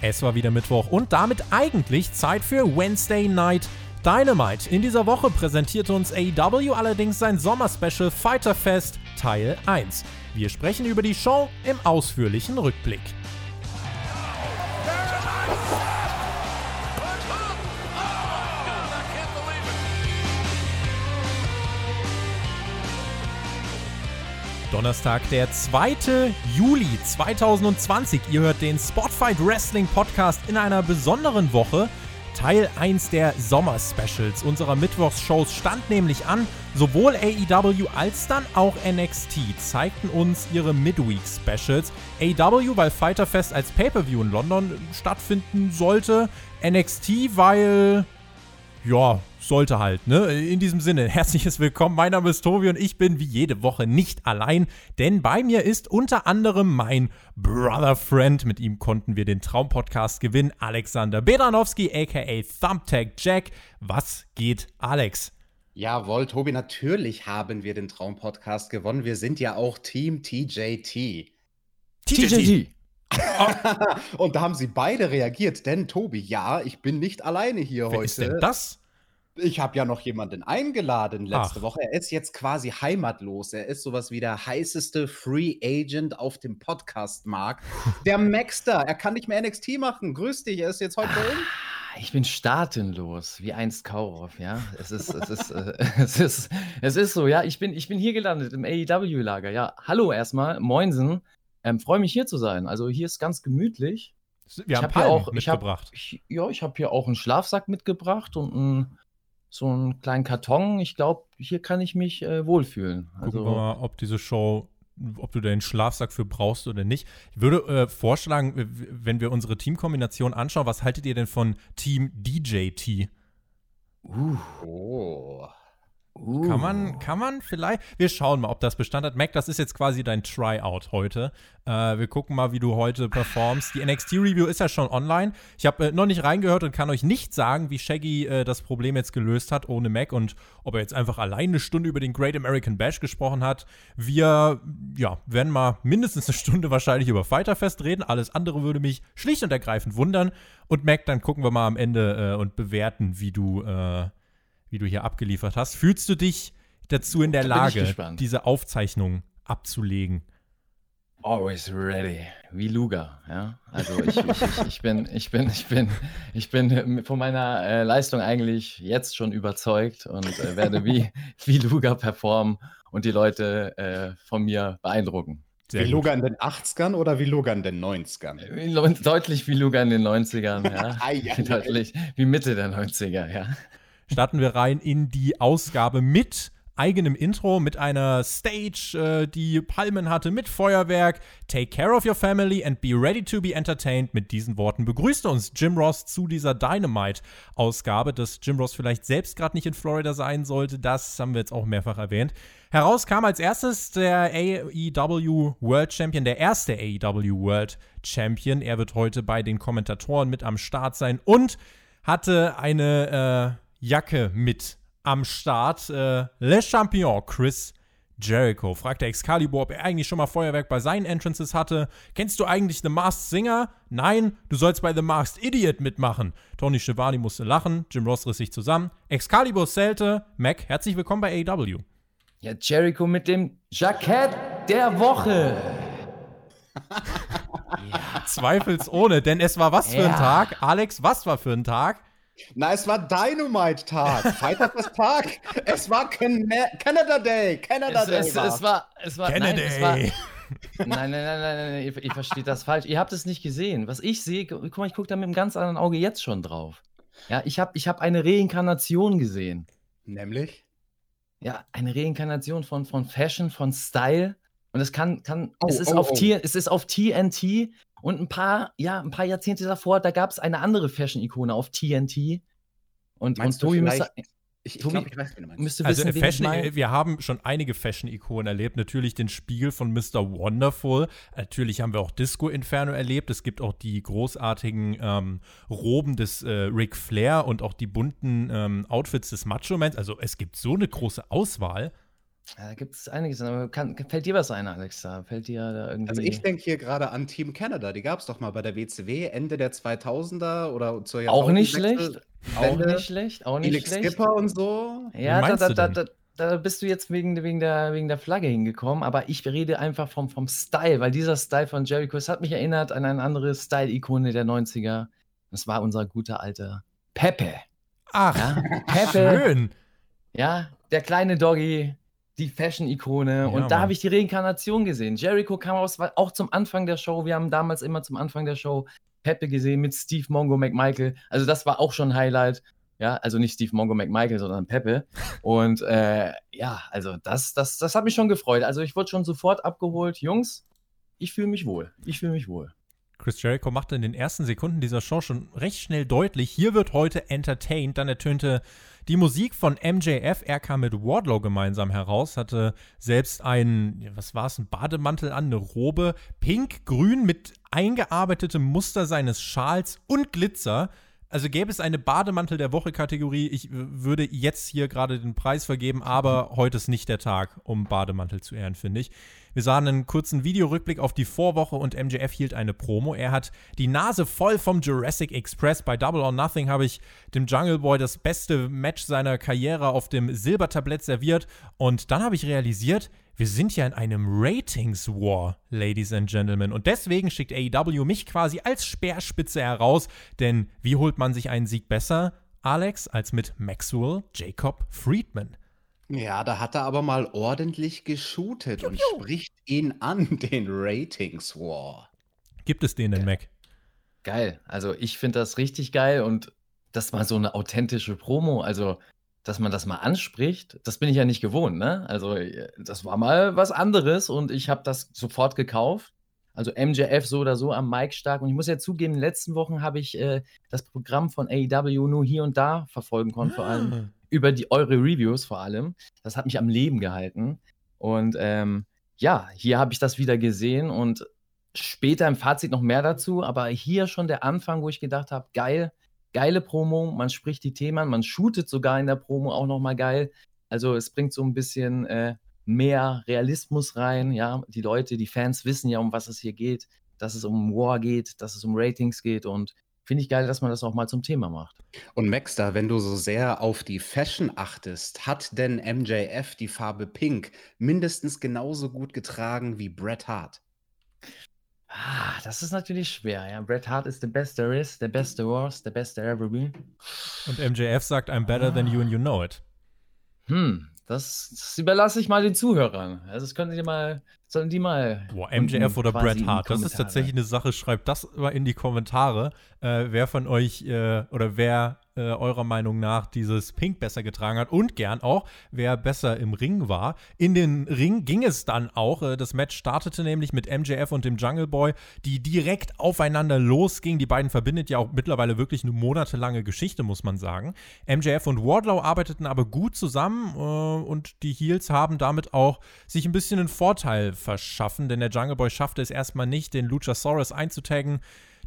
Es war wieder Mittwoch und damit eigentlich Zeit für Wednesday Night Dynamite. In dieser Woche präsentierte uns AEW allerdings sein Sommerspecial Fighter Fest Teil 1. Wir sprechen über die Show im ausführlichen Rückblick. Donnerstag, der 2. Juli 2020. Ihr hört den Spotfight Wrestling Podcast in einer besonderen Woche. Teil 1 der Sommer-Specials unserer Mittwochsshows stand nämlich an. Sowohl AEW als dann auch NXT zeigten uns ihre Midweek-Specials. AEW, weil Fighter Fest als Pay-Per-View in London stattfinden sollte. NXT, weil ja, sollte halt, ne? In diesem Sinne, herzliches Willkommen. Mein Name ist Tobi und ich bin wie jede Woche nicht allein, denn bei mir ist unter anderem mein Brother Friend. Mit ihm konnten wir den Traumpodcast gewinnen. Alexander Bedranowski, aka Thumbtack Jack. Was geht, Alex? Jawohl, Tobi, natürlich haben wir den Traumpodcast gewonnen. Wir sind ja auch Team TJT. TJT. und da haben sie beide reagiert, denn Tobi, ja, ich bin nicht alleine hier Wer heute. ist denn das? Ich habe ja noch jemanden eingeladen letzte Ach. Woche. Er ist jetzt quasi heimatlos. Er ist sowas wie der heißeste Free Agent auf dem Podcast-Markt. Der Maxter, er kann nicht mehr NXT machen. Grüß dich, er ist jetzt heute bei uns. Ich bin staatenlos, wie einst Kaurov, ja. Es ist, es ist, äh, es ist, es ist so, ja. Ich bin, ich bin hier gelandet im AEW-Lager. Ja, hallo erstmal, Moinsen. Ähm, Freue mich hier zu sein. Also hier ist ganz gemütlich. Wir Ich haben hab hier auch- ich hab- mitgebracht. Ich, ja, ich habe hier auch einen Schlafsack mitgebracht und einen, so einen kleinen Karton. Ich glaube, hier kann ich mich äh, wohlfühlen. Gucken wir Also, mal, ob diese Show, ob du den Schlafsack für brauchst oder nicht. Ich würde äh, vorschlagen, wenn wir unsere Teamkombination anschauen, was haltet ihr denn von Team DJT? uh, Oh. Uh. Kann man, kann man vielleicht? Wir schauen mal, ob das Bestand hat. Mac, das ist jetzt quasi dein Tryout heute. Äh, wir gucken mal, wie du heute performst. Die NXT-Review ist ja schon online. Ich habe äh, noch nicht reingehört und kann euch nicht sagen, wie Shaggy äh, das Problem jetzt gelöst hat ohne Mac und ob er jetzt einfach allein eine Stunde über den Great American Bash gesprochen hat. Wir ja, werden mal mindestens eine Stunde wahrscheinlich über Fighter Fest reden. Alles andere würde mich schlicht und ergreifend wundern. Und Mac, dann gucken wir mal am Ende äh, und bewerten, wie du äh, wie du hier abgeliefert hast. Fühlst du dich dazu in der Lage, diese Aufzeichnung abzulegen? Always ready, wie Luga, ja. Also ich, ich, ich, ich bin, ich bin, ich bin, ich bin von meiner äh, Leistung eigentlich jetzt schon überzeugt und äh, werde wie, wie Luga performen und die Leute äh, von mir beeindrucken. Sehr wie. Luga in den 80ern oder wie Luga in den 90ern? Wie lo- Deutlich wie Luga in den 90ern, ja. Deutlich wie Mitte der 90er, ja. Starten wir rein in die Ausgabe mit eigenem Intro, mit einer Stage, äh, die Palmen hatte, mit Feuerwerk. Take care of your family and be ready to be entertained. Mit diesen Worten begrüßte uns Jim Ross zu dieser Dynamite-Ausgabe, dass Jim Ross vielleicht selbst gerade nicht in Florida sein sollte. Das haben wir jetzt auch mehrfach erwähnt. Heraus kam als erstes der AEW World Champion, der erste AEW World Champion. Er wird heute bei den Kommentatoren mit am Start sein und hatte eine äh, Jacke mit am Start. Äh, Le Champion, Chris Jericho. Fragt der Excalibur, ob er eigentlich schon mal Feuerwerk bei seinen Entrances hatte. Kennst du eigentlich The Masked Singer? Nein, du sollst bei The Masked Idiot mitmachen. Tony Schiavone musste lachen, Jim Ross riss sich zusammen. Excalibur zählte. Mac, herzlich willkommen bei AEW. Ja, Jericho mit dem Jackett der Woche. Zweifelsohne, denn es war was für ein Ja. Tag? Alex, was war für ein Tag? Na, es war Dynamite-Tag, Fighter Fest-Tag. Es war Can Canada Day, Canada Es, Day. es, war's. es war, es war, nein, Kennedy. es war, Nein, nein, nein, nein, nein, nein, ihr, ihr versteht das falsch. Ihr habt es nicht gesehen. Was ich sehe, gu- guck mal, ich gucke da mit einem ganz anderen Auge jetzt schon drauf. Ja, ich habe ich hab eine Reinkarnation gesehen. Nämlich? Ja, eine Reinkarnation von, von Fashion, von Style. Und es kann, kann, Oh, es, ist oh, auf oh. T, es ist auf TNT und ein paar, ja, ein paar Jahrzehnte davor, da gab es eine andere Fashion-Ikone auf TNT. Und, und Meinst du Tobi müsste, Ich, ich Tobi, glaube, ich weiß, wie du meinst. müsste Also wissen, wen Fashion, ich meine. wir haben schon einige Fashion-Ikonen erlebt. Natürlich den Spiegel von Mr. Wonderful. Natürlich haben wir auch Disco Inferno erlebt. Es gibt auch die großartigen ähm, Roben des äh, Ric Flair und auch die bunten ähm, Outfits des Macho Mans. Also es gibt so eine große Auswahl. Da gibt es einiges. Aber kann, fällt dir was ein, Alex? Da fällt dir da irgendwie. Also ich denke hier gerade an Team Canada. Die gab es doch mal bei der WCW Ende der 2000er oder zur Auch nicht schlecht. Auch nicht schlecht. Auch nicht Felix schlecht. Skipper und so. Ja, da, da, da, da, da bist du jetzt wegen, wegen, der, wegen der Flagge hingekommen, aber ich rede einfach vom, vom Style, weil dieser Style von Jericho, es hat mich erinnert an eine andere Style-Ikone der 90er. Das war unser guter alter Pepe. Ach, Ja, Pepe, schön. ja, der kleine Doggy, die Fashion-Ikone. Ja, und da habe ich die Reinkarnation gesehen. Jericho kam aus, war auch zum Anfang der Show. Wir haben damals immer zum Anfang der Show Pepe gesehen mit Steve Mongo McMichael. Also das war auch schon ein Highlight. Ja, also nicht Steve Mongo McMichael, sondern Pepe. Und äh, ja, also das, das, das hat mich schon gefreut. Also ich wurde schon sofort abgeholt. Jungs, ich fühle mich wohl. Ich fühle mich wohl. Chris Jericho machte in den ersten Sekunden dieser Show schon recht schnell deutlich, hier wird heute entertained. Dann ertönte die Musik von MJF. Er kam mit Wardlow gemeinsam heraus, hatte selbst einen, was war es, ein Bademantel an, eine Robe, pink-grün mit eingearbeitetem Muster seines Schals und Glitzer. Also gäbe es eine Bademantel der Woche-Kategorie, ich w- würde jetzt hier gerade den Preis vergeben, aber heute ist nicht der Tag, um Bademantel zu ehren, finde ich. Wir sahen einen kurzen Videorückblick auf die Vorwoche und MJF hielt eine Promo. Er hat die Nase voll vom Jurassic Express. Bei Double or Nothing habe ich dem Jungle Boy das beste Match seiner Karriere auf dem Silbertablett serviert. Und dann habe ich realisiert, wir sind ja in einem Ratings War, Ladies and Gentlemen. Und deswegen schickt AEW mich quasi als Speerspitze heraus. Denn wie holt man sich einen Sieg besser, Alex, als mit Maxwell Jacob Friedman? Ja, da hat er aber mal ordentlich geshootet und spricht ihn an, den Ratings War. Gibt es den denn, Mac? Geil. Also ich finde das richtig geil und das mal so eine authentische Promo, also dass man das mal anspricht, das bin ich ja nicht gewohnt, ne? Also das war mal was anderes und ich habe das sofort gekauft. Also MJF so oder so am Mic stark und ich muss ja zugeben, in den letzten Wochen habe ich äh, das Programm von AEW nur hier und da verfolgen können, vor allem über die eure Reviews vor allem. Das hat mich am Leben gehalten. Und ähm, ja, hier habe ich das wieder gesehen und später im Fazit noch mehr dazu, aber hier schon der Anfang, wo ich gedacht habe, geil, geile Promo, man spricht die Themen, an, man shootet sogar in der Promo auch nochmal geil. Also es bringt so ein bisschen äh, mehr Realismus rein, ja, die Leute, die Fans wissen ja, um was es hier geht, dass es um War geht, dass es um Ratings geht und finde ich geil, dass man das auch mal zum Thema macht. Und Maxter, wenn du so sehr auf die Fashion achtest, hat denn MJF die Farbe Pink mindestens genauso gut getragen wie Bret Hart? Ah, das ist natürlich schwer. Ja. Bret Hart ist the best there is, the best there was, the best there ever be. Und MJF sagt, I'm better than you and you know it. Hm, das, das überlasse ich mal den Zuhörern. Also das können die mal, sollen die mal. Boah, MJF oder Bret Hart, das ist tatsächlich eine Sache. Schreibt das mal in die Kommentare, äh, wer von euch äh, oder wer äh, eurer Meinung nach dieses Pink besser getragen hat und gern auch, wer besser im Ring war. In den Ring ging es dann auch. Äh, das Match startete nämlich mit MJF und dem Jungle Boy, die direkt aufeinander losgingen. Die beiden verbindet ja auch mittlerweile wirklich eine monatelange Geschichte, muss man sagen. MJF und Wardlow arbeiteten aber gut zusammen äh, und die Heels haben damit auch sich ein bisschen einen Vorteil verschaffen, denn der Jungle Boy schaffte es erstmal nicht, den Luchasaurus einzutaggen.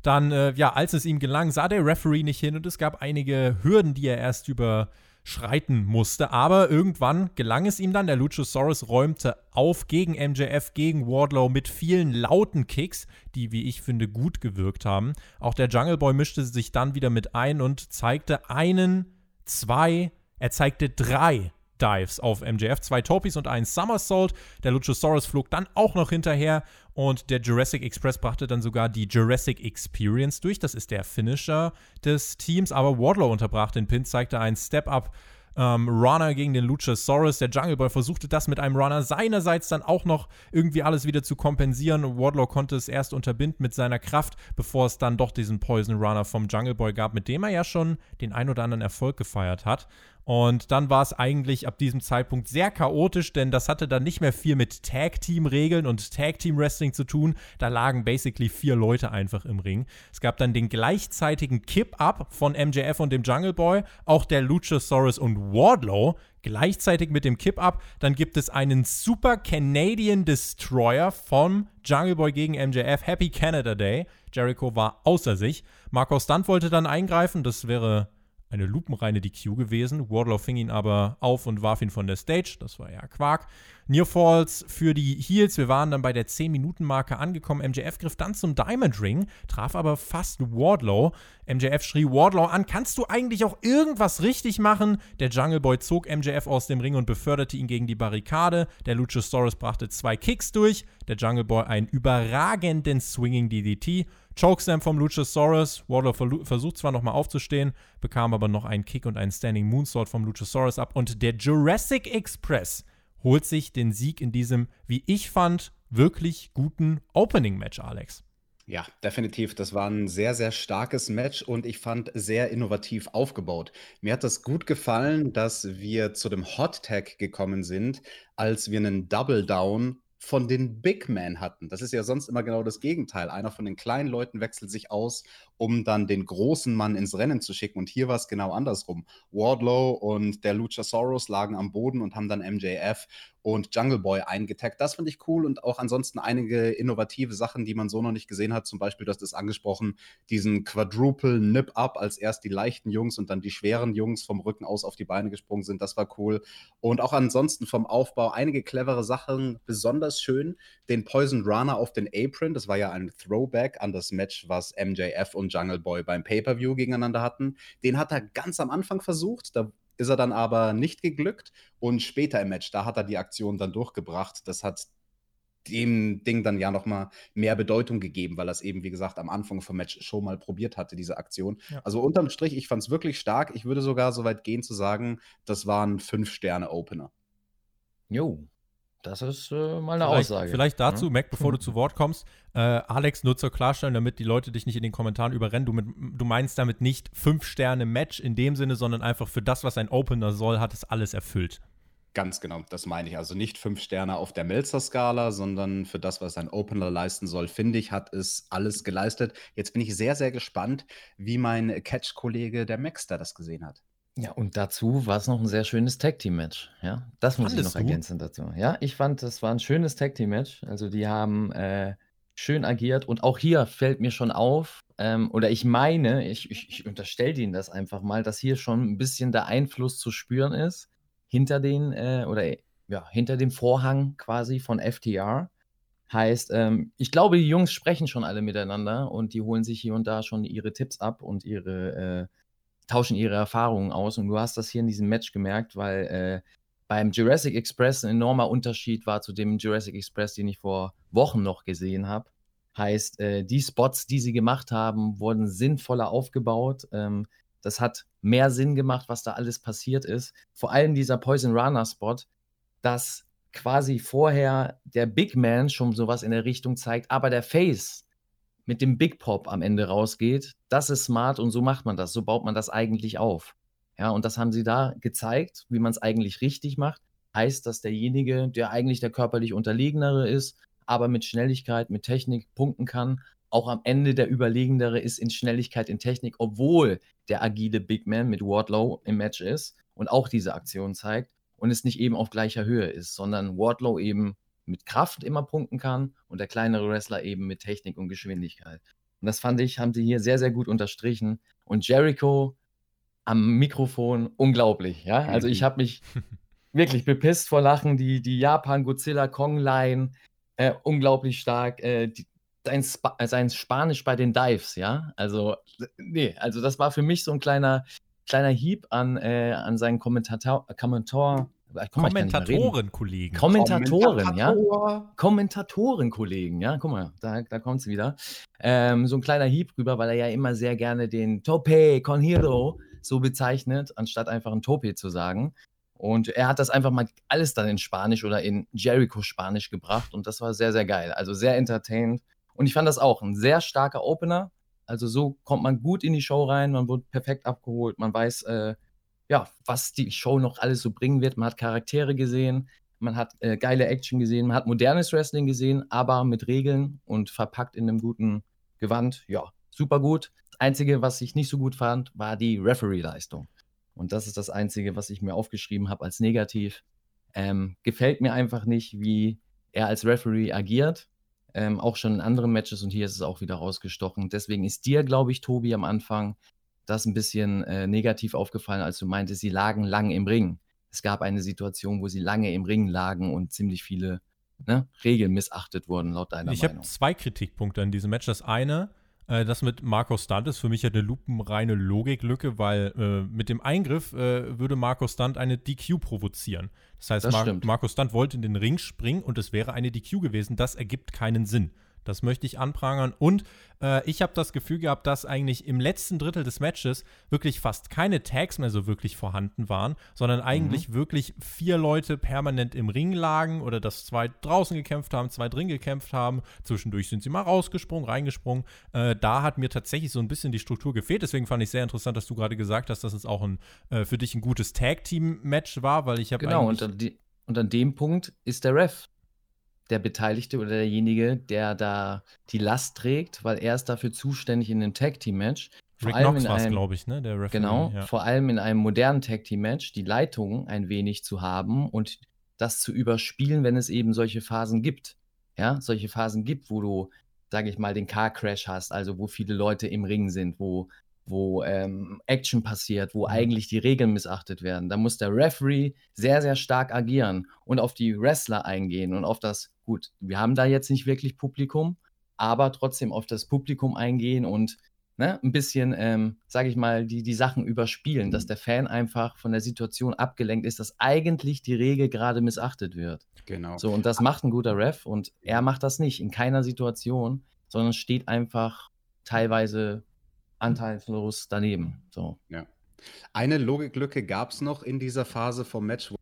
Dann, äh, ja, als es ihm gelang, sah der Referee nicht hin und es gab einige Hürden, die er erst überschreiten musste. Aber irgendwann gelang es ihm dann. Der Luchasaurus räumte auf gegen MJF, gegen Wardlow mit vielen lauten Kicks, die, wie ich finde, gut gewirkt haben. Auch der Jungle Boy mischte sich dann wieder mit ein und zeigte einen, zwei, er zeigte drei Dives auf MJF, zwei Topis und einen Somersault. Der Luchasaurus flog dann auch noch hinterher und der Jurassic Express brachte dann sogar die Jurassic Experience durch. Das ist der Finisher des Teams, aber Wardlow unterbrach den Pin, zeigte einen Step-Up. Ähm, Runner gegen den Luchasaurus. Der Jungle Boy versuchte das mit einem Runner seinerseits dann auch noch irgendwie alles wieder zu kompensieren. Wardlow konnte es erst unterbinden mit seiner Kraft, bevor es dann doch diesen Poison Runner vom Jungle Boy gab, mit dem er ja schon den ein oder anderen Erfolg gefeiert hat. Und dann war es eigentlich ab diesem Zeitpunkt sehr chaotisch, denn das hatte dann nicht mehr viel mit Tag-Team-Regeln und Tag-Team-Wrestling zu tun. Da lagen basically vier Leute einfach im Ring. Es gab dann den gleichzeitigen Kip-Up von MJF und dem Jungle Boy, auch der Luchasaurus und Wardlow gleichzeitig mit dem Kip-Up. Dann gibt es einen Super Canadian Destroyer vom Jungle Boy gegen MJF. Happy Canada Day. Jericho war außer sich. Marco Stunt wollte dann eingreifen. Das wäre eine lupenreine DQ gewesen. Wardlow fing ihn aber auf und warf ihn von der Stage. Das war ja Quark. Near Falls für die Heels. Wir waren dann bei der 10-Minuten-Marke angekommen. MJF griff dann zum Diamond Ring, traf aber fast Wardlow. MJF schrie Wardlow an: Kannst du eigentlich auch irgendwas richtig machen? Der Jungle Boy zog MJF aus dem Ring und beförderte ihn gegen die Barrikade. Der Luchasaurus brachte zwei Kicks durch. Der Jungle Boy einen überragenden Swinging DDT. Chokeslam vom Luchasaurus. Wardlow versucht zwar nochmal aufzustehen, bekam aber noch einen Kick und einen Standing Moonsault vom Luchasaurus ab. Und der Jurassic Express holt sich den Sieg in diesem, wie ich fand, wirklich guten Opening-Match, Alex. Ja, definitiv. Das war ein sehr, sehr starkes Match und ich fand sehr innovativ aufgebaut. Mir hat das gut gefallen, dass wir zu dem Hot Tag gekommen sind, als wir einen Double Down von den Big Men hatten. Das ist ja sonst immer genau das Gegenteil. Einer von den kleinen Leuten wechselt sich aus, um dann den großen Mann ins Rennen zu schicken. Und hier war es genau andersrum. Wardlow und der Luchasaurus lagen am Boden und haben dann MJF und Jungle Boy eingetaggt. Das finde ich cool und auch ansonsten einige innovative Sachen, die man so noch nicht gesehen hat. Zum Beispiel, hast es angesprochen, diesen Quadruple Nip-Up, als erst die leichten Jungs und dann die schweren Jungs vom Rücken aus auf die Beine gesprungen sind. Das war cool. Und auch ansonsten vom Aufbau einige clevere Sachen, besonders schön. Den Poison Runner auf den Apron, das war ja ein Throwback an das Match, was MJF und Jungle Boy beim Pay-Per-View gegeneinander hatten. Den hat er ganz am Anfang versucht. Da ist er dann aber nicht geglückt und später im Match, da hat er die Aktion dann durchgebracht. Das hat dem Ding dann ja nochmal mehr Bedeutung gegeben, weil er es eben, wie gesagt, am Anfang vom Match schon mal probiert hatte, diese Aktion. Ja. Also unterm Strich, ich fand es wirklich stark. Ich würde sogar so weit gehen zu sagen, das waren fünf Sterne Opener. Jo, das ist äh, mal eine vielleicht, Aussage. Vielleicht dazu, ja. Mac, bevor du zu Wort kommst. Äh, Alex, nur zur Klarstellung, damit die Leute dich nicht in den Kommentaren überrennen. Du, mit, du meinst damit nicht fünf Sterne Match in dem Sinne, sondern einfach für das, was ein Opener soll, hat es alles erfüllt. Ganz genau, das meine ich. Also nicht fünf Sterne auf der Melzer-Skala, sondern für das, was ein Opener leisten soll, finde ich, hat es alles geleistet. Jetzt bin ich sehr, sehr gespannt, wie mein Catch-Kollege der Maxter das gesehen hat. Ja, und dazu war es noch ein sehr schönes Tag-Team-Match. Ja, das muss ich noch du? ergänzen dazu. Ja, ich fand, das war ein schönes Tag-Team-Match. Also die haben äh, schön agiert und auch hier fällt mir schon auf, ähm, oder ich meine, ich, ich, ich unterstelle denen das einfach mal, dass hier schon ein bisschen der Einfluss zu spüren ist hinter den äh, oder ja hinter dem Vorhang quasi von FTR. Heißt, ähm, ich glaube, die Jungs sprechen schon alle miteinander und die holen sich hier und da schon ihre Tipps ab und ihre äh, tauschen ihre Erfahrungen aus. Und du hast das hier in diesem Match gemerkt, weil äh, beim Jurassic Express ein enormer Unterschied war zu dem Jurassic Express, den ich vor Wochen noch gesehen habe. Heißt, äh, die Spots, die sie gemacht haben, wurden sinnvoller aufgebaut. Ähm, das hat mehr Sinn gemacht, was da alles passiert ist. Vor allem dieser Poison Runner Spot, dass quasi vorher der Big Man schon sowas in der Richtung zeigt, aber der Face mit dem Big Pop am Ende rausgeht. Das ist smart und so macht man das. So baut man das eigentlich auf. Ja, und das haben sie da gezeigt, wie man es eigentlich richtig macht. Heißt, dass derjenige, der eigentlich der körperlich Unterlegenere ist, aber mit Schnelligkeit, mit Technik punkten kann, auch am Ende der Überlegendere ist in Schnelligkeit, in Technik, obwohl der agile Big Man mit Wardlow im Match ist und auch diese Aktion zeigt und es nicht eben auf gleicher Höhe ist, sondern Wardlow eben mit Kraft immer punkten kann und der kleinere Wrestler eben mit Technik und Geschwindigkeit. Und das fand ich, haben sie hier sehr, sehr gut unterstrichen. Und Jericho am Mikrofon, unglaublich, ja. Also ich habe mich wirklich bepisst vor Lachen. Die, die Japan-Godzilla-Kong-Line, äh, unglaublich stark. Äh, die, sein, Sp sein Spanisch bei den Dives, ja. Also, nee, also das war für mich so ein kleiner, kleiner Hieb an, äh, an seinen Kommentator, Kommentator Kommentatoren-Kollegen. Kommentatoren, ja. Kommentatoren-Kollegen, ja. Guck mal, da, da kommt es wieder. Ähm, so ein kleiner Hieb rüber, weil er ja immer sehr gerne den Tope con Hero so bezeichnet, anstatt einfach ein Tope zu sagen. Und er hat das einfach mal alles dann in Spanisch oder in Jericho-Spanisch gebracht und das war sehr, sehr geil. Also sehr entertainend. Und ich fand das auch ein sehr starker Opener. Also so kommt man gut in die Show rein, man wird perfekt abgeholt, man weiß, äh, ja, was die Show noch alles so bringen wird. Man hat Charaktere gesehen, man hat äh, geile Action gesehen, man hat modernes Wrestling gesehen, aber mit Regeln und verpackt in einem guten Gewand. Ja, super gut. Das Einzige, was ich nicht so gut fand, war die Referee-Leistung. Und das ist das Einzige, was ich mir aufgeschrieben habe als negativ. Ähm, gefällt mir einfach nicht, wie er als Referee agiert. Ähm, auch schon in anderen Matches und hier ist es auch wieder rausgestochen. Deswegen ist dir, glaube ich, Tobi, am Anfang das ein bisschen äh, negativ aufgefallen, als du meintest, sie lagen lange im Ring. Es gab eine Situation, wo sie lange im Ring lagen und ziemlich viele ne, Regeln missachtet wurden, laut deiner ich Meinung. Ich habe zwei Kritikpunkte an diesem Match. Das eine, äh, das mit Marco Stunt ist für mich ja eine lupenreine Logiklücke, weil äh, mit dem Eingriff äh, würde Marco Stunt eine DQ provozieren. Das heißt, Das Mar stimmt. Marco Stunt wollte in den Ring springen und es wäre eine DQ gewesen. Das ergibt keinen Sinn. Das möchte ich anprangern. Und äh, ich habe das Gefühl gehabt, dass eigentlich im letzten Drittel des Matches wirklich fast keine Tags mehr so wirklich vorhanden waren, sondern eigentlich wirklich vier Leute permanent im Ring lagen oder dass zwei draußen gekämpft haben, zwei drin gekämpft haben. Zwischendurch sind sie mal rausgesprungen, reingesprungen. Äh, da hat mir tatsächlich so ein bisschen die Struktur gefehlt. Deswegen fand ich sehr interessant, dass du gerade gesagt hast, dass es auch ein, äh, für dich ein gutes Tag-Team-Match war, weil ich habe Genau, und an, die, und an dem Punkt ist der Ref der Beteiligte oder derjenige, der da die Last trägt, weil er ist dafür zuständig in einem Tag-Team-Match. Vor Rick allem Knox war es, glaube ich, ne? Der Referee. Genau, Ja. vor allem in einem modernen Tag Team Match die Leitung ein wenig zu haben und das zu überspielen, wenn es eben solche Phasen gibt. Ja, solche Phasen gibt, wo du, sage ich mal, den Car Crash hast, also wo viele Leute im Ring sind, wo, wo ähm, Action passiert, wo Mhm. eigentlich die Regeln missachtet werden. Da muss der Referee sehr, sehr stark agieren und auf die Wrestler eingehen und auf das, gut, wir haben da jetzt nicht wirklich Publikum, aber trotzdem auf das Publikum eingehen und ne, ein bisschen, ähm, sage ich mal, die, die Sachen überspielen, dass der Fan einfach von der Situation abgelenkt ist, dass eigentlich die Regel gerade missachtet wird. Genau. So, und das macht ein guter Ref und er macht das nicht in keiner Situation, sondern steht einfach teilweise anteilslos daneben. So. Eine Logiklücke gab es noch in dieser Phase vom Match, wo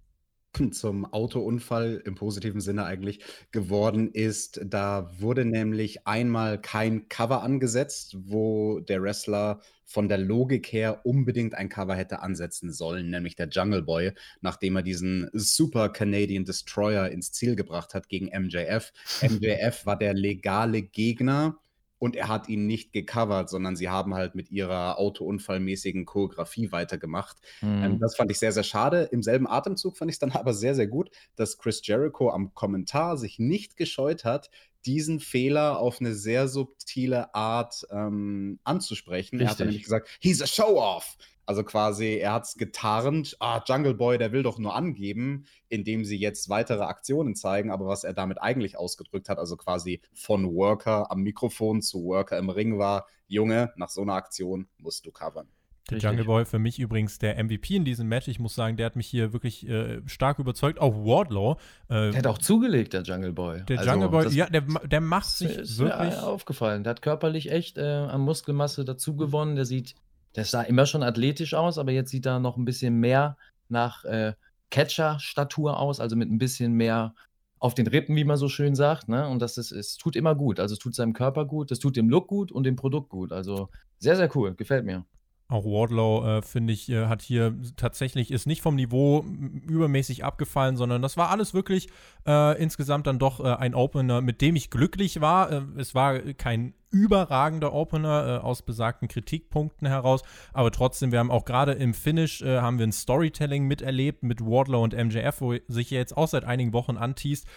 zum Autounfall im positiven Sinne eigentlich geworden ist. Da wurde nämlich einmal kein Cover angesetzt, wo der Wrestler von der Logik her unbedingt ein Cover hätte ansetzen sollen, nämlich der Jungle Boy, nachdem er diesen Super Canadian Destroyer ins Ziel gebracht hat gegen MJF. MJF war der legale Gegner und er hat ihn nicht gecovert, sondern sie haben halt mit ihrer autounfallmäßigen Choreografie weitergemacht. Mhm. Ähm, das fand ich sehr, sehr schade. Im selben Atemzug fand ich es dann aber sehr, sehr gut, dass Chris Jericho am Kommentar sich nicht gescheut hat, diesen Fehler auf eine sehr subtile Art ähm, anzusprechen. Er hat dann Richtig. nämlich gesagt, he's a show-off. Also quasi, er hat es getarnt, ah, Jungle Boy, der will doch nur angeben, indem sie jetzt weitere Aktionen zeigen, aber was er damit eigentlich ausgedrückt hat, also quasi von Worker am Mikrofon zu Worker im Ring war, Junge, nach so einer Aktion musst du covern. Der. Jungle Boy für mich übrigens der MVP in diesem Match. Ich muss sagen, der hat mich hier wirklich äh, stark überzeugt. Auch Wardlow. Äh, Der hat auch zugelegt, der Jungle Boy. der Also, Jungle Boy, ja, der, der macht ist, sich ist wirklich. mir aufgefallen. Der hat körperlich echt äh, an Muskelmasse dazu gewonnen. Der sieht, der sah immer schon athletisch aus, aber jetzt sieht er noch ein bisschen mehr nach äh, Catcher-Statur aus, also mit ein bisschen mehr auf den Rippen, wie man so schön sagt. Ne? Und das ist, es tut immer gut. Also es tut seinem Körper gut, es tut dem Look gut und dem Produkt gut. Also sehr, sehr cool. Gefällt mir. Auch Wardlow, äh, finde ich, äh, hat hier tatsächlich, ist nicht vom Niveau übermäßig abgefallen, sondern das war alles wirklich äh, insgesamt dann doch äh, ein Opener, mit dem ich glücklich war. Äh, es war kein überragender Opener äh, aus besagten Kritikpunkten heraus, aber trotzdem, wir haben auch gerade im Finish, äh, haben wir ein Storytelling miterlebt mit Wardlow und MJF, wo sich jetzt auch seit einigen Wochen anteast,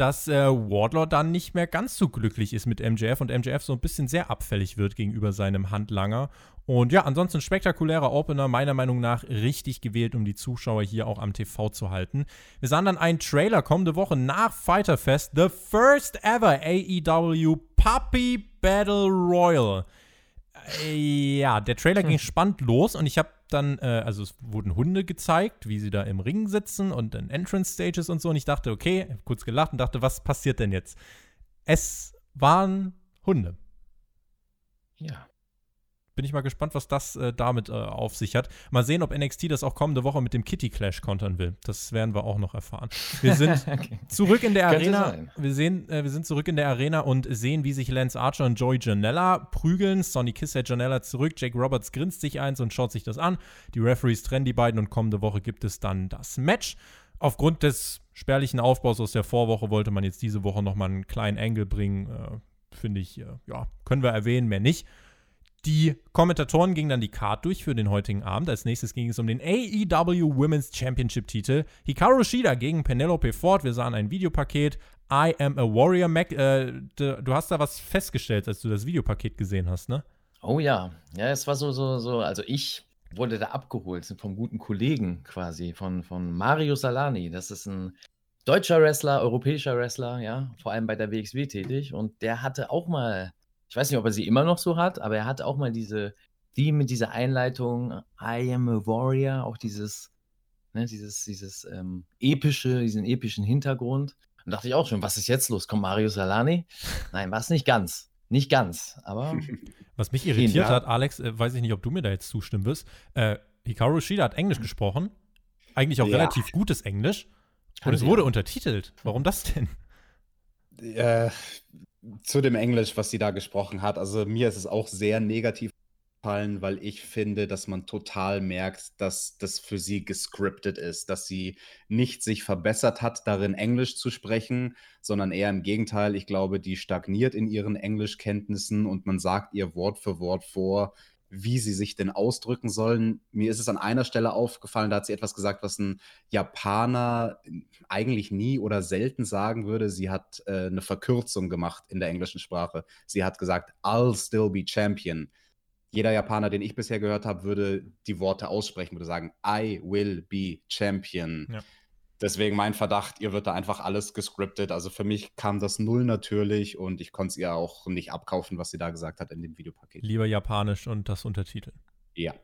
dass äh, Wardlow dann nicht mehr ganz so glücklich ist mit MJF und MJF so ein bisschen sehr abfällig wird gegenüber seinem Handlanger. Und ja, ansonsten spektakulärer Opener, meiner Meinung nach richtig gewählt, um die Zuschauer hier auch am TV zu halten. Wir sahen dann einen Trailer kommende Woche nach Fighter Fest, the first ever AEW Puppy Battle Royal. Äh, Ja, der Trailer ging spannend los und ich habe dann, äh, also es wurden Hunde gezeigt, wie sie da im Ring sitzen und dann Entrance Stages und so und ich dachte, okay, hab kurz gelacht und dachte, was passiert denn jetzt? Es waren Hunde. Ja. Bin ich mal gespannt, was das äh, damit äh, auf sich hat. Mal sehen, ob NXT das auch kommende Woche mit dem Kitty Clash kontern will. Das werden wir auch noch erfahren. Wir sind okay. zurück in der Arena. Wir, sehen, äh, wir sind zurück in der Arena und sehen, wie sich Lance Archer und Joey Janella prügeln. Sonny Kiss hält Janella zurück. Jake Roberts grinst sich eins und schaut sich das an. Die Referees trennen die beiden und kommende Woche gibt es dann das Match. Aufgrund des spärlichen Aufbaus aus der Vorwoche wollte man jetzt diese Woche nochmal einen kleinen Angle bringen. Äh, Finde ich, äh, ja, können wir erwähnen, mehr nicht. Die Kommentatoren gingen dann die Card durch für den heutigen Abend. Als nächstes ging es um den AEW Women's Championship Titel. Hikaru Shida gegen Penelope Ford. Wir sahen ein Videopaket. I am a Warrior Mac. Äh, du du hast da was festgestellt, als du das Videopaket gesehen hast, ne? Oh ja, ja, es war so, so, so, also ich wurde da abgeholt vom guten Kollegen quasi, von, von Mario Salani. Das ist ein deutscher Wrestler, europäischer Wrestler, ja, vor allem bei der WXW tätig. Und der hatte auch mal, ich weiß nicht, ob er sie immer noch so hat, aber er hatte auch mal diese, die mit dieser Einleitung, I am a warrior, auch dieses, ne, dieses, dieses ähm, epische, diesen epischen Hintergrund. Und dachte ich auch schon, was ist jetzt los? Kommt Mario Salani? Nein, war es nicht ganz. Nicht ganz, aber. Was mich irritiert ja. hat, Alex, äh, weiß ich nicht, ob du mir da jetzt zustimmen wirst. Äh, Hikaru Shida hat Englisch gesprochen. Eigentlich auch ja. relativ gutes Englisch. Und es wurde untertitelt. Warum das denn? Äh, zu dem Englisch, was sie da gesprochen hat. Also mir ist es auch sehr negativ gefallen, weil ich finde, dass man total merkt, dass das für sie gescriptet ist, dass sie nicht sich verbessert hat, darin Englisch zu sprechen, sondern eher im Gegenteil. Ich glaube, die stagniert in ihren Englischkenntnissen und man sagt ihr Wort für Wort vor, wie sie sich denn ausdrücken sollen. Mir ist es an einer Stelle aufgefallen, da hat sie etwas gesagt, was ein Japaner eigentlich nie oder selten sagen würde. Sie hat äh, eine Verkürzung gemacht in der englischen Sprache. Sie hat gesagt, I'll still be champion jeder Japaner, den ich bisher gehört habe, würde die Worte aussprechen, würde sagen, I will be champion. Ja. Deswegen mein Verdacht, ihr wird da einfach alles gescriptet. Also für mich kam das null natürlich und ich konnte es ihr auch nicht abkaufen, was sie da gesagt hat in dem Videopaket. Lieber Japanisch und das Untertiteln. Ja.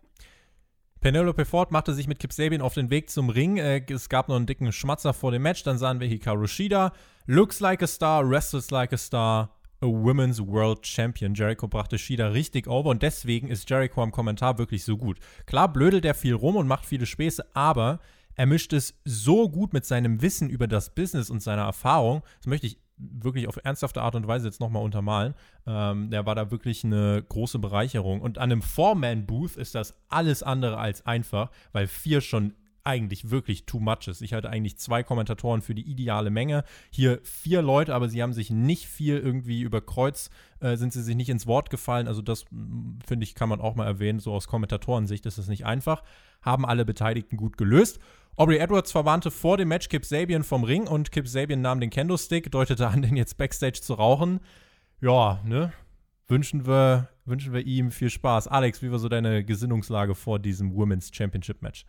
Penelope Ford machte sich mit Kip Sabian auf den Weg zum Ring. Äh, es gab noch einen dicken Schmatzer vor dem Match. Dann sahen wir Hikaru Shida. Looks like a star, wrestles like a star. A Women's World Champion. Jericho brachte Shida richtig over und deswegen ist Jericho am Kommentar wirklich so gut. Klar blödelt er viel rum und macht viele Späße, aber er mischt es so gut mit seinem Wissen über das Business und seiner Erfahrung. Das möchte ich wirklich auf ernsthafte Art und Weise jetzt nochmal untermalen. Ähm, der war da wirklich eine große Bereicherung. Und an einem Four-Man-Booth ist das alles andere als einfach, weil vier schon eigentlich wirklich too much ist. Ich hatte eigentlich zwei Kommentatoren für die ideale Menge. Hier vier Leute, aber sie haben sich nicht viel irgendwie über Kreuz, äh, sind sie sich nicht ins Wort gefallen. Also das, mm, finde ich, kann man auch mal erwähnen. So aus Kommentatorensicht ist es nicht einfach. Haben alle Beteiligten gut gelöst. Aubrey Edwards verwarnte vor dem Match Kip Sabian vom Ring und Kip Sabian nahm den Kendo-Stick, deutete an, den jetzt Backstage zu rauchen. Ja, ne? Wünschen wir, wünschen wir ihm viel Spaß. Alex, wie war so deine Gesinnungslage vor diesem Women's Championship Match?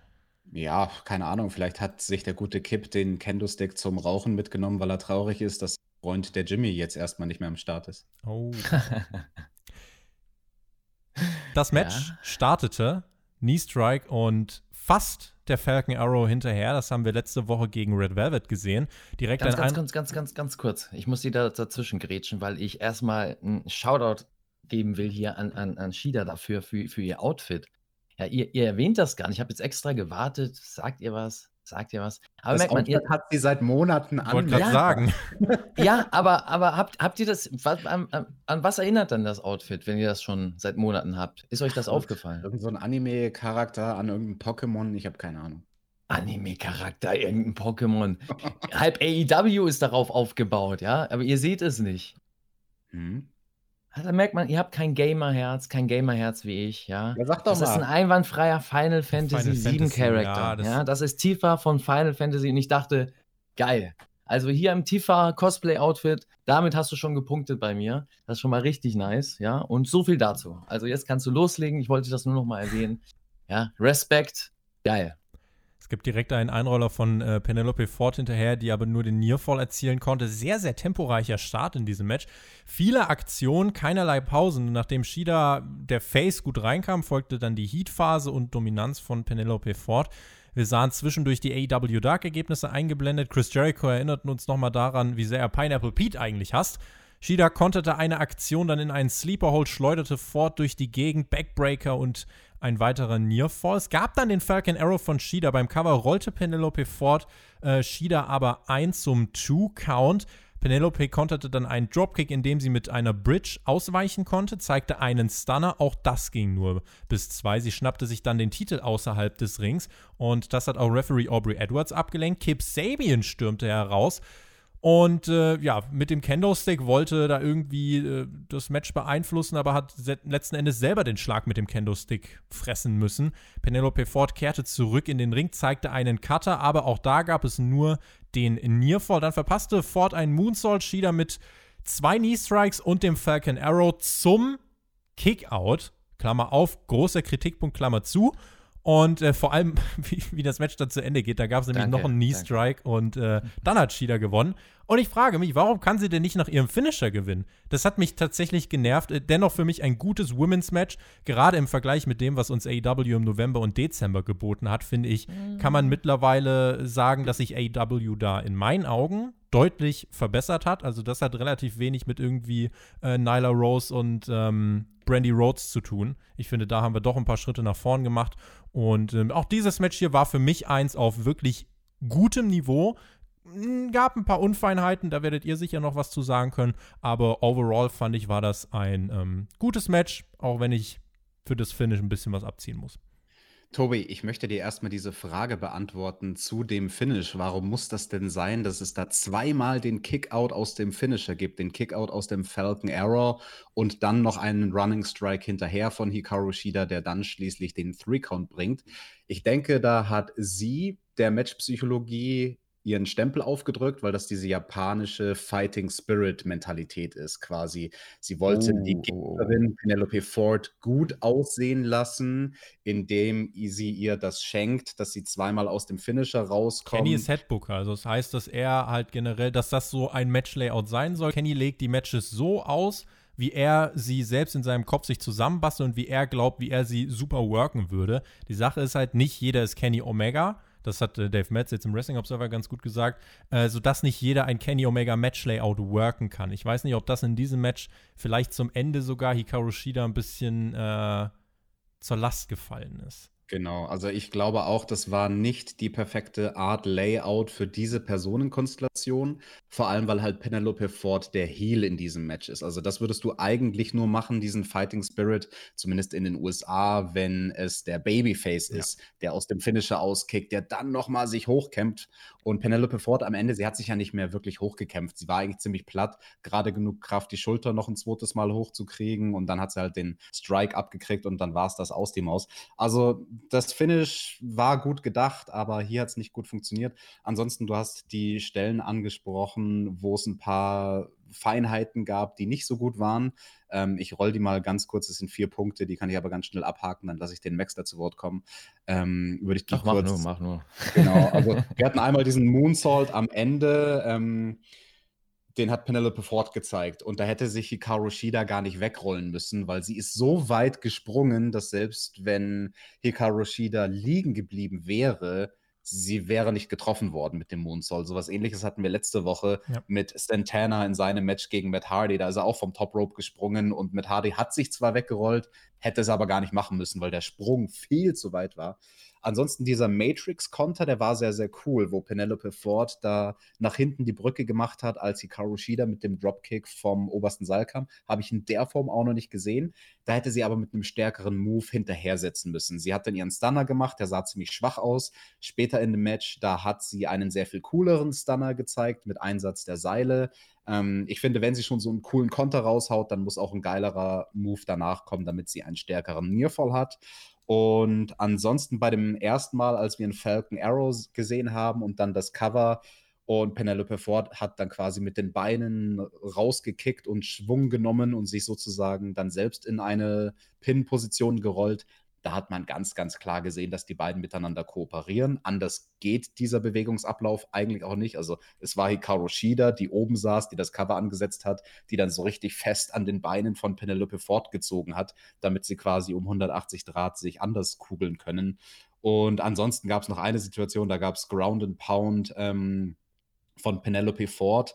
Ja, keine Ahnung, vielleicht hat sich der gute Kip den Kendo-Stick zum Rauchen mitgenommen, weil er traurig ist, dass Freund der Jimmy jetzt erstmal nicht mehr am Start ist. Oh. das Match ja. startete, Knee Strike und fast der Falcon Arrow hinterher. Das haben wir letzte Woche gegen Red Velvet gesehen. Direkt ganz, ganz, ganz, ganz, ganz, ganz kurz. Ich muss Sie da dazwischen grätschen, weil ich erstmal einen Shoutout geben will hier an, an, an Shida dafür, für, für ihr Outfit. Ja, ihr, ihr erwähnt das gar nicht. Ich habe jetzt extra gewartet. Sagt ihr was? Sagt ihr was? Aber das merkt man, ihr hat sie seit Monaten an. Wollte gerade ja. sagen. ja, aber, aber habt, habt ihr das, was, an, an, was erinnert dann das Outfit, wenn ihr das schon seit Monaten habt? Ist euch das aufgefallen? Irgend so ein Anime-Charakter an irgendeinem Pokémon, ich habe keine Ahnung. Anime-Charakter, irgendein Pokémon. Halb AEW ist darauf aufgebaut, ja, aber ihr seht es nicht. Hm. Da merkt man, ihr habt kein Gamer-Herz, kein Gamer-Herz wie ich, ja. ja sag doch das mal. ist ein einwandfreier Final Fantasy 7 Charakter. Ja das, ja, das ist Tifa von Final Fantasy und ich dachte, geil. Also hier im Tifa Cosplay-Outfit, damit hast du schon gepunktet bei mir. Das ist schon mal richtig nice, ja. Und so viel dazu. Also jetzt kannst du loslegen. Ich wollte das nur noch mal erwähnen. Ja, Respekt, geil. Es gibt direkt einen Einroller von äh, Penelope Ford hinterher, die aber nur den Nearfall erzielen konnte. Sehr, sehr temporeicher Start in diesem Match. Viele Aktionen, keinerlei Pausen. Nachdem Shida der Face gut reinkam, folgte dann die Heat-Phase und Dominanz von Penelope Ford. Wir sahen zwischendurch die AEW Dark-Ergebnisse eingeblendet. Chris Jericho erinnerten uns nochmal daran, wie sehr er Pineapple Pete eigentlich hasst. Shida konterte eine Aktion dann in einen Sleeper Hold, schleuderte Ford durch die Gegend, Backbreaker und ein weiterer Nearfall. Es gab dann den Falcon Arrow von Shida. Beim Cover rollte Penelope Ford äh, Shida aber ein zum Two-Count. Penelope konterte dann einen Dropkick, indem sie mit einer Bridge ausweichen konnte, zeigte einen Stunner. Auch das ging nur bis zwei. Sie schnappte sich dann den Titel außerhalb des Rings und das hat auch Referee Aubrey Edwards abgelenkt. Kip Sabian stürmte heraus, und äh, ja, mit dem Kendo-Stick wollte da irgendwie äh, das Match beeinflussen, aber hat letzten Endes selber den Schlag mit dem Kendo-Stick fressen müssen. Penelope Ford kehrte zurück in den Ring, zeigte einen Cutter, aber auch da gab es nur den Nearfall. Dann verpasste Ford einen Moonsault, Shida mit zwei Knee-Strikes und dem Falcon Arrow zum Kickout. Klammer auf, großer Kritikpunkt, Klammer zu. Und äh, vor allem, wie, wie, das Match dann zu Ende geht, da gab es nämlich danke, noch einen Knee-Strike und äh, dann hat Shida gewonnen. Und ich frage mich, warum kann sie denn nicht nach ihrem Finisher gewinnen? Das hat mich tatsächlich genervt. Äh, dennoch für mich ein gutes Women's Match. Gerade im Vergleich mit dem, was uns AEW im November und Dezember geboten hat, finde ich, mhm. kann man mittlerweile sagen, dass sich AEW da in meinen Augen deutlich verbessert hat. Also das hat relativ wenig mit irgendwie äh, Nyla Rose und ähm, Brandy Rhodes zu tun. Ich finde, da haben wir doch ein paar Schritte nach vorn gemacht. Und ähm, auch dieses Match hier war für mich eins auf wirklich gutem Niveau. Gab ein paar Unfeinheiten, da werdet ihr sicher noch was zu sagen können. Aber overall fand ich, war das ein ähm, gutes Match, auch wenn ich für das Finish ein bisschen was abziehen muss. Tobi, ich möchte dir erstmal diese Frage beantworten zu dem Finish. Warum muss das denn sein, dass es da zweimal den Kickout aus dem Finisher gibt, den Kickout aus dem Falcon Arrow und dann noch einen Running Strike hinterher von Hikaru Shida, der dann schließlich den Three Count bringt? Ich denke, da hat sie der Matchpsychologie ihren Stempel aufgedrückt, weil das diese japanische Fighting Spirit Mentalität ist quasi. Sie wollte oh. die Gegnerin Penelope Ford gut aussehen lassen, indem sie ihr das schenkt, dass sie zweimal aus dem Finisher rauskommt. Kenny ist Headbooker, also das heißt, dass er halt generell, dass das so ein Matchlayout sein soll. Kenny legt die Matches so aus, wie er sie selbst in seinem Kopf sich zusammenbastelt und wie er glaubt, wie er sie super worken würde. Die Sache ist halt, nicht jeder ist Kenny Omega das hat äh, Dave Metz jetzt im Wrestling Observer ganz gut gesagt, äh, sodass nicht jeder ein Kenny Omega Match Layout worken kann. Ich weiß nicht, ob das in diesem Match vielleicht zum Ende sogar Hikaru Shida ein bisschen äh, zur Last gefallen ist. Genau, also ich glaube auch, das war nicht die perfekte Art Layout für diese Personenkonstellation, vor allem weil halt Penelope Ford der Heel in diesem Match ist. Also das würdest du eigentlich nur machen, diesen Fighting Spirit, zumindest in den USA, wenn es der Babyface ja. ist, der aus dem Finisher auskickt, der dann nochmal sich hochkämpft. Und Penelope Ford am Ende, sie hat sich ja nicht mehr wirklich hochgekämpft. Sie war eigentlich ziemlich platt, gerade genug Kraft, die Schulter noch ein zweites Mal hochzukriegen und dann hat sie halt den Strike abgekriegt und dann war es das aus die Maus. Also das Finish war gut gedacht, aber hier hat es nicht gut funktioniert. Ansonsten, du hast die Stellen angesprochen, wo es ein paar Feinheiten gab, die nicht so gut waren. Ähm, ich roll die mal ganz kurz, das sind vier Punkte, die kann ich aber ganz schnell abhaken, dann lasse ich den Max dazu Wort kommen. Ähm, würde ich die Ach, kurz, mach nur, mach nur. Genau, also wir hatten einmal diesen Moonsault am Ende. Ähm, den hat Penelope Ford gezeigt. Und da hätte sich Hikaru Shida gar nicht wegrollen müssen, weil sie ist so weit gesprungen, dass selbst wenn Hikaru Shida liegen geblieben wäre, sie wäre nicht getroffen worden mit dem Moonsault. So was ähnliches hatten wir letzte Woche ja. mit Santana in seinem Match gegen Matt Hardy. Da ist er auch vom Top Rope gesprungen und Matt Hardy hat sich zwar weggerollt, hätte es aber gar nicht machen müssen, weil der Sprung viel zu weit war. Ansonsten dieser Matrix-Konter, der war sehr, sehr cool, wo Penelope Ford da nach hinten die Brücke gemacht hat, als Hikaru Shida mit dem Dropkick vom obersten Seil kam. Habe ich in der Form auch noch nicht gesehen. Da hätte sie aber mit einem stärkeren Move hinterhersetzen müssen. Sie hat dann ihren Stunner gemacht, der sah ziemlich schwach aus. Später in dem Match, da hat sie einen sehr viel cooleren Stunner gezeigt mit Einsatz der Seile. Ähm, ich finde, wenn sie schon so einen coolen Konter raushaut, dann muss auch ein geilerer Move danach kommen, damit sie einen stärkeren Nearfall hat. Und ansonsten bei dem ersten Mal, als wir einen Falcon Arrows gesehen haben und dann das Cover und Penelope Ford hat dann quasi mit den Beinen rausgekickt und Schwung genommen und sich sozusagen dann selbst in eine Pin-Position gerollt. Da hat man ganz, ganz klar gesehen, dass die beiden miteinander kooperieren. Anders geht dieser Bewegungsablauf eigentlich auch nicht. Also es war Hikaru Shida, die oben saß, die das Cover angesetzt hat, die dann so richtig fest an den Beinen von Penelope fortgezogen hat, damit sie quasi um 180 Grad sich anders kugeln können. Und ansonsten gab es noch eine Situation, da gab es Ground and Pound ähm, von Penelope Ford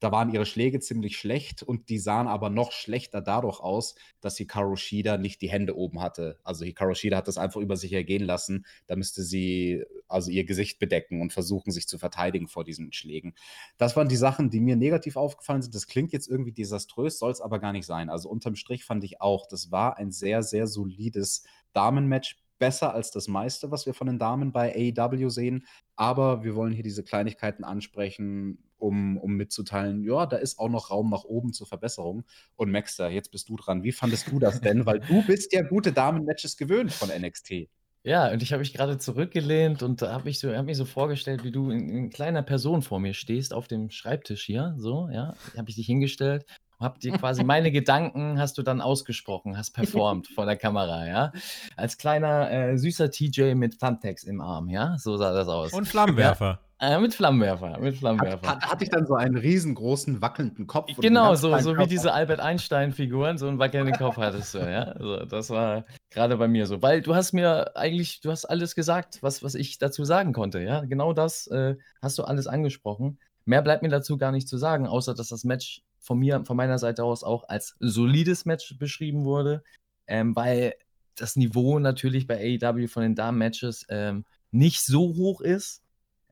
da waren ihre Schläge ziemlich schlecht und die sahen aber noch schlechter dadurch aus, dass Hikaru Shida nicht die Hände oben hatte. Also Hikaru Shida hat das einfach über sich ergehen lassen. Da müsste sie also ihr Gesicht bedecken und versuchen, sich zu verteidigen vor diesen Schlägen. Das waren die Sachen, die mir negativ aufgefallen sind. Das klingt jetzt irgendwie desaströs, soll es aber gar nicht sein. Also unterm Strich fand ich auch, das war ein sehr, sehr solides Damenmatch besser als das meiste, was wir von den Damen bei AEW sehen. Aber wir wollen hier diese Kleinigkeiten ansprechen, um, um mitzuteilen, ja, da ist auch noch Raum nach oben zur Verbesserung. Und Maxter, jetzt bist du dran. Wie fandest du das denn? Weil du bist ja gute Damen-Matches gewöhnt von NXT. Ja, und ich habe mich gerade zurückgelehnt und habe mich so, hab mich so vorgestellt, wie du in, in kleiner Person vor mir stehst auf dem Schreibtisch hier, so, ja, habe ich dich hingestellt Habt ihr quasi meine Gedanken hast du dann ausgesprochen, hast performt vor der Kamera, ja? Als kleiner äh, süßer TJ mit Thumbtacks im Arm, ja? So sah das aus. Und Flammenwerfer. Ja, äh, mit Flammenwerfer, mit Flammenwerfer. Hat, hat, hatte ich dann so einen riesengroßen wackelnden Kopf? Genau, so, so wie diese Albert Einstein-Figuren, so einen wackelnden Kopf hattest du, ja? Also, das war gerade bei mir so. Weil du hast mir eigentlich, du hast alles gesagt, was, was ich dazu sagen konnte, ja? Genau das äh, hast du alles angesprochen. Mehr bleibt mir dazu gar nicht zu sagen, außer dass das Match von mir, von meiner Seite aus auch als solides Match beschrieben wurde, ähm, weil das Niveau natürlich bei AEW von den Damen-Matches ähm, nicht so hoch ist.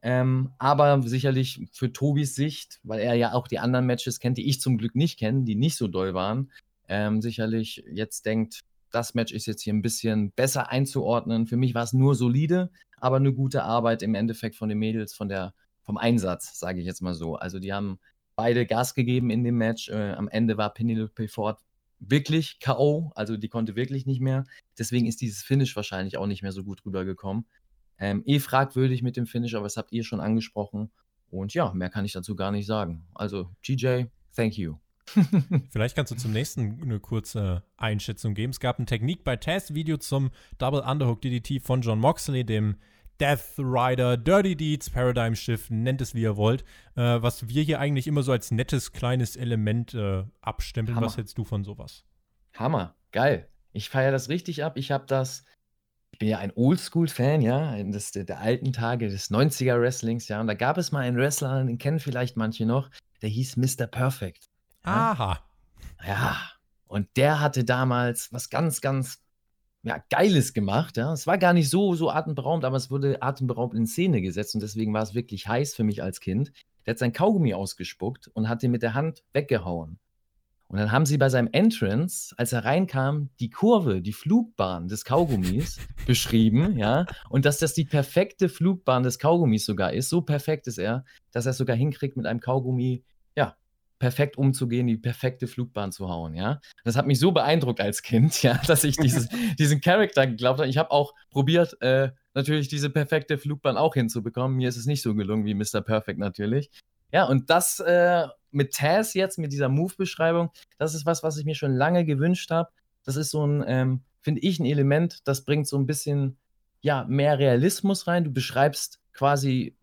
Ähm, aber sicherlich für Tobis Sicht, weil er ja auch die anderen Matches kennt, die ich zum Glück nicht kenne, die nicht so doll waren, ähm, sicherlich jetzt denkt, das Match ist jetzt hier ein bisschen besser einzuordnen. Für mich war es nur solide, aber eine gute Arbeit im Endeffekt von den Mädels, von der vom Einsatz, sage ich jetzt mal so. Also die haben beide Gas gegeben in dem Match. Äh, am Ende war Penelope Ford wirklich K.O., also die konnte wirklich nicht mehr. Deswegen ist dieses Finish wahrscheinlich auch nicht mehr so gut rübergekommen. Ähm, eh fragwürdig mit dem Finish, aber das habt ihr schon angesprochen. Und ja, mehr kann ich dazu gar nicht sagen. Also, GJ, thank you. Vielleicht kannst du zum nächsten eine kurze Einschätzung geben. Es gab ein Technik bei Test-Video zum Double Underhook DDT von John Moxley, dem Death Rider, Dirty Deeds, Paradigm Shift, nennt es wie ihr wollt, äh, was wir hier eigentlich immer so als nettes kleines Element äh, abstempeln. Hammer. Was hältst du von sowas? Hammer, geil. Ich feiere das richtig ab. Ich habe das, ich bin ja ein Oldschool-Fan, ja, der, der, alten Tage des 90er-Wrestlings, ja, und da gab es mal einen Wrestler, den kennen vielleicht manche noch, der hieß Mr. Perfect. Ja? Aha. Ja, und der hatte damals was ganz, ganz ja, Geiles gemacht. Ja. Es war gar nicht so, so atemberaubend, aber es wurde atemberaubend in Szene gesetzt und deswegen war es wirklich heiß für mich als Kind. Der hat sein Kaugummi ausgespuckt und hat den mit der Hand weggehauen. Und dann haben sie bei seinem Entrance, als er reinkam, die Kurve, die Flugbahn des Kaugummis beschrieben, ja, und dass das die perfekte Flugbahn des Kaugummis sogar ist. So perfekt ist er, dass er es sogar hinkriegt, mit einem Kaugummi perfekt umzugehen, die perfekte Flugbahn zu hauen, ja. Das hat mich so beeindruckt als Kind, ja, dass ich dieses, diesen Charakter geglaubt habe. Ich habe auch probiert, äh, natürlich diese perfekte Flugbahn auch hinzubekommen. Mir ist es nicht so gelungen wie Mr. Perfect natürlich. Ja, und das äh, mit Taz jetzt, mit dieser Move-Beschreibung, das ist was, was ich mir schon lange gewünscht habe. Das ist so ein, ähm, finde ich, ein Element, das bringt so ein bisschen, ja, mehr Realismus rein. Du beschreibst quasi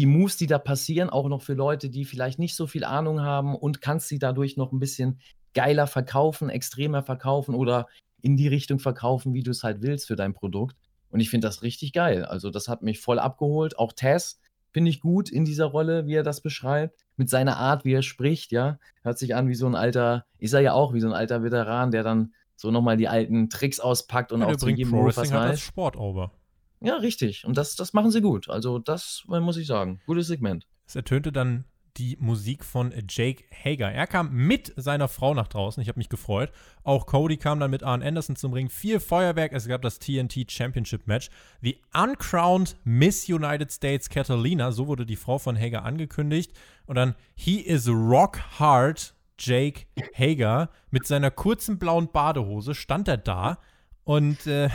die Moves, die da passieren, auch noch für Leute, die vielleicht nicht so viel Ahnung haben und kannst sie dadurch noch ein bisschen geiler verkaufen, extremer verkaufen oder in die Richtung verkaufen, wie du es halt willst für dein Produkt. Und ich finde das richtig geil. Also das hat mich voll abgeholt. Auch Tess finde ich gut in dieser Rolle, wie er das beschreibt. Mit seiner Art, wie er spricht, ja. Hört sich an wie so ein alter, ist er ja auch, wie so ein alter Veteran, der dann so nochmal die alten Tricks auspackt und ja, auch zu jedem Move was weiß. Sport over. Ja, richtig. Und das, das machen sie gut. Also, das muss ich sagen. Gutes Segment. Es ertönte dann die Musik von Jake Hager. Er kam mit seiner Frau nach draußen. Ich habe mich gefreut. Auch Cody kam dann mit Arn Anderson zum Ring. Viel Feuerwerk. Es gab das TNT Championship Match. The Uncrowned Miss United States Catalina. So wurde die Frau von Hager angekündigt. Und dann He is Rock Hard. Jake Hager mit seiner kurzen blauen Badehose stand er da und äh,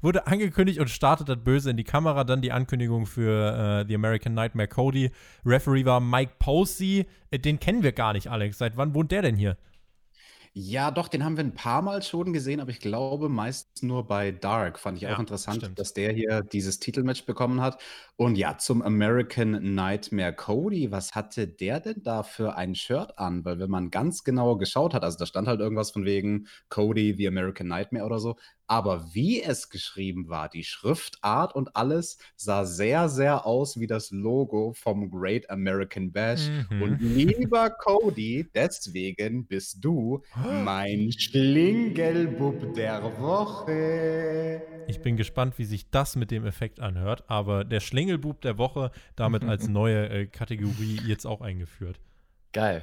wurde angekündigt und startet das böse in die Kamera. Dann die Ankündigung für äh, The American Nightmare Cody. Referee war Mike Posey. Äh, den kennen wir gar nicht, Alex. Seit wann wohnt der denn hier? Ja, doch, den haben wir ein paar Mal schon gesehen, aber ich glaube meist nur bei Dark. Fand ich ja, auch interessant, stimmt. dass der hier dieses Titelmatch bekommen hat. Und ja, zum American Nightmare Cody, was hatte der denn da für ein Shirt an? Weil wenn man ganz genau geschaut hat, also da stand halt irgendwas von wegen Cody, The American Nightmare oder so, aber wie es geschrieben war, die Schriftart und alles sah sehr, sehr aus wie das Logo vom Great American Bash. Mhm. Und lieber Cody, deswegen bist du mein Schlingelbub der Woche. Ich bin gespannt, wie sich das mit dem Effekt anhört, aber der Schlingelbub der Woche damit als neue äh, Kategorie jetzt auch eingeführt. Geil.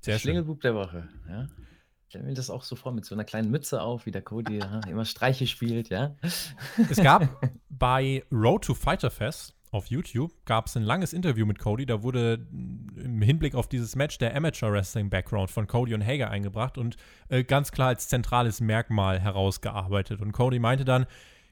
Sehr Schlingelbub der Woche, ja stelle mir das auch so vor, mit so einer kleinen Mütze auf, wie der Cody ja, immer Streiche spielt, ja. Es gab bei Road to Fighter Fest auf YouTube gab es ein langes Interview mit Cody. Da wurde im Hinblick auf dieses Match der Amateur Wrestling Background von Cody und Hager eingebracht und äh, ganz klar als zentrales Merkmal herausgearbeitet. Und Cody meinte dann,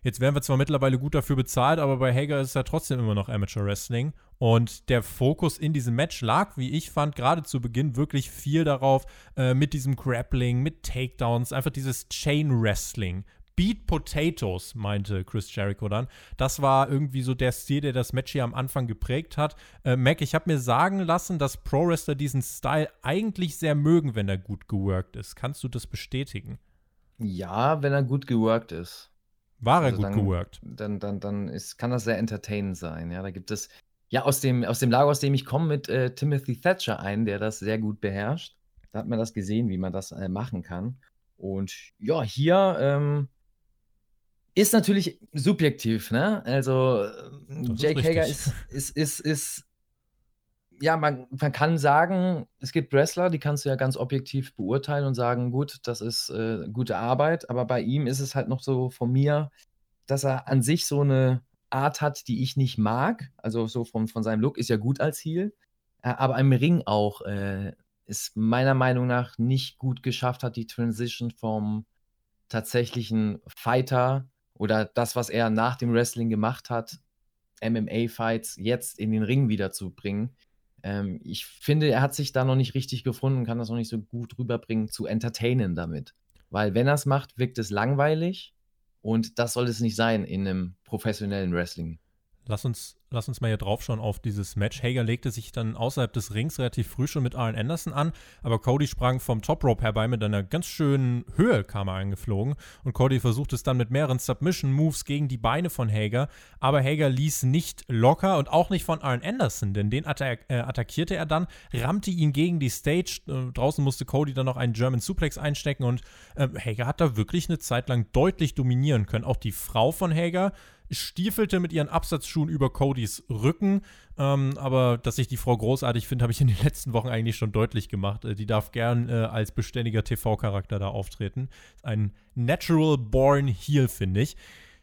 Jetzt werden wir zwar mittlerweile gut dafür bezahlt, aber bei Hager ist ja trotzdem immer noch Amateur Wrestling. Und der Fokus in diesem Match lag, wie ich fand, gerade zu Beginn wirklich viel darauf, äh, mit diesem Grappling, mit Takedowns, einfach dieses Chain Wrestling. Beat Potatoes, meinte Chris Jericho dann. Das war irgendwie so der Stil, der das Match hier am Anfang geprägt hat. Äh, Mac, ich habe mir sagen lassen, dass Pro-Wrestler diesen Style eigentlich sehr mögen, wenn er gut geworkt ist. Kannst du das bestätigen? Ja, wenn er gut geworkt ist. War er also gut dann, geworkt? Dann, dann, dann ist, kann das sehr entertainend sein. Ja, da gibt es ja aus dem, aus dem Lager, aus dem ich komme, mit äh, Timothy Thatcher ein, der das sehr gut beherrscht. Da hat man das gesehen, wie man das äh, machen kann. Und ja, hier ähm, ist natürlich subjektiv, ne? Also Jake Hager ist, ist, ist, ist, ja, man, man kann sagen, es gibt Wrestler, die kannst du ja ganz objektiv beurteilen und sagen, gut, das ist äh, gute Arbeit, aber bei ihm ist es halt noch so von mir, dass er an sich so eine Art hat, die ich nicht mag. Also so von, von seinem Look ist ja gut als Heel, äh, aber im Ring auch äh, ist meiner Meinung nach nicht gut geschafft hat, die Transition vom tatsächlichen Fighter oder das, was er nach dem Wrestling gemacht hat, MMA-Fights jetzt in den Ring wiederzubringen. Ähm, ich finde, er hat sich da noch nicht richtig gefunden, kann das noch nicht so gut rüberbringen, zu entertainen damit. Weil wenn er es macht, wirkt es langweilig und das soll es nicht sein in einem professionellen Wrestling. Lass uns lass uns mal hier drauf schauen auf dieses Match. Hager legte sich dann außerhalb des Rings relativ früh schon mit Arn Anderson an, aber Cody sprang vom Top Rope herbei mit einer ganz schönen Höhe kam er eingeflogen und Cody versuchte es dann mit mehreren Submission Moves gegen die Beine von Hager, aber Hager ließ nicht locker und auch nicht von Arn Anderson, denn den attack äh, attackierte er dann, rammte ihn gegen die Stage. Äh, draußen musste Cody dann noch einen German Suplex einstecken und äh, Hager hat da wirklich eine Zeit lang deutlich dominieren können. Auch die Frau von Hager stiefelte mit ihren Absatzschuhen über Codys Rücken. Ähm, aber dass ich die Frau großartig finde, habe ich in den letzten Wochen eigentlich schon deutlich gemacht. Äh, die darf gern äh, als beständiger TV-Charakter da auftreten. Ein natural born Heel, finde ich.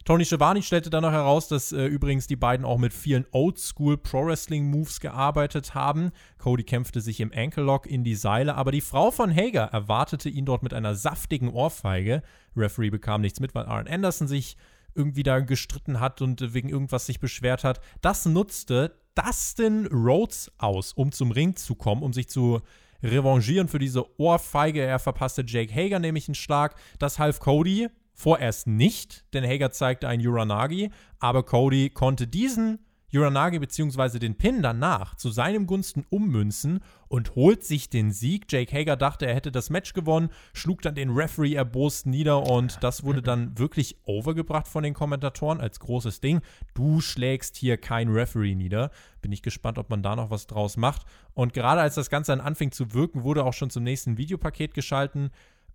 Tony Schiavone stellte dann noch heraus, dass äh, übrigens die beiden auch mit vielen Oldschool Pro Wrestling Moves gearbeitet haben. Cody kämpfte sich im Ankle Lock in die Seile, aber die Frau von Hager erwartete ihn dort mit einer saftigen Ohrfeige. Referee bekam nichts mit, weil Arn Anderson sich irgendwie da gestritten hat und wegen irgendwas sich beschwert hat. Das nutzte Dustin Rhodes aus, um zum Ring zu kommen, um sich zu revanchieren für diese Ohrfeige. Er verpasste Jake Hager nämlich einen Schlag. Das half Cody vorerst nicht, denn Hager zeigte einen Uranagi, aber Cody konnte diesen Uranagi bzw. den Pin danach zu seinem Gunsten ummünzen und holt sich den Sieg. Jake Hager dachte, er hätte das Match gewonnen, schlug dann den Referee erbost nieder und das wurde dann wirklich overgebracht von den Kommentatoren als großes Ding. Du schlägst hier kein Referee nieder. Bin ich gespannt, ob man da noch was draus macht. Und gerade als das Ganze dann anfing zu wirken, wurde auch schon zum nächsten Videopaket geschalten.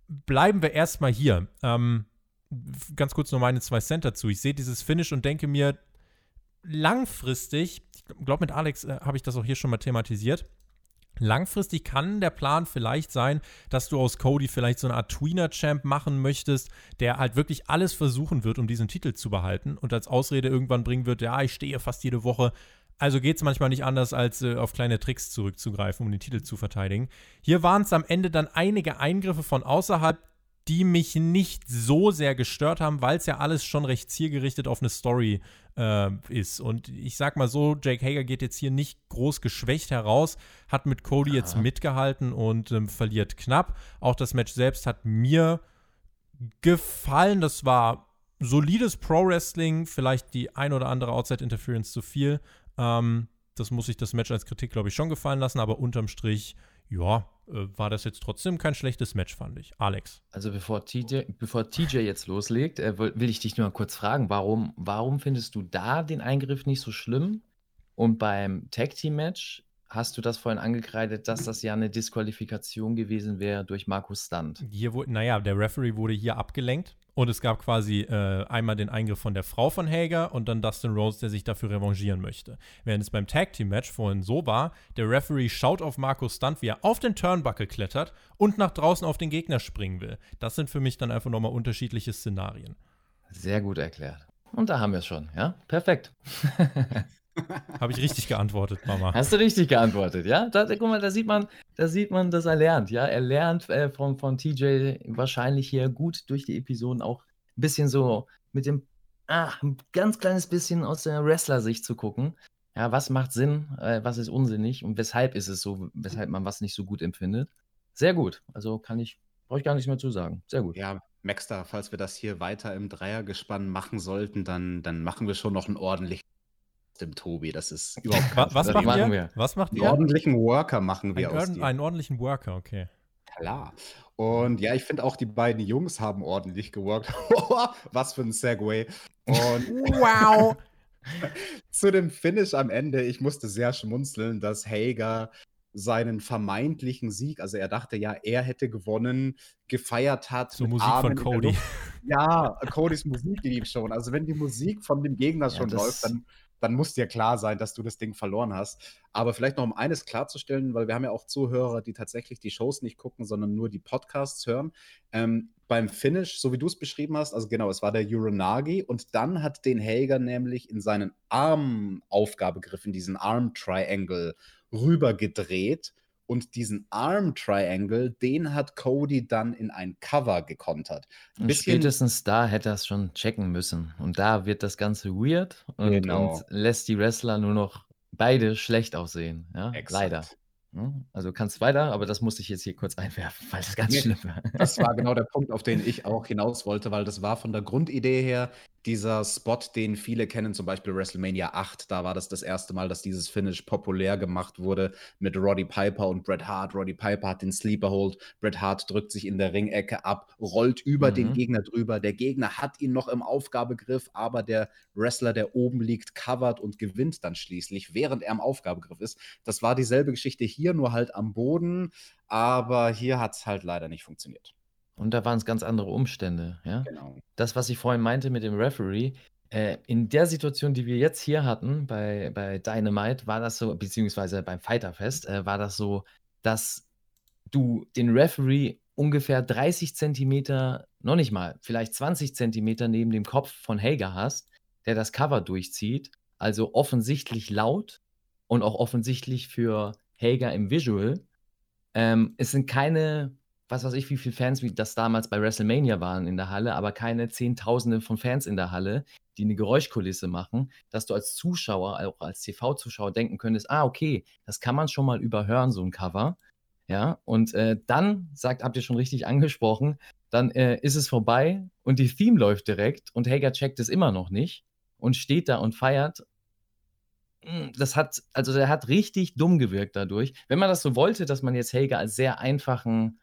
Bleiben wir erstmal hier. Ähm, ganz kurz nur meine zwei Cent dazu. Ich sehe dieses Finish und denke mir, langfristig, ich glaube, mit Alex äh, habe ich das auch hier schon mal thematisiert. Langfristig kann der Plan vielleicht sein, dass du aus Cody vielleicht so eine Art Tweener-Champ machen möchtest, der halt wirklich alles versuchen wird, um diesen Titel zu behalten und als Ausrede irgendwann bringen wird, ja, ich stehe fast jede Woche. Also geht es manchmal nicht anders, als äh, auf kleine Tricks zurückzugreifen, um den Titel zu verteidigen. Hier waren es am Ende dann einige Eingriffe von außerhalb, die mich nicht so sehr gestört haben, weil es ja alles schon recht zielgerichtet auf eine Story äh, ist. Und ich sag mal so, Jake Hager geht jetzt hier nicht groß geschwächt heraus, hat mit Cody jetzt mitgehalten und ähm, verliert knapp. Auch das Match selbst hat mir gefallen. Das war solides Pro-Wrestling, vielleicht die ein oder andere Outside-Interference zu viel. Ähm, das muss ich das Match als Kritik, glaube ich, schon gefallen lassen, aber unterm Strich, ja, war das jetzt trotzdem kein schlechtes Match, fand ich. Alex. Also bevor TJ, bevor TJ jetzt loslegt, äh, will ich dich nur mal kurz fragen, warum, warum findest du da den Eingriff nicht so schlimm? Und beim Tag Team Match hast du das vorhin angekreidet, dass das ja eine Disqualifikation gewesen wäre durch Markus Stunt. Hier wurde, naja, der Referee wurde hier abgelenkt und es gab quasi äh, einmal den Eingriff von der Frau von Hager und dann Dustin Rose, der sich dafür revanchieren möchte. Während es beim Tag Team Match vorhin so war, der Referee schaut auf Markus Stunt, wie er auf den Turnbuckle klettert und nach draußen auf den Gegner springen will. Das sind für mich dann einfach nochmal unterschiedliche Szenarien. Sehr gut erklärt. Und da haben wir es schon, ja? Perfekt. Habe ich richtig geantwortet, Mama. Hast du richtig geantwortet, ja? Da, guck mal, da sieht man, da sieht man, dass er lernt, ja? Er lernt äh, von, von TJ wahrscheinlich hier gut durch die Episoden auch ein bisschen so mit dem ah, ein ganz kleines bisschen aus der Wrestler-Sicht zu gucken. Ja, was macht Sinn, äh, was ist unsinnig und weshalb ist es so, weshalb man was nicht so gut empfindet. Sehr gut. Also kann ich, brauche ich gar nichts mehr zu sagen. Sehr gut. Ja, Maxter, falls wir das hier weiter im Dreiergespann machen sollten, dann, dann machen wir schon noch einen ordentlichen dem Tobi. Das ist überhaupt Wa- Was macht machen wir. Was macht Einen ihr? ordentlichen Worker machen wir Einen, aus dir. einen ordentlichen Worker, okay. Klar. Und ja, ich finde auch, die beiden Jungs haben ordentlich geworkt. Was für ein Segway. Und Wow! zu dem Finish am Ende, ich musste sehr schmunzeln, dass Hager seinen vermeintlichen Sieg, also er dachte ja, er hätte gewonnen, gefeiert hat. So mit Musik Armen von Cody. Ja, Codys Musik lief schon. Also wenn die Musik von dem Gegner Ja, schon läuft, dann, dann muss dir klar sein, dass du das Ding verloren hast. Aber vielleicht noch um eines klarzustellen, weil wir haben ja auch Zuhörer, die tatsächlich die Shows nicht gucken, sondern nur die Podcasts hören. Ähm, beim Finish, so wie du es beschrieben hast, also genau, es war der Uranagi und dann hat den Hager nämlich in seinen Armaufgabegriff, in diesen Arm Triangle rübergedreht und diesen Arm Triangle, den hat Cody dann in ein Cover gekontert. Und Bisschen- spätestens da hätte er es schon checken müssen. Und da wird das Ganze weird und, Genau. und lässt die Wrestler nur noch beide schlecht aussehen. Ja? Exakt. Leider. Also kannst weiter, aber das musste ich jetzt hier kurz einwerfen, weil das ganz Nee. schlimm war. Das war genau der Punkt, auf den ich auch hinaus wollte, weil das war von der Grundidee her dieser Spot, den viele kennen, zum Beispiel WrestleMania 8. Da war das das erste Mal, dass dieses Finish populär gemacht wurde mit Roddy Piper und Bret Hart. Roddy Piper hat den Sleeper Hold, Bret Hart drückt sich in der Ringecke ab, rollt über Mhm. den Gegner drüber. Der Gegner hat ihn noch im Aufgabegriff, aber der Wrestler, der oben liegt, covert und gewinnt dann schließlich, während er im Aufgabegriff ist. Das war dieselbe Geschichte hier, nur halt am Boden, aber hier hat es halt leider nicht funktioniert. Und da waren es ganz andere Umstände. Ja? Genau. das, was ich vorhin meinte mit dem Referee, äh, in der Situation, die wir jetzt hier hatten bei, bei Dynamite, war das so, beziehungsweise beim Fighterfest, äh, war das so, dass du den Referee ungefähr 30 Zentimeter, noch nicht mal, vielleicht 20 Zentimeter neben dem Kopf von Hager hast, der das Cover durchzieht, also offensichtlich laut und auch offensichtlich für Hager im Visual. Ähm, es sind keine was weiß ich, wie viele Fans wie das damals bei WrestleMania waren in der Halle, aber keine Zehntausende von Fans in der Halle, die eine Geräuschkulisse machen, dass du als Zuschauer, auch als TV-Zuschauer denken könntest, ah, okay, das kann man schon mal überhören, so ein Cover. Ja, und äh, dann, sagt, habt ihr schon richtig angesprochen, dann äh, ist es vorbei und die Theme läuft direkt und Hager checkt es immer noch nicht und steht da und feiert. Mm, Das hat, also der hat richtig dumm gewirkt dadurch. Wenn man das so wollte, dass man jetzt Hager als sehr einfachen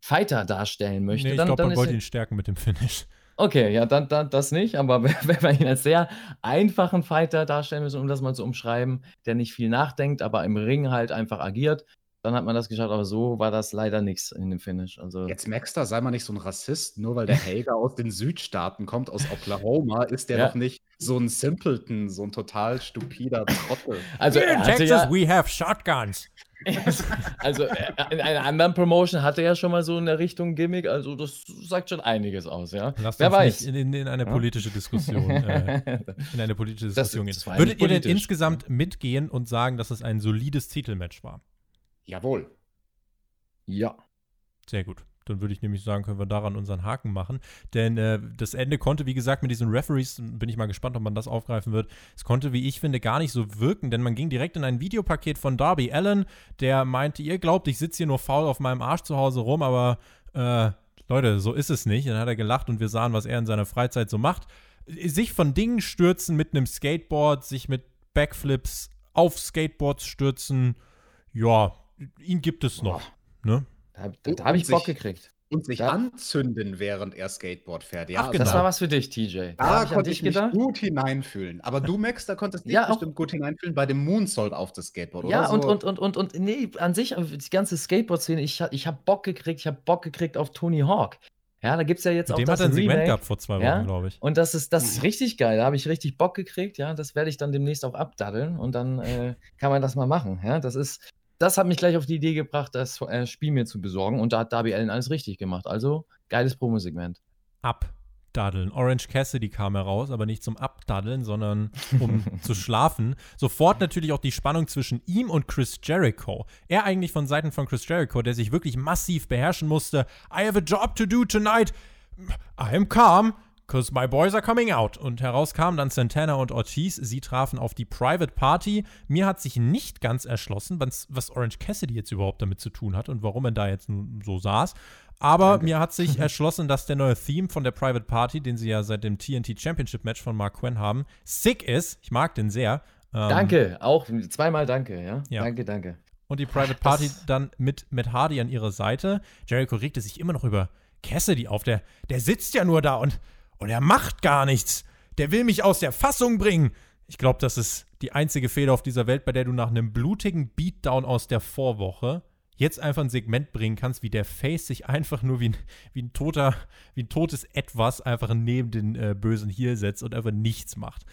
Fighter darstellen möchte, Nee, ich dann, glaube, man wollte ihn stärken mit dem Finish. Okay, ja, dann, dann das nicht, aber wenn wir ihn als sehr einfachen Fighter darstellen müssen, um das mal zu umschreiben, der nicht viel nachdenkt, aber im Ring halt einfach agiert, dann hat man das geschafft, aber so war das leider nichts in dem Finish. Also, Jetzt Maxter, sei mal nicht so ein Rassist, nur weil der Hager aus den Südstaaten kommt, aus Oklahoma, ist der Ja. doch nicht so ein Simpleton, so ein total stupider Trottel. also Here in Texas, ja, we have shotguns. also äh, in einer anderen Promotion hatte er ja schon mal so in der Richtung Gimmick, also das sagt schon einiges aus, ja. Lasst Wer uns weiß. nicht in, in, in eine politische Diskussion, äh, in eine politische Das- Diskussion das ja Würdet ihr denn insgesamt mitgehen und sagen, dass es ein solides Titelmatch war? Jawohl. ja. Sehr gut. Dann würde ich nämlich sagen, können wir daran unseren Haken machen. Denn äh, das Ende konnte, wie gesagt, mit diesen Referees, bin ich mal gespannt, ob man das aufgreifen wird. Es konnte, wie ich finde, gar nicht so wirken, denn man ging direkt in ein Videopaket von Darby Allen, der meinte, ihr glaubt, ich sitze hier nur faul auf meinem Arsch zu Hause rum, aber äh, Leute, so ist es nicht. Dann hat er gelacht und wir sahen, was er in seiner Freizeit so macht. Sich von Dingen stürzen mit einem Skateboard, sich mit Backflips auf Skateboards stürzen, ja, ihn gibt es noch. Ne? Da, da, da habe ich Und Bock sich- gekriegt. Und sich Ja. anzünden, während er Skateboard fährt. Ja, Ach, genau. Das war was für dich, TJ. Da an konnte ich mich gedacht. gut hineinfühlen. Aber du, Max, da konntest dich Ja, auch- bestimmt gut hineinfühlen bei dem Moonsault auf das Skateboard, oder? Ja, und, so. und, und, und, und, nee, an sich, äh, die ganze Skateboard-Szene, ich, ich habe Bock gekriegt, ich habe Bock gekriegt auf Tony Hawk. Ja, da gibt es ja jetzt Mit auch dem das hat er ein Segment Remake. gehabt vor zwei Wochen, Ja? glaube ich. Und das ist, das ist Mhm. richtig geil. Da habe ich richtig Bock gekriegt. Ja, das werde ich dann demnächst auch abdaddeln und dann äh, kann man das mal machen. Ja, das ist, das hat mich gleich auf die Idee gebracht, das äh, Spiel mir zu besorgen. Und da hat Darby Allen alles richtig gemacht. Also geiles Promosegment. Abdaddeln. Orange Cassidy kam heraus, aber nicht zum Abdaddeln, sondern um zu schlafen. Sofort natürlich auch die Spannung zwischen ihm und Chris Jericho. Er eigentlich von Seiten von Chris Jericho, der sich wirklich massiv beherrschen musste. I have a job to do tonight. I am calm. Cause my boys are coming out. Und heraus kamen dann Santana und Ortiz. Sie trafen auf die Private Party. Mir hat sich nicht ganz erschlossen, was, was Orange Cassidy jetzt überhaupt damit zu tun hat und warum er da jetzt so saß. Aber Danke. mir hat sich erschlossen, dass der neue Theme von der Private Party, den sie ja seit dem TNT Championship Match von Mark Quinn haben, sick ist. Ich mag den sehr. Ähm, danke, auch zweimal danke, ja? ja. Danke, danke. Und die Private Party das dann mit Matt Hardy an ihrer Seite. Jericho regte sich immer noch über Cassidy auf. Der, der sitzt ja nur da und, und er macht gar nichts. Der will mich aus der Fassung bringen. Ich glaube, das ist die einzige Fehler auf dieser Welt, bei der du nach einem blutigen Beatdown aus der Vorwoche jetzt einfach ein Segment bringen kannst, wie der Face sich einfach nur wie ein, wie ein toter, wie ein totes Etwas einfach neben den äh, bösen Heel setzt und einfach nichts macht.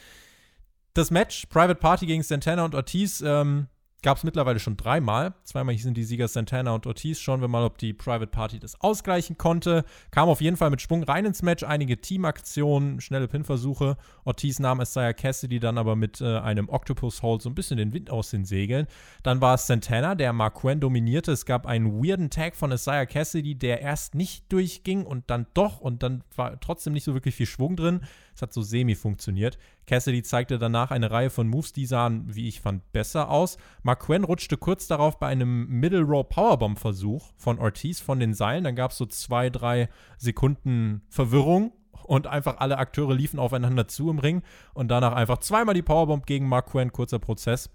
Das Match, Private Party gegen Santana und Ortiz, ähm, Gab es mittlerweile schon dreimal. Zweimal hießen die Sieger Santana und Ortiz. Schauen wir mal, ob die Private Party das ausgleichen konnte. Kam auf jeden Fall mit Schwung rein ins Match. Einige Teamaktionen, schnelle Pinversuche. Ortiz nahm Isaiah Cassidy dann aber mit äh, einem Octopus Hold so ein bisschen den Wind aus den Segeln. Dann war es Santana, der Mark Quen dominierte. Es gab einen weirden Tag von Isaiah Cassidy, der erst nicht durchging und dann doch. Und dann war trotzdem nicht so wirklich viel Schwung drin. Es hat so semi funktioniert. Cassidy zeigte danach eine Reihe von Moves, die sahen, wie ich fand, besser aus. Mark Quinn rutschte kurz darauf bei einem Middle Row Powerbomb Versuch von Ortiz von den Seilen. Dann gab es so zwei, drei Sekunden Verwirrung und einfach alle Akteure liefen aufeinander zu im Ring und danach einfach zweimal die Powerbomb gegen Mark Quinn, kurzer Prozess.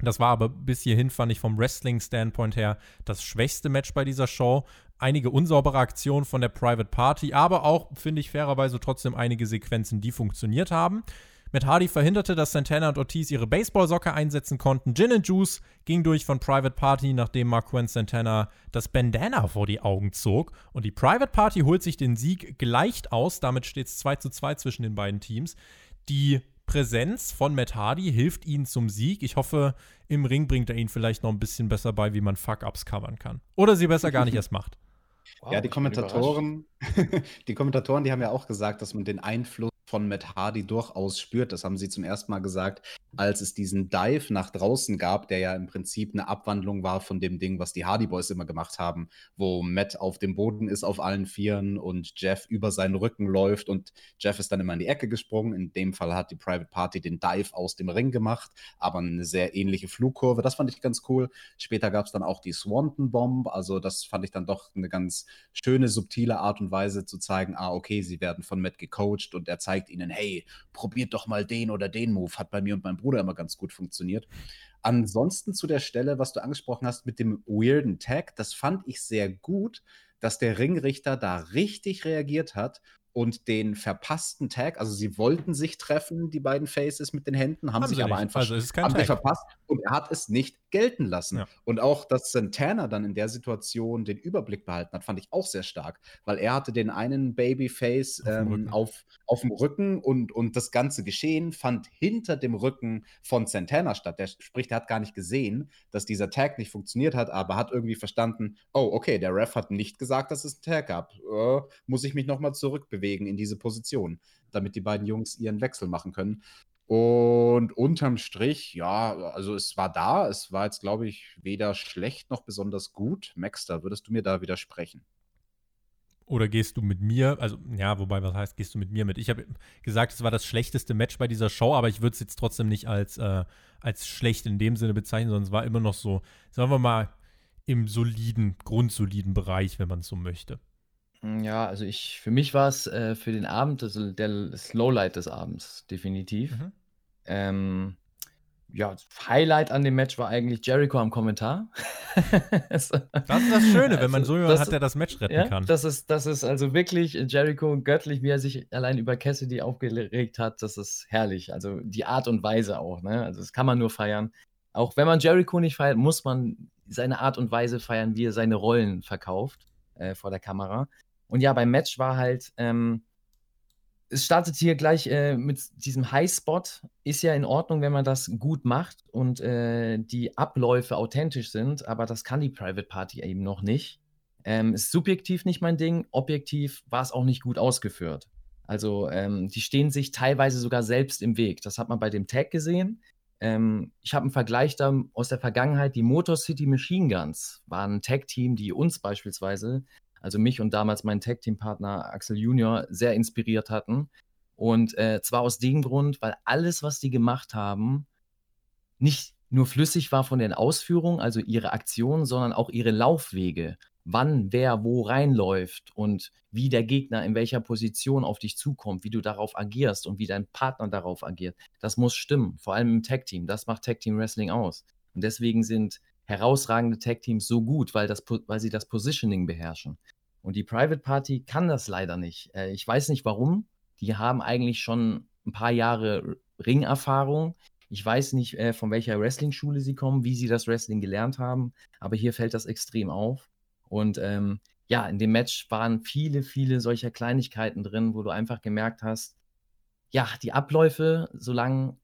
Das war aber bis hierhin, fand ich vom Wrestling-Standpoint her, das schwächste Match bei dieser Show einige unsaubere Aktionen von der Private Party, aber auch, finde ich fairerweise, trotzdem einige Sequenzen, die funktioniert haben. Matt Hardy verhinderte, dass Santana und Ortiz ihre Baseballsocke einsetzen konnten. Gin and Juice ging durch von Private Party, nachdem Marquand Santana das Bandana vor die Augen zog. Und die Private Party holt sich den Sieg gleicht aus. Damit steht es 2 zu 2 zwischen den beiden Teams. Die Präsenz von Matt Hardy hilft ihnen zum Sieg. Ich hoffe, im Ring bringt er ihnen vielleicht noch ein bisschen besser bei, wie man Fuck-Ups covern kann. Oder sie besser gar nicht erst macht. Wow, ja, die Kommentatoren, die Kommentatoren, die haben ja auch gesagt, dass man den Einfluss von Matt Hardy durchaus spürt. Das haben sie zum ersten Mal gesagt, als es diesen Dive nach draußen gab, der ja im Prinzip eine Abwandlung war von dem Ding, was die Hardy Boys immer gemacht haben, wo Matt auf dem Boden ist auf allen Vieren und Jeff über seinen Rücken läuft und Jeff ist dann immer in die Ecke gesprungen. In dem Fall hat die Private Party den Dive aus dem Ring gemacht, aber eine sehr ähnliche Flugkurve. Das fand ich ganz cool. Später gab es dann auch die Swanton Bomb, also das fand ich dann doch eine ganz schöne, subtile Art und Weise zu zeigen, ah, okay, sie werden von Matt gecoacht und er zeigt zeigt ihnen, hey, probiert doch mal den oder den Move. Hat bei mir und meinem Bruder immer ganz gut funktioniert. Ansonsten zu der Stelle, was du angesprochen hast mit dem weirden Tag, das fand ich sehr gut, dass der Ringrichter da richtig reagiert hat und den verpassten Tag, also sie wollten sich treffen, die beiden Faces mit den Händen, haben, haben sich aber nicht. einfach also haben sich verpasst und er hat es nicht gelten lassen. Ja. Und auch, dass Santana dann in der Situation den Überblick behalten hat, fand ich auch sehr stark, weil er hatte den einen Babyface auf, ähm, auf, auf, dem Rücken und, und das ganze Geschehen fand hinter dem Rücken von Santana statt. Der spricht, er hat gar nicht gesehen, dass dieser Tag nicht funktioniert hat, aber hat irgendwie verstanden, oh, okay, der Ref hat nicht gesagt, dass es einen Tag gab. Äh, muss ich mich nochmal zurückbewegen in diese Position, damit die beiden Jungs ihren Wechsel machen können. Und unterm Strich, ja, also es war da. Es war jetzt, glaube ich, weder schlecht noch besonders gut. Maxter, würdest du mir da widersprechen? Oder gehst du mit mir, also ja, wobei, was heißt, gehst du mit mir mit? Ich habe gesagt, es war das schlechteste Match bei dieser Show, aber ich würde es jetzt trotzdem nicht als, äh, als schlecht in dem Sinne bezeichnen, sondern es war immer noch so, sagen wir mal, im soliden, grundsoliden Bereich, wenn man es so möchte. Ja, also ich, für mich war es äh, für den Abend das, der das Lowlight des Abends, definitiv. Mhm. Ähm, ja, Highlight an dem Match war eigentlich Jericho am Kommentar. das ist das Schöne, wenn man so jemanden hat, der das Match retten ja, kann. Das ist, das ist also wirklich Jericho göttlich, wie er sich allein über Cassidy aufgeregt hat. Das ist herrlich. Also die Art und Weise auch. Ne? Also das kann man nur feiern. Auch wenn man Jericho nicht feiert, muss man seine Art und Weise feiern, wie er seine Rollen verkauft äh, vor der Kamera. Und ja, beim Match war halt, ähm, es startet hier gleich äh, mit diesem High-Spot. Ist ja in Ordnung, wenn man das gut macht und äh, die Abläufe authentisch sind, aber das kann die Private Party eben noch nicht. Ähm, ist subjektiv nicht mein Ding, objektiv war es auch nicht gut ausgeführt. Also ähm, die stehen sich teilweise sogar selbst im Weg. Das hat man bei dem Tag gesehen. Ähm, ich habe einen Vergleich da aus der Vergangenheit. Die Motor City Machine Guns waren ein Tag-Team, die uns beispielsweise also mich und damals meinen Tag-Team-Partner Axel Junior, sehr inspiriert hatten. Und äh, zwar aus dem Grund, weil alles, was die gemacht haben, nicht nur flüssig war von den Ausführungen, also ihre Aktionen, sondern auch ihre Laufwege. Wann, wer, wo reinläuft und wie der Gegner in welcher Position auf dich zukommt, wie du darauf agierst und wie dein Partner darauf agiert. Das muss stimmen, vor allem im Tag-Team. Das macht Tag-Team Wrestling aus. Und deswegen sind herausragende Tag-Teams so gut, weil, das, weil sie das Positioning beherrschen. Und die Private Party kann das leider nicht. Äh, ich weiß nicht warum. Die haben eigentlich schon ein paar Jahre Ringerfahrung. Ich weiß nicht, äh, von welcher Wrestling-Schule sie kommen, wie sie das Wrestling gelernt haben, aber hier fällt das extrem auf. Und ähm, ja, in dem Match waren viele, viele solcher Kleinigkeiten drin, wo du einfach gemerkt hast, ja, die Abläufe, solange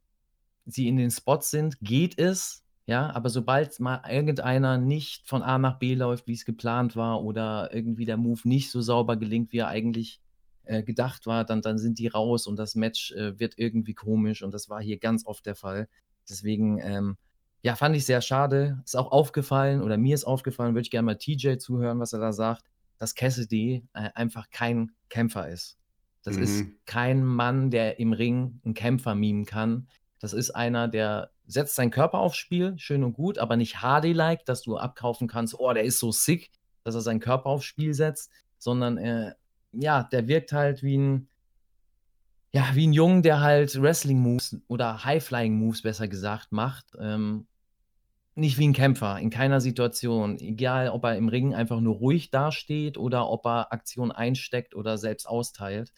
sie in den Spots sind, geht es, ja, aber sobald mal irgendeiner nicht von A nach B läuft, wie es geplant war, oder irgendwie der Move nicht so sauber gelingt, wie er eigentlich äh, gedacht war, dann, dann sind die raus und das Match äh, wird irgendwie komisch und das war hier ganz oft der Fall. Deswegen, ähm, ja, fand ich sehr schade. Ist auch aufgefallen oder mir ist aufgefallen, würde ich gerne mal TJ zuhören, was er da sagt, dass Cassidy äh, einfach kein Kämpfer ist. Das mhm. ist kein Mann, der im Ring einen Kämpfer mimen kann. Das ist einer, der setzt seinen Körper aufs Spiel, schön und gut, aber nicht Hardy-like, dass du abkaufen kannst, oh, der ist so sick, dass er seinen Körper aufs Spiel setzt, sondern er ja, der wirkt halt wie ein, ja, wie ein Jungen, der halt Wrestling-Moves oder High-Flying-Moves, besser gesagt, macht. Ähm, nicht wie ein Kämpfer, in keiner Situation. Egal, ob er im Ring einfach nur ruhig dasteht oder ob er Aktion einsteckt oder selbst austeilt.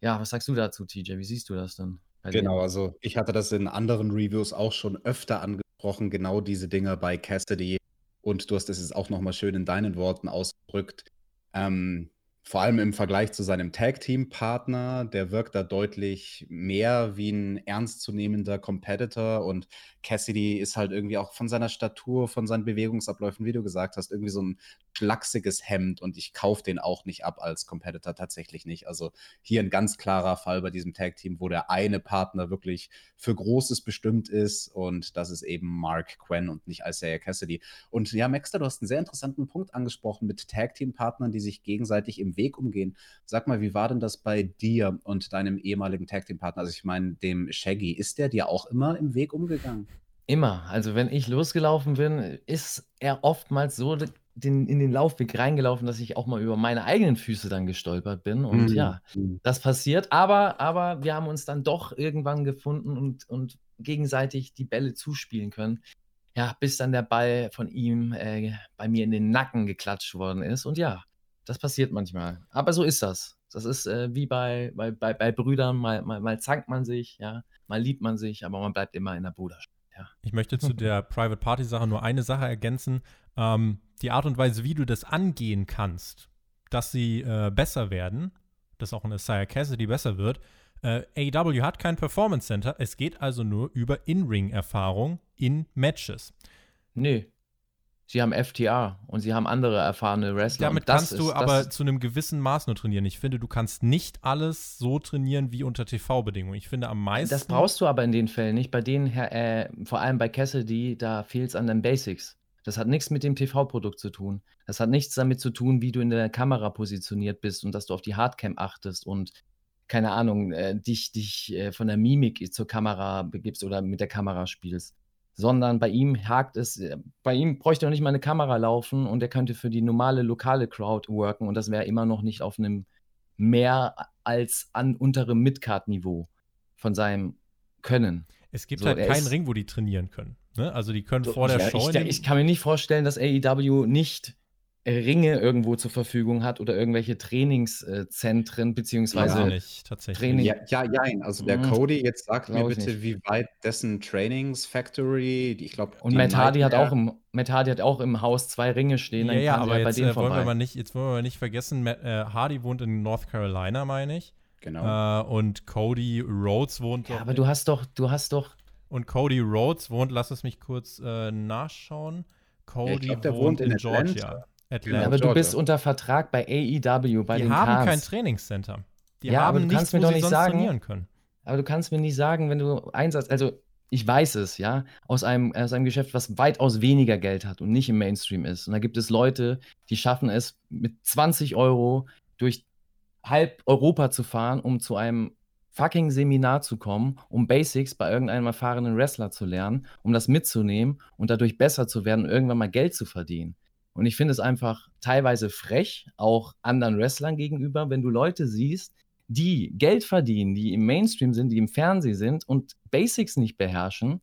Ja, was sagst du dazu, TJ? Wie siehst du das denn? Genau, also ich hatte das in anderen Reviews auch schon öfter angesprochen, genau diese Dinge bei Cassidy. Und du hast es jetzt auch nochmal schön in deinen Worten ausgedrückt. Ähm, vor allem im Vergleich zu seinem Tag-Team-Partner, der wirkt da deutlich mehr wie ein ernstzunehmender Competitor und Cassidy ist halt irgendwie auch von seiner Statur, von seinen Bewegungsabläufen, wie du gesagt hast, irgendwie so ein schlachsiges Hemd und ich kaufe den auch nicht ab als Competitor, tatsächlich nicht. Also hier ein ganz klarer Fall bei diesem Tag-Team, wo der eine Partner wirklich für Großes bestimmt ist und das ist eben Mark Quinn und nicht Isaiah Cassidy. Und ja, Maxter, du hast einen sehr interessanten Punkt angesprochen mit Tag-Team-Partnern, die sich gegenseitig im Weg umgehen. Sag mal, wie war denn das bei dir und deinem ehemaligen Tag-Team-Partner? Also ich meine, dem Shaggy, ist der dir auch immer im Weg umgegangen? Immer. Also wenn ich losgelaufen bin, ist er oftmals so den, in den Laufweg reingelaufen, dass ich auch mal über meine eigenen Füße dann gestolpert bin. Und mhm. ja, mhm. das passiert. Aber, aber wir haben uns dann doch irgendwann gefunden und, und gegenseitig die Bälle zuspielen können. Ja, bis dann der Ball von ihm äh, bei mir in den Nacken geklatscht worden ist. Und ja, das passiert manchmal. Aber so ist das. Das ist äh, wie bei, bei, bei, bei Brüdern, mal, mal, mal zankt man sich, ja, mal liebt man sich, aber man bleibt immer in der Bruderschaft. Ja. Ich möchte zu der Private Party Sache nur eine Sache ergänzen. Ähm, die Art und Weise, wie du das angehen kannst, dass sie äh, besser werden, dass auch eine Sire Cassidy besser wird. Äh, AEW hat kein Performance Center. Es geht also nur über In-Ring-Erfahrung in Matches. Nee, Sie haben FTA und sie haben andere erfahrene Wrestler. Damit kannst du ist, aber zu einem gewissen Maß nur trainieren. Ich finde, du kannst nicht alles so trainieren wie unter TV-Bedingungen. Ich finde am meisten. Das brauchst du aber in den Fällen nicht. Bei denen, äh, vor allem bei Cassidy, da fehlt es an den Basics. Das hat nichts mit dem TV-Produkt zu tun. Das hat nichts damit zu tun, wie du in der Kamera positioniert bist und dass du auf die Hardcam achtest und keine Ahnung, äh, dich, dich äh, von der Mimik zur Kamera begibst oder mit der Kamera spielst sondern bei ihm hakt es, äh, bei ihm bräuchte noch nicht mal eine Kamera laufen und er könnte für die normale lokale Crowd worken und das wäre immer noch nicht auf einem mehr als an unterem Midcard-Niveau von seinem Können. Es gibt so, halt keinen Ring, wo die trainieren können. Ne? Also die können so, vor der ja, Show. Ich, ich, kann mir nicht vorstellen, dass AEW nicht Ringe irgendwo zur Verfügung hat oder irgendwelche Trainingszentren beziehungsweise ja, nicht, tatsächlich. Training. Ja, ja, ja, also der mhm. Cody jetzt sagt mir bitte, nicht. wie weit dessen Trainingsfactory, ich glaube und Matt Hardy hat auch im Matt Hardy hat auch im Haus zwei Ringe stehen, ja, ja, aber jetzt, äh, wollen wir mal nicht, jetzt wollen wir mal nicht vergessen, Matt, äh, Hardy wohnt in North Carolina, meine ich. Genau. Äh, und Cody Rhodes wohnt Ja, aber du hast doch du hast doch und Cody Rhodes wohnt, lass es mich kurz äh, nachschauen. Cody ja, glaub, wohnt, wohnt, in, in Georgia. Atlanta. Aber du bist unter Vertrag bei AEW, bei die den haben Cars. kein Trainingscenter. Die ja, haben aber du nichts, kannst mir doch nicht sagen, können. Aber du kannst mir nicht sagen, wenn du Einsatz, also ich weiß es, ja, aus einem, aus einem Geschäft, was weitaus weniger Geld hat und nicht im Mainstream ist. Und da gibt es Leute, die schaffen es, mit 20 Euro durch halb Europa zu fahren, um zu einem fucking Seminar zu kommen, um Basics bei irgendeinem erfahrenen Wrestler zu lernen, um das mitzunehmen und dadurch besser zu werden und irgendwann mal Geld zu verdienen. Und ich finde es einfach teilweise frech, auch anderen Wrestlern gegenüber, wenn du Leute siehst, die Geld verdienen, die im Mainstream sind, die im Fernsehen sind und Basics nicht beherrschen,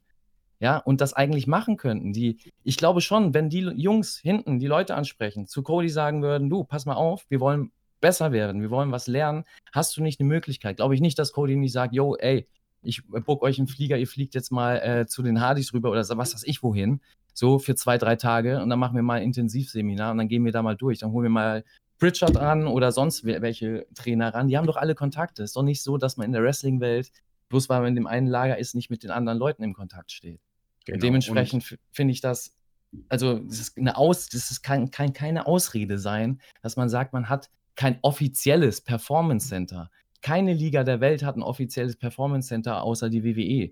ja, und das eigentlich machen könnten. Die, ich glaube schon, wenn die Jungs hinten die Leute ansprechen, zu Cody sagen würden, du, pass mal auf, wir wollen besser werden, wir wollen was lernen, hast du nicht eine Möglichkeit? Glaube ich nicht, dass Cody nicht sagt, yo, ey, ich book euch einen Flieger, ihr fliegt jetzt mal äh, zu den Hardys rüber oder was weiß ich wohin, so für zwei, drei Tage und dann machen wir mal ein Intensivseminar und dann gehen wir da mal durch, dann holen wir mal Pritchard ran oder sonst welche Trainer ran. Die haben doch alle Kontakte. Es ist doch nicht so, dass man in der Wrestling-Welt, bloß weil man in dem einen Lager ist, nicht mit den anderen Leuten im Kontakt steht. Genau. Und dementsprechend finde ich das, also das ist eine Aus, das ist kein, kein, keine Ausrede sein, dass man sagt, man hat kein offizielles Performance Center. Keine Liga der Welt hat ein offizielles Performance Center außer die WWE.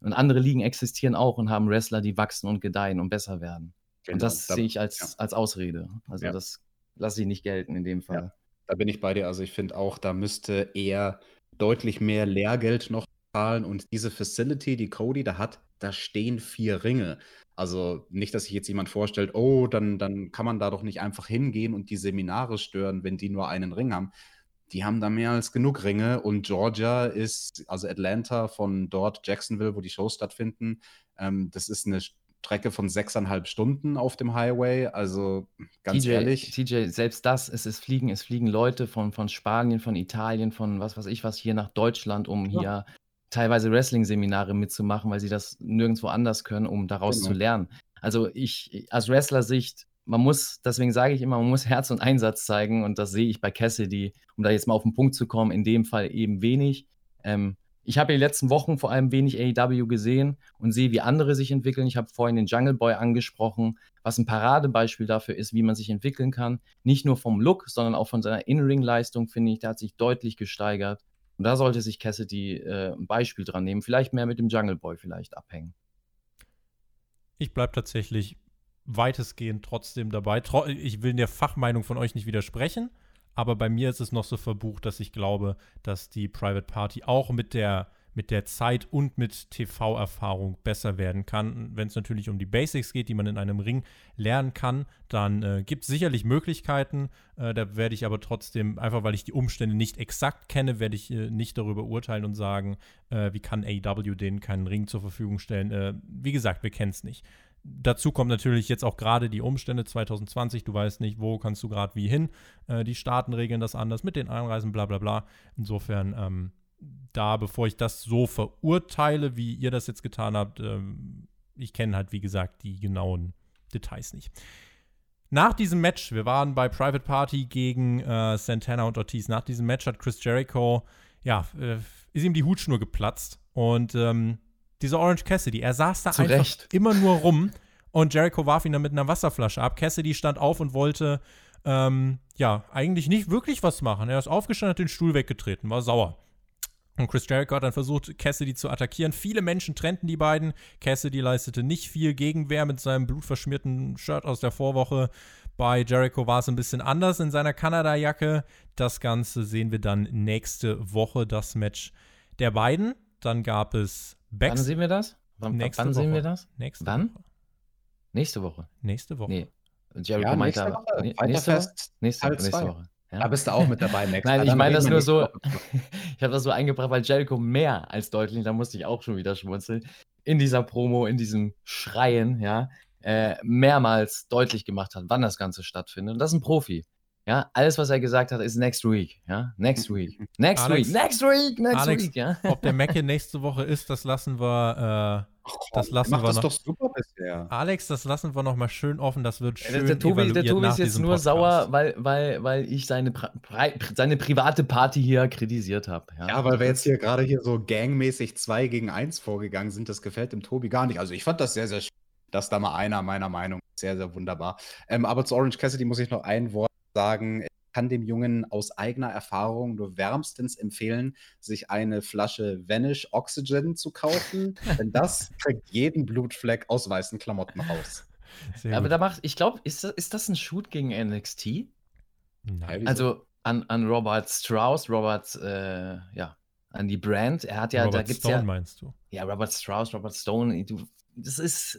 Und andere Ligen existieren auch und haben Wrestler, die wachsen und gedeihen und besser werden. Genau. Und das da, sehe ich als, ja. als Ausrede. Also ja. das lasse ich nicht gelten in dem Fall. Ja, da bin ich bei dir. Also ich finde auch, da müsste er deutlich mehr Lehrgeld noch zahlen und diese Facility, die Cody da hat, da stehen vier Ringe. Also nicht, dass sich jetzt jemand vorstellt, oh, dann, dann kann man da doch nicht einfach hingehen und die Seminare stören, wenn die nur einen Ring haben. Die haben da mehr als genug Ringe und Georgia ist, also Atlanta von dort, Jacksonville, wo die Shows stattfinden, ähm, das ist eine Strecke von sechseinhalb Stunden auf dem Highway. Also ganz TJ, ehrlich. TJ, selbst das, es ist Fliegen, es fliegen Leute von, von Spanien, von Italien, von was weiß ich was hier nach Deutschland, um ja. hier teilweise Wrestling-Seminare mitzumachen, weil sie das nirgendwo anders können, um daraus genau. zu lernen. Also ich, aus Wrestler-Sicht, man muss, deswegen sage ich immer, man muss Herz und Einsatz zeigen und das sehe ich bei Cassidy, um da jetzt mal auf den Punkt zu kommen, in dem Fall eben wenig. Ähm, ich habe in den letzten Wochen vor allem wenig AEW gesehen und sehe, wie andere sich entwickeln. Ich habe vorhin den Jungle Boy angesprochen, was ein Paradebeispiel dafür ist, wie man sich entwickeln kann. Nicht nur vom Look, sondern auch von seiner In-Ring-Leistung, finde ich. Der hat sich deutlich gesteigert. Und da sollte sich Cassidy äh, ein Beispiel dran nehmen. Vielleicht mehr mit dem Jungle Boy vielleicht abhängen. Ich bleibe tatsächlich weitestgehend trotzdem dabei. Ich will der Fachmeinung von euch nicht widersprechen. Aber bei mir ist es noch so verbucht, dass ich glaube, dass die Private Party auch mit der, mit der Zeit und mit TV-Erfahrung besser werden kann. Wenn es natürlich um die Basics geht, die man in einem Ring lernen kann, dann äh, gibt es sicherlich Möglichkeiten. Äh, da werde ich aber trotzdem, einfach weil ich die Umstände nicht exakt kenne, werde ich äh, nicht darüber urteilen und sagen, äh, wie kann AEW denen keinen Ring zur Verfügung stellen. Äh, wie gesagt, wir kennen es nicht dazu kommt natürlich jetzt auch gerade die Umstände 2020. Du weißt nicht, wo kannst du gerade wie hin. Äh, die Staaten regeln das anders mit den Einreisen, bla bla bla. Insofern, ähm, da, bevor ich das so verurteile, wie ihr das jetzt getan habt, ähm, ich kenne halt, wie gesagt, die genauen Details nicht. Nach diesem Match, wir waren bei Private Party gegen äh, Santana und Ortiz. Nach diesem Match hat Chris Jericho, ja, äh, ist ihm die Hutschnur geplatzt und ähm, dieser Orange Cassidy, er saß da Zu einfach Recht. immer nur rum und Jericho warf ihn dann mit einer Wasserflasche ab. Cassidy stand auf und wollte, ähm, ja, eigentlich nicht wirklich was machen. Er ist aufgestanden, hat den Stuhl weggetreten, war sauer. Und Chris Jericho hat dann versucht, Cassidy zu attackieren. Viele Menschen trennten die beiden. Cassidy leistete nicht viel Gegenwehr mit seinem blutverschmierten Shirt aus der Vorwoche. Bei Jericho war es ein bisschen anders in seiner Kanada-Jacke. Das Ganze sehen wir dann nächste Woche, das Match der beiden. Dann gab es Back wann sehen wir das? Wann, nächste wann Woche. sehen wir das? Nächste wann? Woche. Nächste Woche. Nächste Woche. Nee. Jericho ja, nächste Woche. Nee, nächste Woche. Nächste, nächste Woche. Ja. Da bist du auch mit dabei, Max. Nein, ich meine das nur so. ich habe das so eingebracht, weil Jericho mehr als deutlich, da musste ich auch schon wieder schmunzeln, in dieser Promo, in diesem Schreien, ja, äh, mehrmals deutlich gemacht hat, wann das Ganze stattfindet. Und das ist ein Profi. Ja, alles, was er gesagt hat, ist next week. Ja, next week. Next Alex, week. Next week. Next Alex, week. Ja. Ob der Macke nächste Woche ist, das lassen wir. Äh, Ach, das lassen wir das noch. doch super bisher. Alex, das lassen wir noch mal schön offen. Das wird schön der, Tobi, der Tobi nach ist jetzt nur Podcast. sauer, weil, weil, weil ich seine, Pri seine private Party hier kritisiert habe. Ja. Ja, weil wir jetzt hier gerade hier so gangmäßig 2 gegen 1 vorgegangen sind, das gefällt dem Tobi gar nicht. Also ich fand das sehr, sehr schön, dass da mal einer meiner Meinung ist. sehr, sehr wunderbar. Ähm, aber zu Orange Cassidy muss ich noch ein Wort sagen. Ich kann dem Jungen aus eigener Erfahrung nur wärmstens empfehlen, sich eine Flasche Vanish Oxygen zu kaufen, denn das kriegt jeden Blutfleck aus weißen Klamotten raus. Sehr Aber gut. da macht, ich glaube, ist, das- ist das ein Shoot gegen NXT? Nein. Also an, an Robert Strauss, Robert, äh, ja, an die Brand. Er hat ja, da Robert gibt's Stone ja, meinst du? ja, Robert Strauss, Robert Stone, du, das ist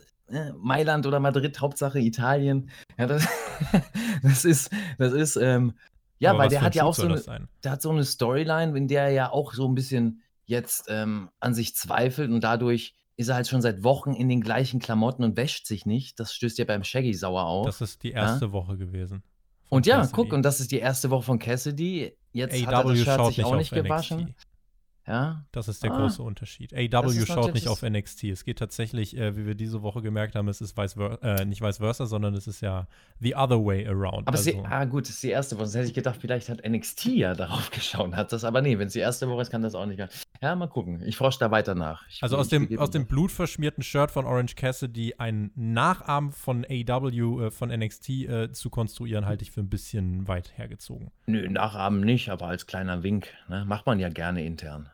Mailand oder Madrid, Hauptsache Italien. Ja, das, das ist, das ist, ähm, ja, Aber weil der hat ja auch so eine, der hat so eine Storyline, in der er ja auch so ein bisschen jetzt ähm, an sich zweifelt und dadurch ist er halt schon seit Wochen in den gleichen Klamotten und wäscht sich nicht. Das stößt ja beim Shaggy sauer auf. Das ist die erste Woche gewesen. und ja, Cassidy. guck, und das ist die erste Woche von Cassidy. Jetzt hat er AW das Shirt sich auch nicht gewaschen. Ja, Das ist der Ah. große Unterschied. AW schaut nicht auf NXT. Es geht tatsächlich, äh, wie wir diese Woche gemerkt haben, es ist vice äh, nicht vice versa, sondern es ist ja the other way around. aber also, sie, ah, gut, das ist die erste Woche. Sonst hätte ich gedacht, vielleicht hat NXT ja darauf geschaut, hat das, aber nee, wenn es die erste Woche ist, kann das auch nicht. Ja, mal gucken. Ich forsche da weiter nach. Ich, also aus dem, aus dem blutverschmierten Shirt von Orange Cassidy ein Nachahmen von AW äh, von NXT äh, zu konstruieren, halte ich für ein bisschen weit hergezogen. Nö, nachahmen nicht, aber als kleiner Wink. Ne? Macht man ja gerne intern.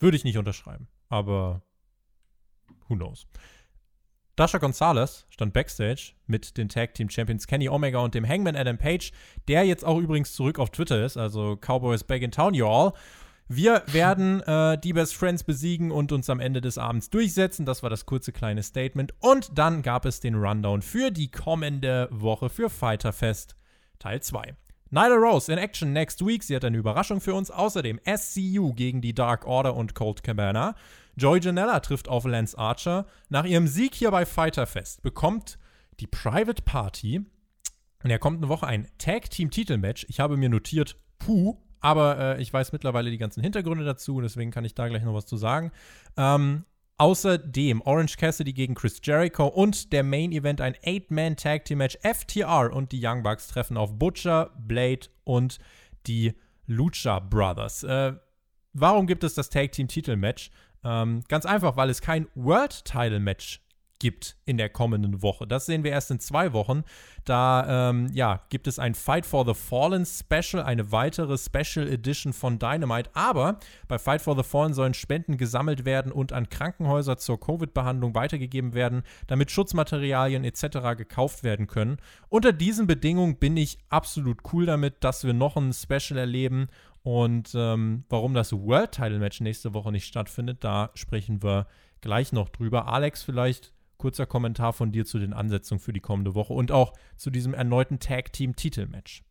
Würde ich nicht unterschreiben, aber who knows. Dasha Gonzalez stand backstage mit den Tag Team Champions Kenny Omega und dem Hangman Adam Page, der jetzt auch übrigens zurück auf Twitter ist, also Cowboys back in town, y'all. Wir werden äh, die Best Friends besiegen und uns am Ende des Abends durchsetzen. Das war das kurze kleine Statement. Und dann gab es den Rundown für die kommende Woche für Fighter Fest Teil 2. Nyla Rose in Action next week. Sie hat eine Überraschung für uns. Außerdem SCU gegen die Dark Order und Colt Cabana. Joy Janella trifft auf Lance Archer. Nach ihrem Sieg hier bei Fighter Fest bekommt die Private Party in der kommenden Woche ein Tag Team Titelmatch. Ich habe mir notiert, puh, aber äh, ich weiß mittlerweile die ganzen Hintergründe dazu, deswegen kann ich da gleich noch was zu sagen. Ähm, außerdem Orange Cassidy gegen Chris Jericho und der Main Event ein Eight-Man Tag Team Match. FTR und die Young Bucks treffen auf Butcher, Blade und die Lucha Brothers. Äh, warum gibt es das Tag Team Titelmatch? Ähm, ganz einfach, weil es kein World Title Match gibt in der kommenden Woche. Das sehen wir erst in zwei Wochen. Da ähm, ja, gibt es ein Fight for the Fallen Special, eine weitere Special Edition von Dynamite. Aber bei Fight for the Fallen sollen Spenden gesammelt werden und an Krankenhäuser zur Covid-Behandlung weitergegeben werden, damit Schutzmaterialien etc. gekauft werden können. Unter diesen Bedingungen bin ich absolut cool damit, dass wir noch ein Special erleben. Und ähm, warum das World Title Match nächste Woche nicht stattfindet, da sprechen wir gleich noch drüber. Alex, vielleicht kurzer Kommentar von dir zu den Ansetzungen für die kommende Woche und auch zu diesem erneuten Tag Team Titelmatch.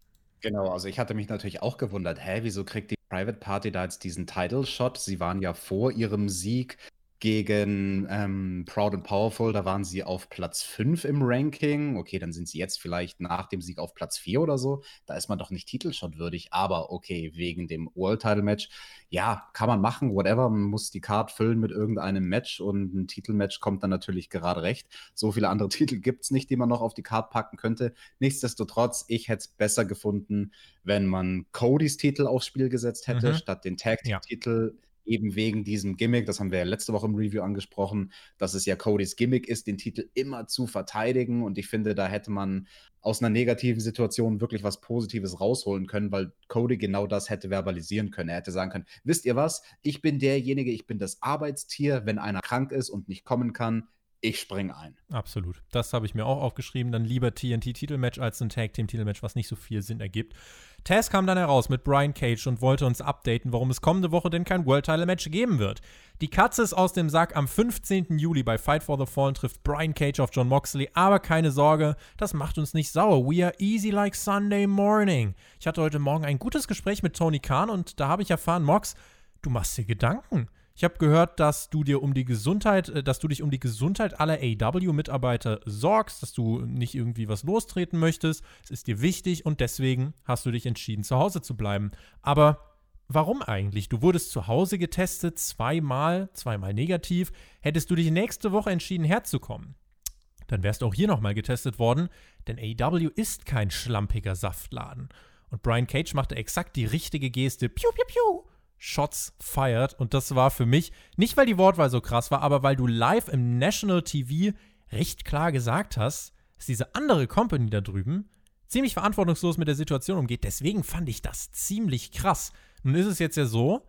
Genau, also ich hatte mich natürlich auch gewundert, hä, wieso kriegt die Private Party da jetzt diesen Title Shot? Sie waren ja vor ihrem Sieg gegen ähm, Proud and Powerful, da waren sie auf Platz 5 im Ranking. Okay, dann sind sie jetzt vielleicht nach dem Sieg auf Platz 4 oder so. Da ist man doch nicht Titelshot würdig, aber okay, wegen dem World Title Match, ja, kann man machen, whatever. Man muss die Card füllen mit irgendeinem Match und ein Titelmatch kommt dann natürlich gerade recht. So viele andere Titel gibt es nicht, die man noch auf die Card packen könnte. Nichtsdestotrotz, ich hätte es besser gefunden, wenn man Codys Titel aufs Spiel gesetzt hätte, Mhm. statt den Tag Team Titel. Eben wegen diesem Gimmick, das haben wir ja letzte Woche im Review angesprochen, dass es ja Codys Gimmick ist, den Titel immer zu verteidigen. Und ich finde, da hätte man aus einer negativen Situation wirklich was Positives rausholen können, weil Cody genau das hätte verbalisieren können. Er hätte sagen können: Wisst ihr was? Ich bin derjenige, ich bin das Arbeitstier. Wenn einer krank ist und nicht kommen kann, ich springe ein. Absolut. Das habe ich mir auch aufgeschrieben. Dann lieber TNT-Titelmatch als ein Tag-Team-Titelmatch, was nicht so viel Sinn ergibt. Taz kam dann heraus mit Brian Cage und wollte uns updaten, warum es kommende Woche denn kein World-Title-Match geben wird. Die Katze ist aus dem Sack. Am 15. Juli bei Fight for the Fallen trifft Brian Cage auf John Moxley. Aber keine Sorge, das macht uns nicht sauer. We are easy like Sunday morning. Ich hatte heute Morgen ein gutes Gespräch mit Tony Khan und da habe ich erfahren, Mox, du machst dir Gedanken. Ich habe gehört, dass du dir um die Gesundheit, äh, dass du dich um die Gesundheit aller AW-Mitarbeiter sorgst, dass du nicht irgendwie was lostreten möchtest. Es ist dir wichtig und deswegen hast du dich entschieden, zu Hause zu bleiben. Aber warum eigentlich? Du wurdest zu Hause getestet, zweimal, zweimal negativ. Hättest du dich nächste Woche entschieden, herzukommen, dann wärst du auch hier nochmal getestet worden, denn AW ist kein schlampiger Saftladen. Und Brian Cage machte exakt die richtige Geste. Piu, piu, piu. Shots fired. Und das war für mich, nicht weil die Wortwahl so krass war, aber weil du live im National TV recht klar gesagt hast, dass diese andere Company da drüben ziemlich verantwortungslos mit der Situation umgeht. Deswegen fand ich das ziemlich krass. Nun ist es jetzt ja so,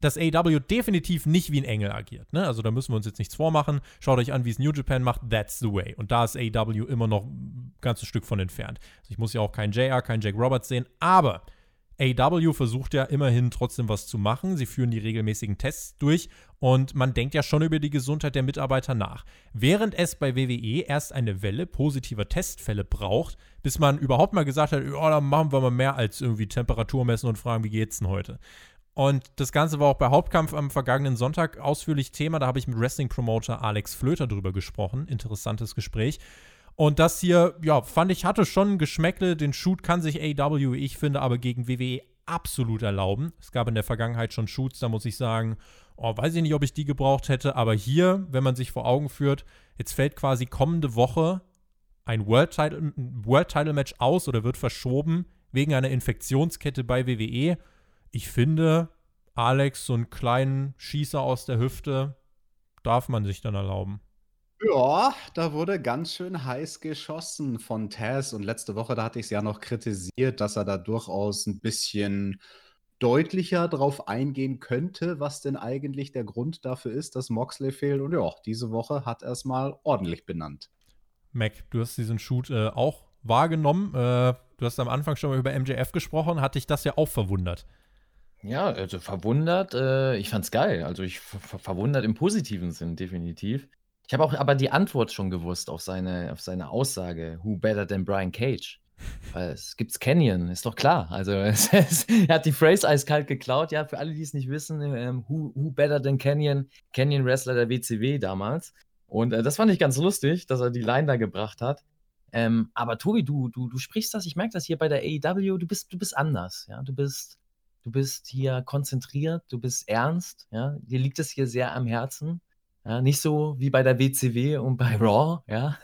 dass AEW definitiv nicht wie ein Engel agiert. Ne? Also da müssen wir uns jetzt nichts vormachen. Schaut euch an, wie es New Japan macht. That's the way. Und da ist AEW immer noch ein ganzes Stück von entfernt. Also ich muss ja auch keinen JR, keinen Jack Roberts sehen. Aber AEW versucht ja immerhin trotzdem was zu machen. Sie führen die regelmäßigen Tests durch und man denkt ja schon über die Gesundheit der Mitarbeiter nach. Während es bei WWE erst eine Welle positiver Testfälle braucht, bis man überhaupt mal gesagt hat, oh, dann machen wir mal mehr als irgendwie Temperatur messen und fragen, wie geht's denn heute? Und das Ganze war auch bei Hauptkampf am vergangenen Sonntag ausführlich Thema. Da habe ich mit Wrestling-Promoter Alex Flöter drüber gesprochen. Interessantes Gespräch. Und das hier, ja, fand ich, hatte schon Geschmäckle. Den Shoot kann sich AW, ich finde, aber gegen WWE absolut erlauben. Es gab in der Vergangenheit schon Shoots, da muss ich sagen, oh, weiß ich nicht, ob ich die gebraucht hätte. Aber hier, wenn man sich vor Augen führt, jetzt fällt quasi kommende Woche ein World Title, World Title Match aus oder wird verschoben wegen einer Infektionskette bei WWE ich finde, Alex, so einen kleinen Schießer aus der Hüfte, darf man sich dann erlauben. Ja, da wurde ganz schön heiß geschossen von Taz. Und letzte Woche, da hatte ich es ja noch kritisiert, dass er da durchaus ein bisschen deutlicher drauf eingehen könnte, was denn eigentlich der Grund dafür ist, dass Moxley fehlt. Und ja, diese Woche hat er es mal ordentlich benannt. Mac, du hast diesen Shoot äh, auch wahrgenommen. Äh, du hast am Anfang schon mal über MJF gesprochen. Hat dich das ja auch verwundert? Ja, also verwundert, äh, ich fand's geil. Also ich ver verwundert im positiven Sinn, definitiv. Ich habe auch aber die Antwort schon gewusst auf seine, auf seine Aussage, who better than Brian Cage? Weil es gibt's Canyon, ist doch klar. Also es, es, er hat die Phrase eiskalt geklaut. Ja, für alle, die es nicht wissen, ähm, who, who better than Canyon? Canyon Wrestler der WCW damals. Und äh, das fand ich ganz lustig, dass er die Line da gebracht hat. Ähm, aber Tobi, du, du, du sprichst das, ich merke das hier bei der AEW, du bist, du bist anders, ja. Du bist, du bist hier konzentriert, du bist ernst, ja, dir liegt es hier sehr am Herzen. Ja, nicht so wie bei der WCW und bei Raw, ja.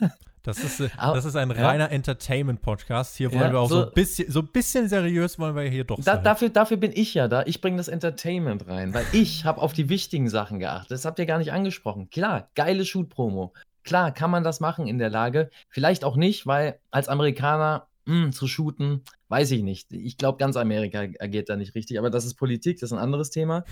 Das ist, äh, das ist ein reiner ja. Entertainment-Podcast. Hier wollen ja, wir auch so, so, ein bisschen, so ein bisschen seriös wollen wir hier doch da, sein. Dafür, dafür bin ich ja da. Ich bringe das Entertainment rein, weil ich habe auf die wichtigen Sachen geachtet. Das habt ihr gar nicht angesprochen. Klar, geile Shoot-Promo. Klar, kann man das machen in der Lage. Vielleicht auch nicht, weil als Amerikaner mh, hm, zu shooten, weiß ich nicht. Ich glaube, ganz Amerika agiert da nicht richtig, aber das ist Politik, das ist ein anderes Thema.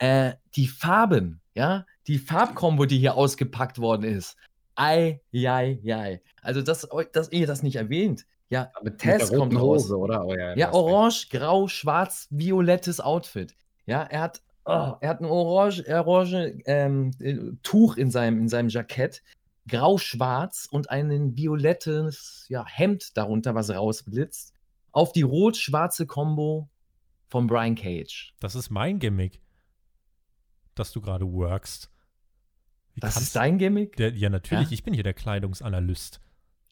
Äh, die Farben, ja, die Farbkombo, die hier ausgepackt worden ist. Ei, ei, ei. Also, dass, dass ihr das nicht erwähnt. Ja, aber Tess kommt raus. oder? Oh, ja, ja orange, grau, schwarz, violettes Outfit. Ja, er hat, oh, er hat ein orange, orange ähm, äh, Tuch in seinem, in seinem Jackett grau-schwarz und ein violettes ja, Hemd darunter, was rausblitzt, auf die rot-schwarze Combo von Brian Cage. Das ist mein Gimmick, dass du gerade workst. Wie das ist dein Gimmick? Der, ja, natürlich. Ja? Ich bin hier der Kleidungsanalyst.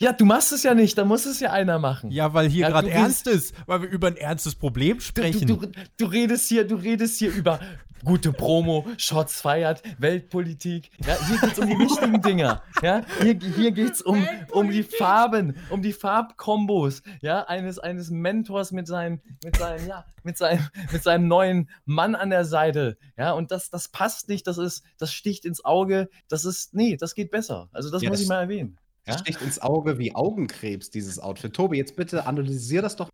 Ja, du machst es ja nicht, da muss es ja einer machen. Ja, weil hier ja, gerade ernst ist, weil wir über ein ernstes Problem sprechen. Du, du, du, redest hier, du redest hier über gute Promo, Shots feiert, Weltpolitik. Ja, hier geht's um die wichtigen Dinger. Ja, hier, hier geht's um, um die Farben, um die Farbkombos, ja, eines, eines Mentors mit seinem, mit seinem, ja, mit seinem, mit seinem neuen Mann an der Seite. Ja, und das, das passt nicht, das ist, das sticht ins Auge, das ist, nee, das geht besser. Also das ja, muss das, ich mal erwähnen. Ja? Sticht ins Auge wie Augenkrebs, dieses Outfit. Tobi, jetzt bitte analysier das doch.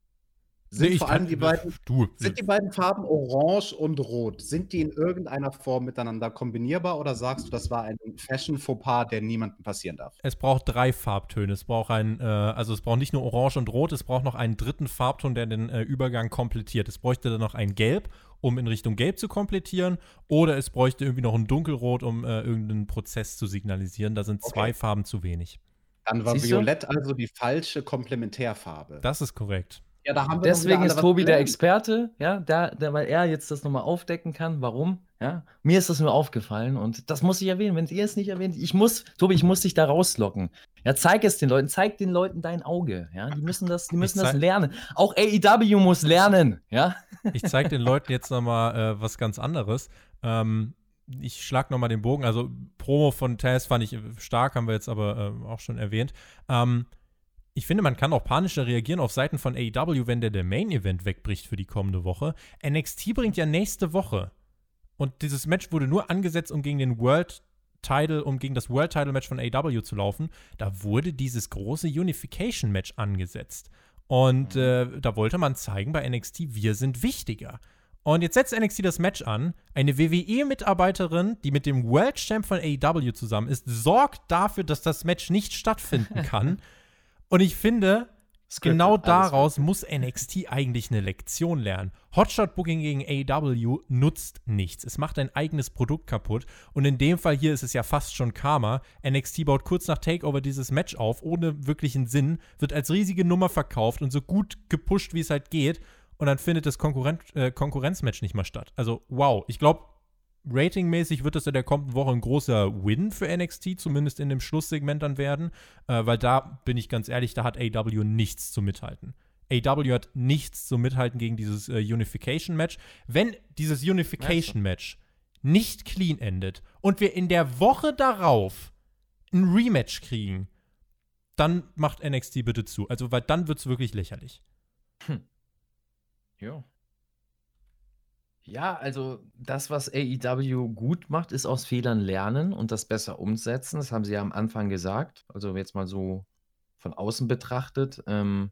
Sind nee, vor allem die beiden, du, sind die beiden Farben Orange und Rot, sind die in irgendeiner Form miteinander kombinierbar oder sagst du, das war ein Fashion-Fauxpas, der niemandem passieren darf? Es braucht drei Farbtöne. Es braucht ein, äh, also es braucht nicht nur Orange und Rot, es braucht noch einen dritten Farbton, der den äh, Übergang komplettiert. Es bräuchte dann noch ein Gelb, um in Richtung Gelb zu komplettieren, oder es bräuchte irgendwie noch ein Dunkelrot, um äh, irgendeinen Prozess zu signalisieren. Da sind okay. zwei Farben zu wenig. Dann war Siehst Violett du? also die falsche Komplementärfarbe. Das ist korrekt. Ja, da haben wir Deswegen ist Tobi der Experte, ja, da, da, weil er jetzt das nochmal aufdecken kann, warum. Ja, mir ist das nur aufgefallen und das muss ich erwähnen. Wenn ihr es nicht erwähnt, ich muss, Tobi, ich muss dich da rauslocken. Ja, zeig es den Leuten, zeig den Leuten dein Auge. Ja, die müssen das, die müssen das lernen. Auch AEW muss lernen. Ja. Ich zeig den Leuten jetzt nochmal äh, was ganz anderes. Ähm, ich schlag nochmal den Bogen. Also Promo von Taz fand ich stark, haben wir jetzt aber äh, auch schon erwähnt. Ähm, ich finde, man kann auch panischer reagieren auf Seiten von AEW, wenn der, der Main Event wegbricht für die kommende Woche. NXT bringt ja nächste Woche. Und dieses Match wurde nur angesetzt, um gegen den World Title, um gegen das World Title Match von AW zu laufen, da wurde dieses große Unification Match angesetzt. Und mhm. äh, da wollte man zeigen bei NXT, wir sind wichtiger. Und jetzt setzt NXT das Match an. Eine WWE-Mitarbeiterin, die mit dem World Champ von AEW zusammen ist, sorgt dafür, dass das Match nicht stattfinden kann. Und ich finde, Scripted, genau daraus muss NXT eigentlich eine Lektion lernen. Hotshot Booking gegen AEW nutzt nichts. Es macht ein eigenes Produkt kaputt. Und in dem Fall hier ist es ja fast schon Karma. NXT baut kurz nach Takeover dieses Match auf, ohne wirklichen Sinn, wird als riesige Nummer verkauft und so gut gepusht, wie es halt geht und dann findet das Konkurren äh, Konkurrenzmatch nicht mal statt. Also, wow. Ich glaube, ratingmäßig wird das in der kommenden Woche ein großer Win für NXT, zumindest in dem Schlusssegment dann werden, äh, weil da bin ich ganz ehrlich, da hat AW nichts zu mithalten. AW hat nichts zu mithalten gegen dieses äh, Unification-Match. Wenn dieses Unification-Match nicht clean endet und wir in der Woche darauf ein Rematch kriegen, dann macht NXT bitte zu. Also, weil dann wird es wirklich lächerlich. Hm. Ja. Ja, also das, was AEW gut macht, ist aus Fehlern lernen und das besser umsetzen. Das haben sie ja am Anfang gesagt. Also jetzt mal so von außen betrachtet. Ähm,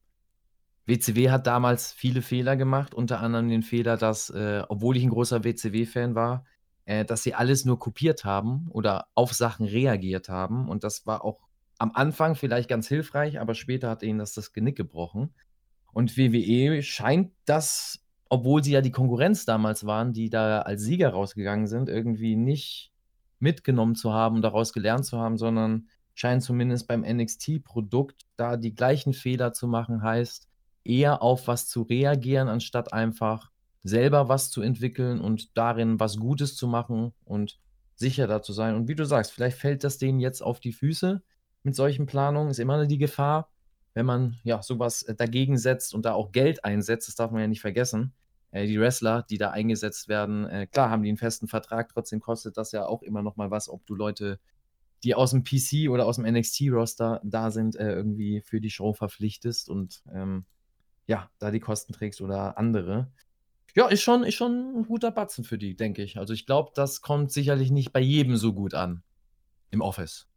WCW hat damals viele Fehler gemacht, unter anderem den Fehler, dass, äh, obwohl ich ein großer WCW-Fan war, äh, dass sie alles nur kopiert haben oder auf Sachen reagiert haben. Und das war auch am Anfang vielleicht ganz hilfreich, aber später hat ihnen das das Genick gebrochen. Und WWE scheint das, obwohl sie ja die Konkurrenz damals waren, die da als Sieger rausgegangen sind, irgendwie nicht mitgenommen zu haben, daraus gelernt zu haben, sondern scheint zumindest beim NXT-Produkt da die gleichen Fehler zu machen, heißt eher auf was zu reagieren, anstatt einfach selber was zu entwickeln und darin was Gutes zu machen und sicher da zu sein. Und wie du sagst, vielleicht fällt das denen jetzt auf die Füße mit solchen Planungen, ist immer die Gefahr wenn man ja sowas äh, dagegen setzt und da auch Geld einsetzt, das darf man ja nicht vergessen. Äh, die Wrestler, die da eingesetzt werden, äh, klar haben die einen festen Vertrag, trotzdem kostet das ja auch immer noch mal was, ob du Leute, die aus dem PC oder aus dem NXT-Roster da sind, äh, irgendwie für die Show verpflichtest und ähm, ja, da die Kosten trägst oder andere. Ja, ist schon, ist schon ein guter Batzen für die, denke ich. Also ich glaube, das kommt sicherlich nicht bei jedem so gut an im Office.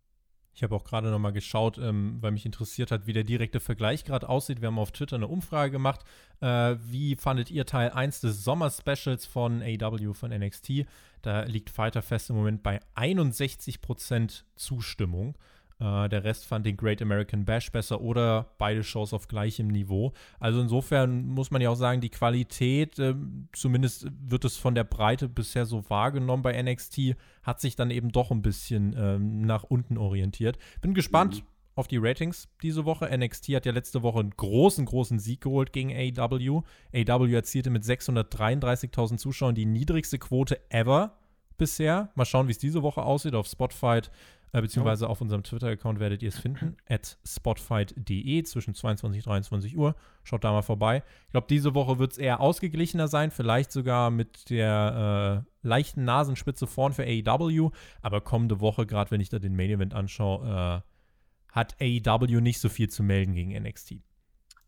Ich habe auch gerade noch mal geschaut, ähm, weil mich interessiert hat, wie der direkte Vergleich gerade aussieht. Wir haben auf Twitter eine Umfrage gemacht. Äh, wie fandet ihr Teil 1 des Sommer-Specials von AW von NXT? Da liegt Fighter Fest im Moment bei 61% Zustimmung. Äh, der Rest fand den Great American Bash besser oder beide Shows auf gleichem Niveau. Also insofern muss man ja auch sagen, die Qualität, äh, zumindest wird es von der Breite bisher so wahrgenommen bei NXT, hat sich dann eben doch ein bisschen ähm, nach unten orientiert. Bin gespannt. Mhm. Auf die Ratings diese Woche. NXT hat ja letzte Woche einen großen, großen Sieg geholt gegen AW. AW erzielte mit 633.000 Zuschauern die niedrigste Quote ever bisher. Mal schauen, wie es diese Woche aussieht. Auf Spotfight äh, beziehungsweise auf unserem Twitter-Account werdet ihr es finden, at spotfight.de zwischen 22 und 23 Uhr. Schaut da mal vorbei. Ich glaube, diese Woche wird es eher ausgeglichener sein, vielleicht sogar mit der äh, leichten Nasenspitze vorn für AEW, aber kommende Woche, gerade wenn ich da den Main-Event anschaue, äh, hat AEW nicht so viel zu melden gegen NXT.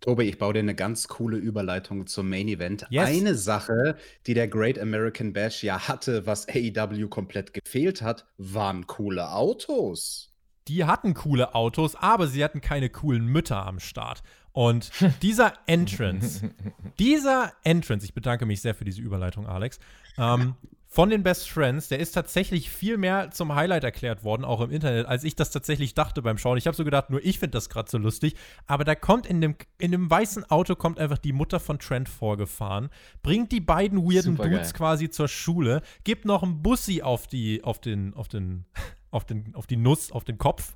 Tobi, ich baue dir eine ganz coole Überleitung zum Main Event. Yes. Eine Sache, die der Great American Bash ja hatte, was AEW komplett gefehlt hat, waren coole Autos. Die hatten coole Autos, aber sie hatten keine coolen Mütter am Start. Und dieser Entrance, dieser Entrance, ich bedanke mich sehr für diese Überleitung, Alex, ähm, von den Best Friends, der ist tatsächlich viel mehr zum Highlight erklärt worden, auch im Internet, als ich das tatsächlich dachte beim Schauen. Ich habe so gedacht, nur ich finde das gerade so lustig. Aber da kommt in dem, in dem weißen Auto kommt einfach die Mutter von Trent vorgefahren, bringt die beiden weirden Supergeil. Dudes quasi zur Schule, gibt noch einen Bussi auf die, auf den, auf den, auf den, auf die Nuss, auf den Kopf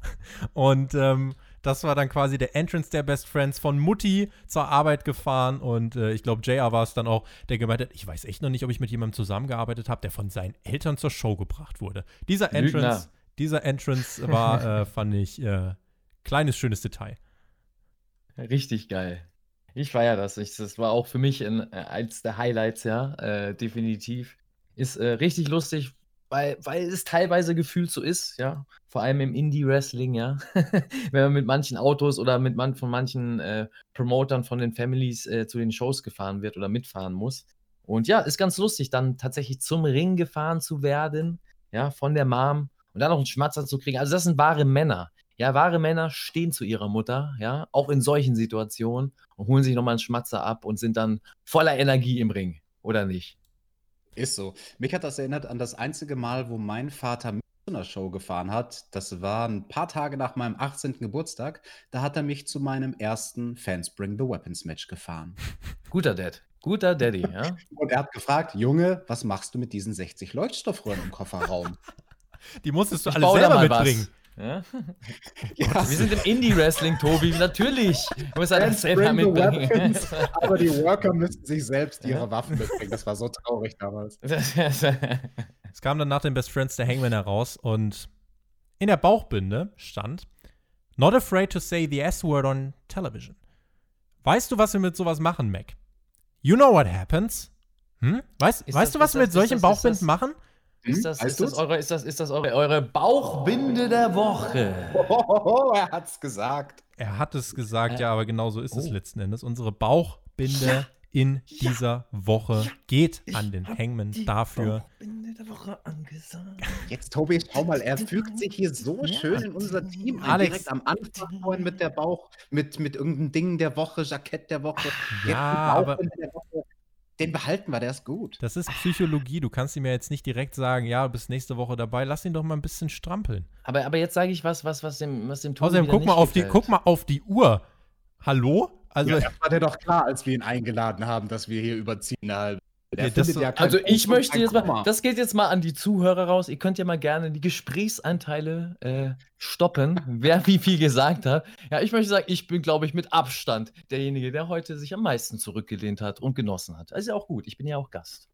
und ähm, das war dann quasi der Entrance der Best Friends von Mutti zur Arbeit gefahren. Und äh, ich glaube, JR war es dann auch, der gemeint hat, ich weiß echt noch nicht, ob ich mit jemandem zusammengearbeitet habe, der von seinen Eltern zur Show gebracht wurde. Dieser Entrance, dieser Entrance war, äh, fand ich, äh, kleines, schönes Detail. Richtig geil. Ich feiere das. Ich, das war auch für mich in, äh, eins der Highlights, ja, äh, definitiv. Ist äh, richtig lustig, weil, weil es teilweise gefühlt so ist, ja. Vor allem im Indie-Wrestling, ja. Wenn man mit manchen Autos oder mit man, von manchen äh, Promotern von den Families äh, zu den Shows gefahren wird oder mitfahren muss. Und ja, ist ganz lustig, dann tatsächlich zum Ring gefahren zu werden, ja, von der Mom und dann noch einen Schmatzer zu kriegen. Also das sind wahre Männer. Ja, wahre Männer stehen zu ihrer Mutter, ja, auch in solchen Situationen und holen sich nochmal einen Schmatzer ab und sind dann voller Energie im Ring, oder nicht? Ist so. Mich hat das erinnert an das einzige Mal, wo mein Vater mich zu einer Show gefahren hat. Das war ein paar Tage nach meinem 18. Geburtstag. Da hat er mich zu meinem ersten Fans Bring the Weapons Match gefahren. Guter Dad. Guter Daddy, ja. Und er hat gefragt, Junge, was machst du mit diesen 60 Leuchtstoffröhren im Kofferraum? Die musstest du Ich alle selber mal was. Ja? ja, Wir sind im Indie-Wrestling, Tobi, natürlich. Du musst halt das selber mitbringen. weapons. aber die Worker müssten sich selbst ihre Waffen mitbringen. Das war so traurig damals. Es kam dann nach den Best Friends der Hangman heraus und in der Bauchbinde stand Not afraid to say the S-word on television. Weißt du, was wir mit sowas machen, Mac? You know what happens? Hm? Weißt, weißt das- du, was wir mit solchen das- Bauchbinden machen? Ist, das, Hm? ist, das eure, ist, das, ist das eure, eure Bauchbinde der Woche? Oh, er hat's gesagt. Er hat es gesagt, Äh, ja, aber genau so ist es oh. letzten Endes. Unsere Bauchbinde in dieser Woche geht an den Hangman dafür. Bauchbinde der Woche angesagt. Jetzt, Tobi, schau mal, er fügt sich hier so schön in unser Team ein. Alex. Direkt am Anfang vorhin mit der Bauch, mit, mit irgendeinem Ding der Woche, Jackett der Woche. Jetzt die Ja, aber der Woche. Den behalten wir, der ist gut. das ist Psychologie. Du kannst ihm ja jetzt nicht direkt sagen, ja, du bist nächste Woche dabei. Lass ihn doch mal ein bisschen strampeln. Aber, aber jetzt sage ich was, was, was dem, was dem Tobi Außerdem, guck mal, auf die, guck mal auf die Uhr. Hallo? Also, ja, das war dir doch klar, als wir ihn eingeladen haben, dass wir hier überziehen. eine halbe- Der Ja, das findet so- ja Also Punkt ich und möchte jetzt mal, Komma. das geht jetzt mal an die Zuhörer raus. Ihr könnt ja mal gerne die Gesprächsanteile äh, stoppen, wer wie viel gesagt hat. Ja, ich möchte sagen, ich bin, glaube ich, mit Abstand derjenige, der heute sich am meisten zurückgelehnt hat und genossen hat. Ist ja auch gut. Ich bin ja auch Gast.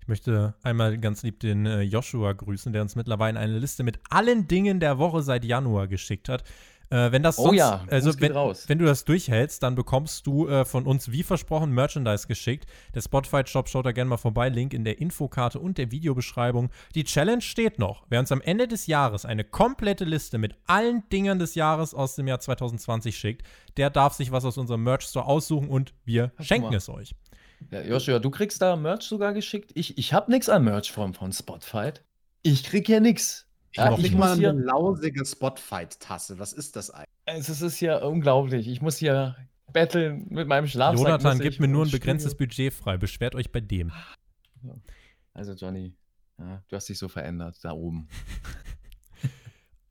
Ich möchte einmal ganz lieb den äh, Joshua grüßen, der uns mittlerweile eine Liste mit allen Dingen der Woche seit Januar geschickt hat. Äh, wenn das Oh sonst, ja, also wenn, raus. wenn du das durchhältst, dann bekommst du äh, von uns wie versprochen Merchandise geschickt. Der Spotify Shop schaut da gerne mal vorbei, Link in der Infokarte und der Videobeschreibung. Die Challenge steht noch. Wer uns am Ende des Jahres eine komplette Liste mit allen Dingern des Jahres aus dem Jahr 2020 schickt, der darf sich was aus unserem Merch Store aussuchen und wir Guck schenken es euch. Ja, Joshua, du kriegst da Merch sogar geschickt. Ich, ich habe nichts an Merch von, von Spotfight. Ich krieg hier nichts. Ich Ja, nicht mal hier, eine lausige Spotfight-Tasse. Was ist das eigentlich? es ist, es ist ja unglaublich. Ich muss hier betteln mit meinem Schlafsack. Jonathan muss ich gibt mir nur ein begrenztes Studio. Budget frei. Beschwert euch bei dem. Also Johnny, ja, du hast dich so verändert da oben.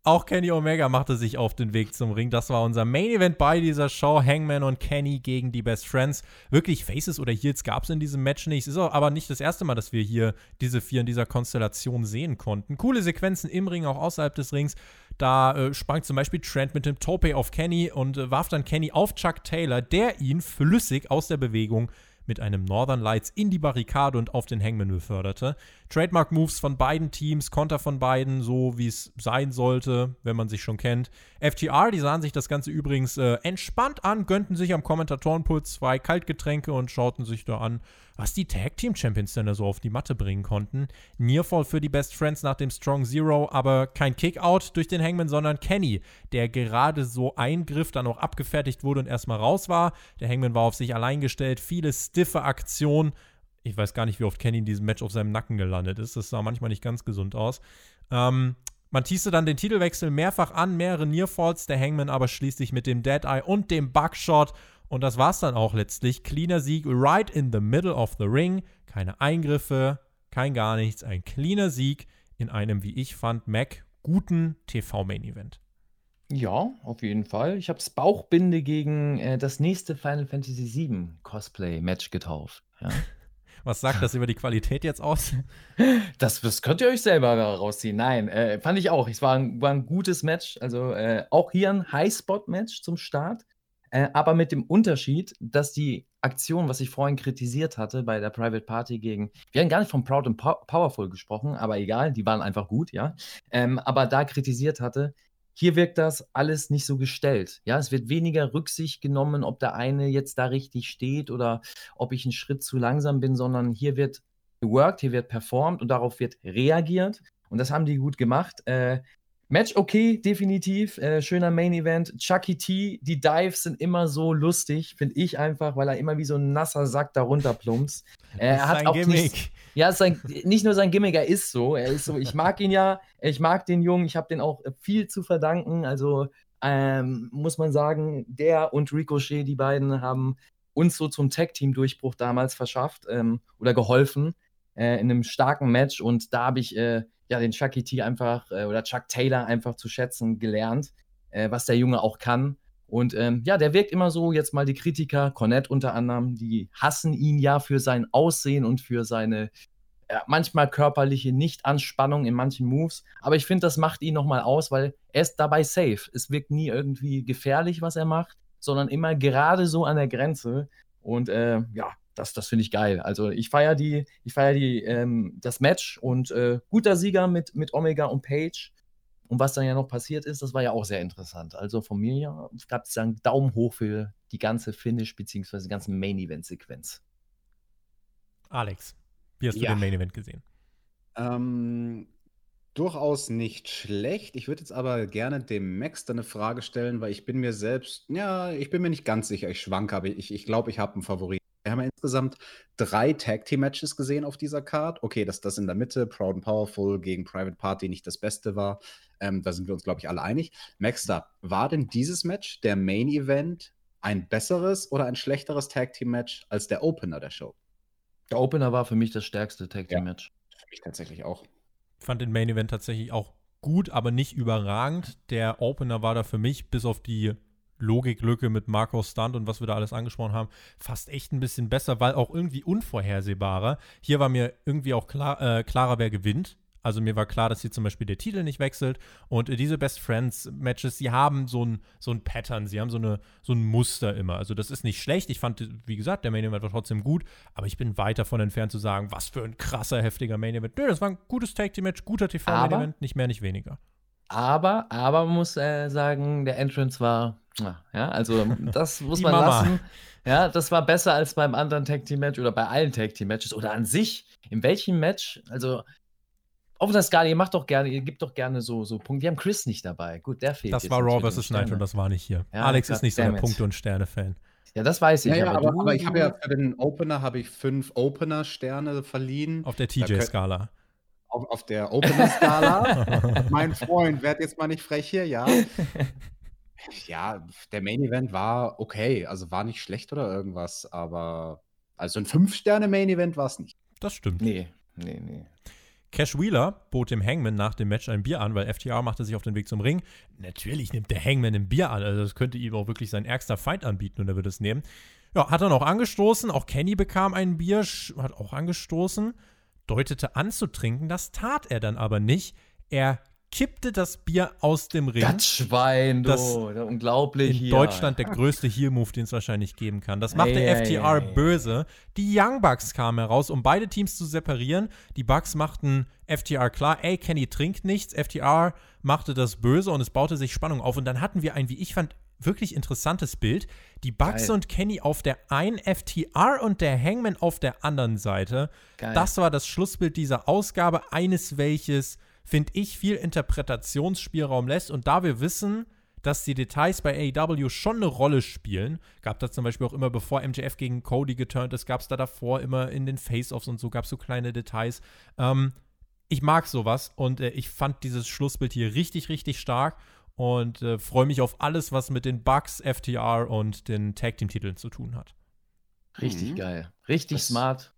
Auch Kenny Omega machte sich auf den Weg zum Ring. Das war unser Main Event bei dieser Show. Hangman und Kenny gegen die Best Friends. Wirklich Faces oder Heels gab es in diesem Match nicht. Es ist aber nicht das erste Mal, dass wir hier diese vier in dieser Konstellation sehen konnten. Coole Sequenzen im Ring, auch außerhalb des Rings. Da äh, sprang zum Beispiel Trent mit dem Tope auf Kenny und äh, warf dann Kenny auf Chuck Taylor, der ihn flüssig aus der Bewegung mit einem Northern Lights in die Barrikade und auf den Hangman beförderte. Trademark-Moves von beiden Teams, Konter von beiden, so wie es sein sollte, wenn man sich schon kennt. FTR, die sahen sich das Ganze übrigens äh, entspannt an, gönnten sich am Kommentatorenpult zwei Kaltgetränke und schauten sich da an, was die Tag Team Champions denn da so auf die Matte bringen konnten. Nearfall für die Best Friends nach dem Strong Zero, aber kein Kickout durch den Hangman, sondern Kenny, der gerade so eingriff, dann auch abgefertigt wurde und erstmal raus war. Der Hangman war auf sich allein gestellt, viele stiffe Aktionen. Ich weiß gar nicht, wie oft Kenny in diesem Match auf seinem Nacken gelandet ist. Das sah manchmal nicht ganz gesund aus. Ähm, man teaste dann den Titelwechsel mehrfach an, mehrere Nearfalls, der Hangman aber schließlich mit dem Dead Eye und dem Buckshot. Und das war's dann auch letztlich. Cleaner Sieg, right in the middle of the ring. Keine Eingriffe, kein gar nichts. Ein cleaner Sieg in einem, wie ich fand, Mac guten TV-Main-Event. Ja, auf jeden Fall. Ich habe das Bauchbinde gegen äh, das nächste Final Fantasy VII Cosplay-Match getauft. Ja. Was sagt das über die Qualität jetzt aus? Das, das könnt ihr euch selber rausziehen. Nein, äh, fand ich auch. Es war ein, war ein gutes Match. Also äh, auch hier ein High-Spot-Match zum Start. Äh, aber mit dem Unterschied, dass die Aktion, was ich vorhin kritisiert hatte bei der Private Party gegen, wir haben gar nicht von Proud and Pow- Powerful gesprochen, aber egal, die waren einfach gut, ja. Ähm, aber da kritisiert hatte, hier wirkt das alles nicht so gestellt. Ja, es wird weniger Rücksicht genommen, ob der eine jetzt da richtig steht oder ob ich einen Schritt zu langsam bin, sondern hier wird geworkt, hier wird performt und darauf wird reagiert. Und das haben die gut gemacht. Äh, Match okay, definitiv. Äh, schöner Main Event. Chucky T, die Dives sind immer so lustig, finde ich einfach, weil er immer wie so ein nasser Sack darunter plumpst. Äh, er hat auch Gimmick. nicht, Ja, sein, nicht nur sein Gimmick, er ist so. Er ist so. Ich mag ihn ja, ich mag den Jungen, ich habe den auch viel zu verdanken. Also ähm, muss man sagen, der und Ricochet, die beiden haben uns so zum Tag-Team-Durchbruch damals verschafft ähm, oder geholfen äh, in einem starken Match. Und da habe ich äh, ja den Chucky T einfach äh, oder Chuck Taylor einfach zu schätzen gelernt, äh, was der Junge auch kann. Und ähm, ja, der wirkt immer so, jetzt mal die Kritiker, Cornette unter anderem, die hassen ihn ja für sein Aussehen und für seine manchmal körperliche Nichtanspannung in manchen Moves. Aber ich finde, das macht ihn nochmal aus, weil er ist dabei safe. Es wirkt nie irgendwie gefährlich, was er macht, sondern immer gerade so an der Grenze. Und äh, ja, das, das finde ich geil. Also ich feiere die, ich feiere die, ähm, das Match und äh, guter Sieger mit, mit Omega und Page. Und was dann ja noch passiert ist, das war ja auch sehr interessant. Also von mir ja, gab es einen Daumen hoch für die ganze Finish bzw. die ganze Main-Event-Sequenz. Alex, wie hast du ja. den Main-Event gesehen? Ähm, durchaus nicht schlecht. Ich würde jetzt aber gerne dem Max da eine Frage stellen, weil ich bin mir selbst, ja, ich bin mir nicht ganz sicher. Ich schwanke, aber ich glaube, ich, glaub, ich habe einen Favorit. Wir haben ja insgesamt drei Tag Team Matches gesehen auf dieser Card. Okay, dass das in der Mitte, Proud and Powerful gegen Private Party nicht das Beste war, ähm, da sind wir uns, glaube ich, alle einig. Maxter, war denn dieses Match, der Main Event, ein besseres oder ein schlechteres Tag Team Match als der Opener der Show? Der Opener war für mich das stärkste Tag Team Match. Ja, für mich tatsächlich auch. Ich fand den Main Event tatsächlich auch gut, aber nicht überragend. Der Opener war da für mich bis auf die Logiklücke mit Marco Stunt und was wir da alles angesprochen haben, fast echt ein bisschen besser, weil auch irgendwie unvorhersehbarer. Hier war mir irgendwie auch klar, äh, klarer, wer gewinnt. Also mir war klar, dass hier zum Beispiel der Titel nicht wechselt. Und diese Best Friends Matches, sie haben so ein, so ein Pattern, sie haben so, eine, so ein Muster immer. Also das ist nicht schlecht. Ich fand, wie gesagt, der Main Event war trotzdem gut, aber ich bin weit davon entfernt zu sagen, was für ein krasser, heftiger Main Event. Nö, das war ein gutes Tag Team Match, guter TV Main Event, nicht mehr, nicht weniger. Aber, aber man muss äh, sagen, der Entrance war, ja, also das muss man Mama. lassen. Ja, das war besser als beim anderen Tag Team Match oder bei allen Tag Team Matches oder an sich. In welchem Match, also auf der Skala, ihr macht doch gerne, ihr gebt doch gerne so, so Punkte. Wir haben Chris nicht dabei. Gut, der fehlt. Das war Raw vs. Night und das war nicht hier. Ja, Alex ist nicht so der Punkte- und Sterne-Fan. Ja, das weiß ich. Ja, ja aber, aber, aber, ich habe ja für den Opener habe ich fünf Opener-Sterne verliehen. Auf der TJ-Skala auf, auf der Opener-Skala. mein Freund, werd jetzt mal nicht frech hier, ja. Ja, der Main Event war okay, also war nicht schlecht oder irgendwas, aber also ein Fünf-Sterne-Main Event war es nicht. Das stimmt. Nee, nee, nee. Cash Wheeler bot dem Hangman nach dem Match ein Bier an, weil FTR machte sich auf den Weg zum Ring. Natürlich nimmt der Hangman ein Bier an, also das könnte ihm auch wirklich sein ärgster Feind anbieten und er würde es nehmen. Ja, hat er noch angestoßen, auch Kenny bekam ein Bier, hat auch angestoßen deutete anzutrinken, das tat er dann aber nicht. Er kippte das Bier aus dem Ring. Das Schwein, du. Das unglaublich. In hier. Deutschland der größte Heel-Move, den es wahrscheinlich geben kann. Das machte ei, FTR ei, böse. Die Young Bucks kamen heraus, um beide Teams zu separieren. Die Bucks machten FTR klar, ey, Kenny trinkt nichts. FTR machte das böse und es baute sich Spannung auf. Und dann hatten wir ein, wie ich fand, wirklich interessantes Bild. Die Bucks Geil. und Kenny auf der einen FTR und der Hangman auf der anderen Seite. Geil. Das war das Schlussbild dieser Ausgabe, eines welches, finde ich, viel Interpretationsspielraum lässt. Und da wir wissen, dass die Details bei AEW schon eine Rolle spielen. Gab das zum Beispiel auch immer, bevor MJF gegen Cody geturnt ist, gab es da davor immer in den Face-Offs und so, gab es so kleine Details. Ähm, ich mag sowas und äh, ich fand dieses Schlussbild hier richtig, richtig stark und äh, freue mich auf alles, was mit den Bugs, FTR und den Tag Team Titeln zu tun hat. Richtig mhm. geil, richtig das, smart.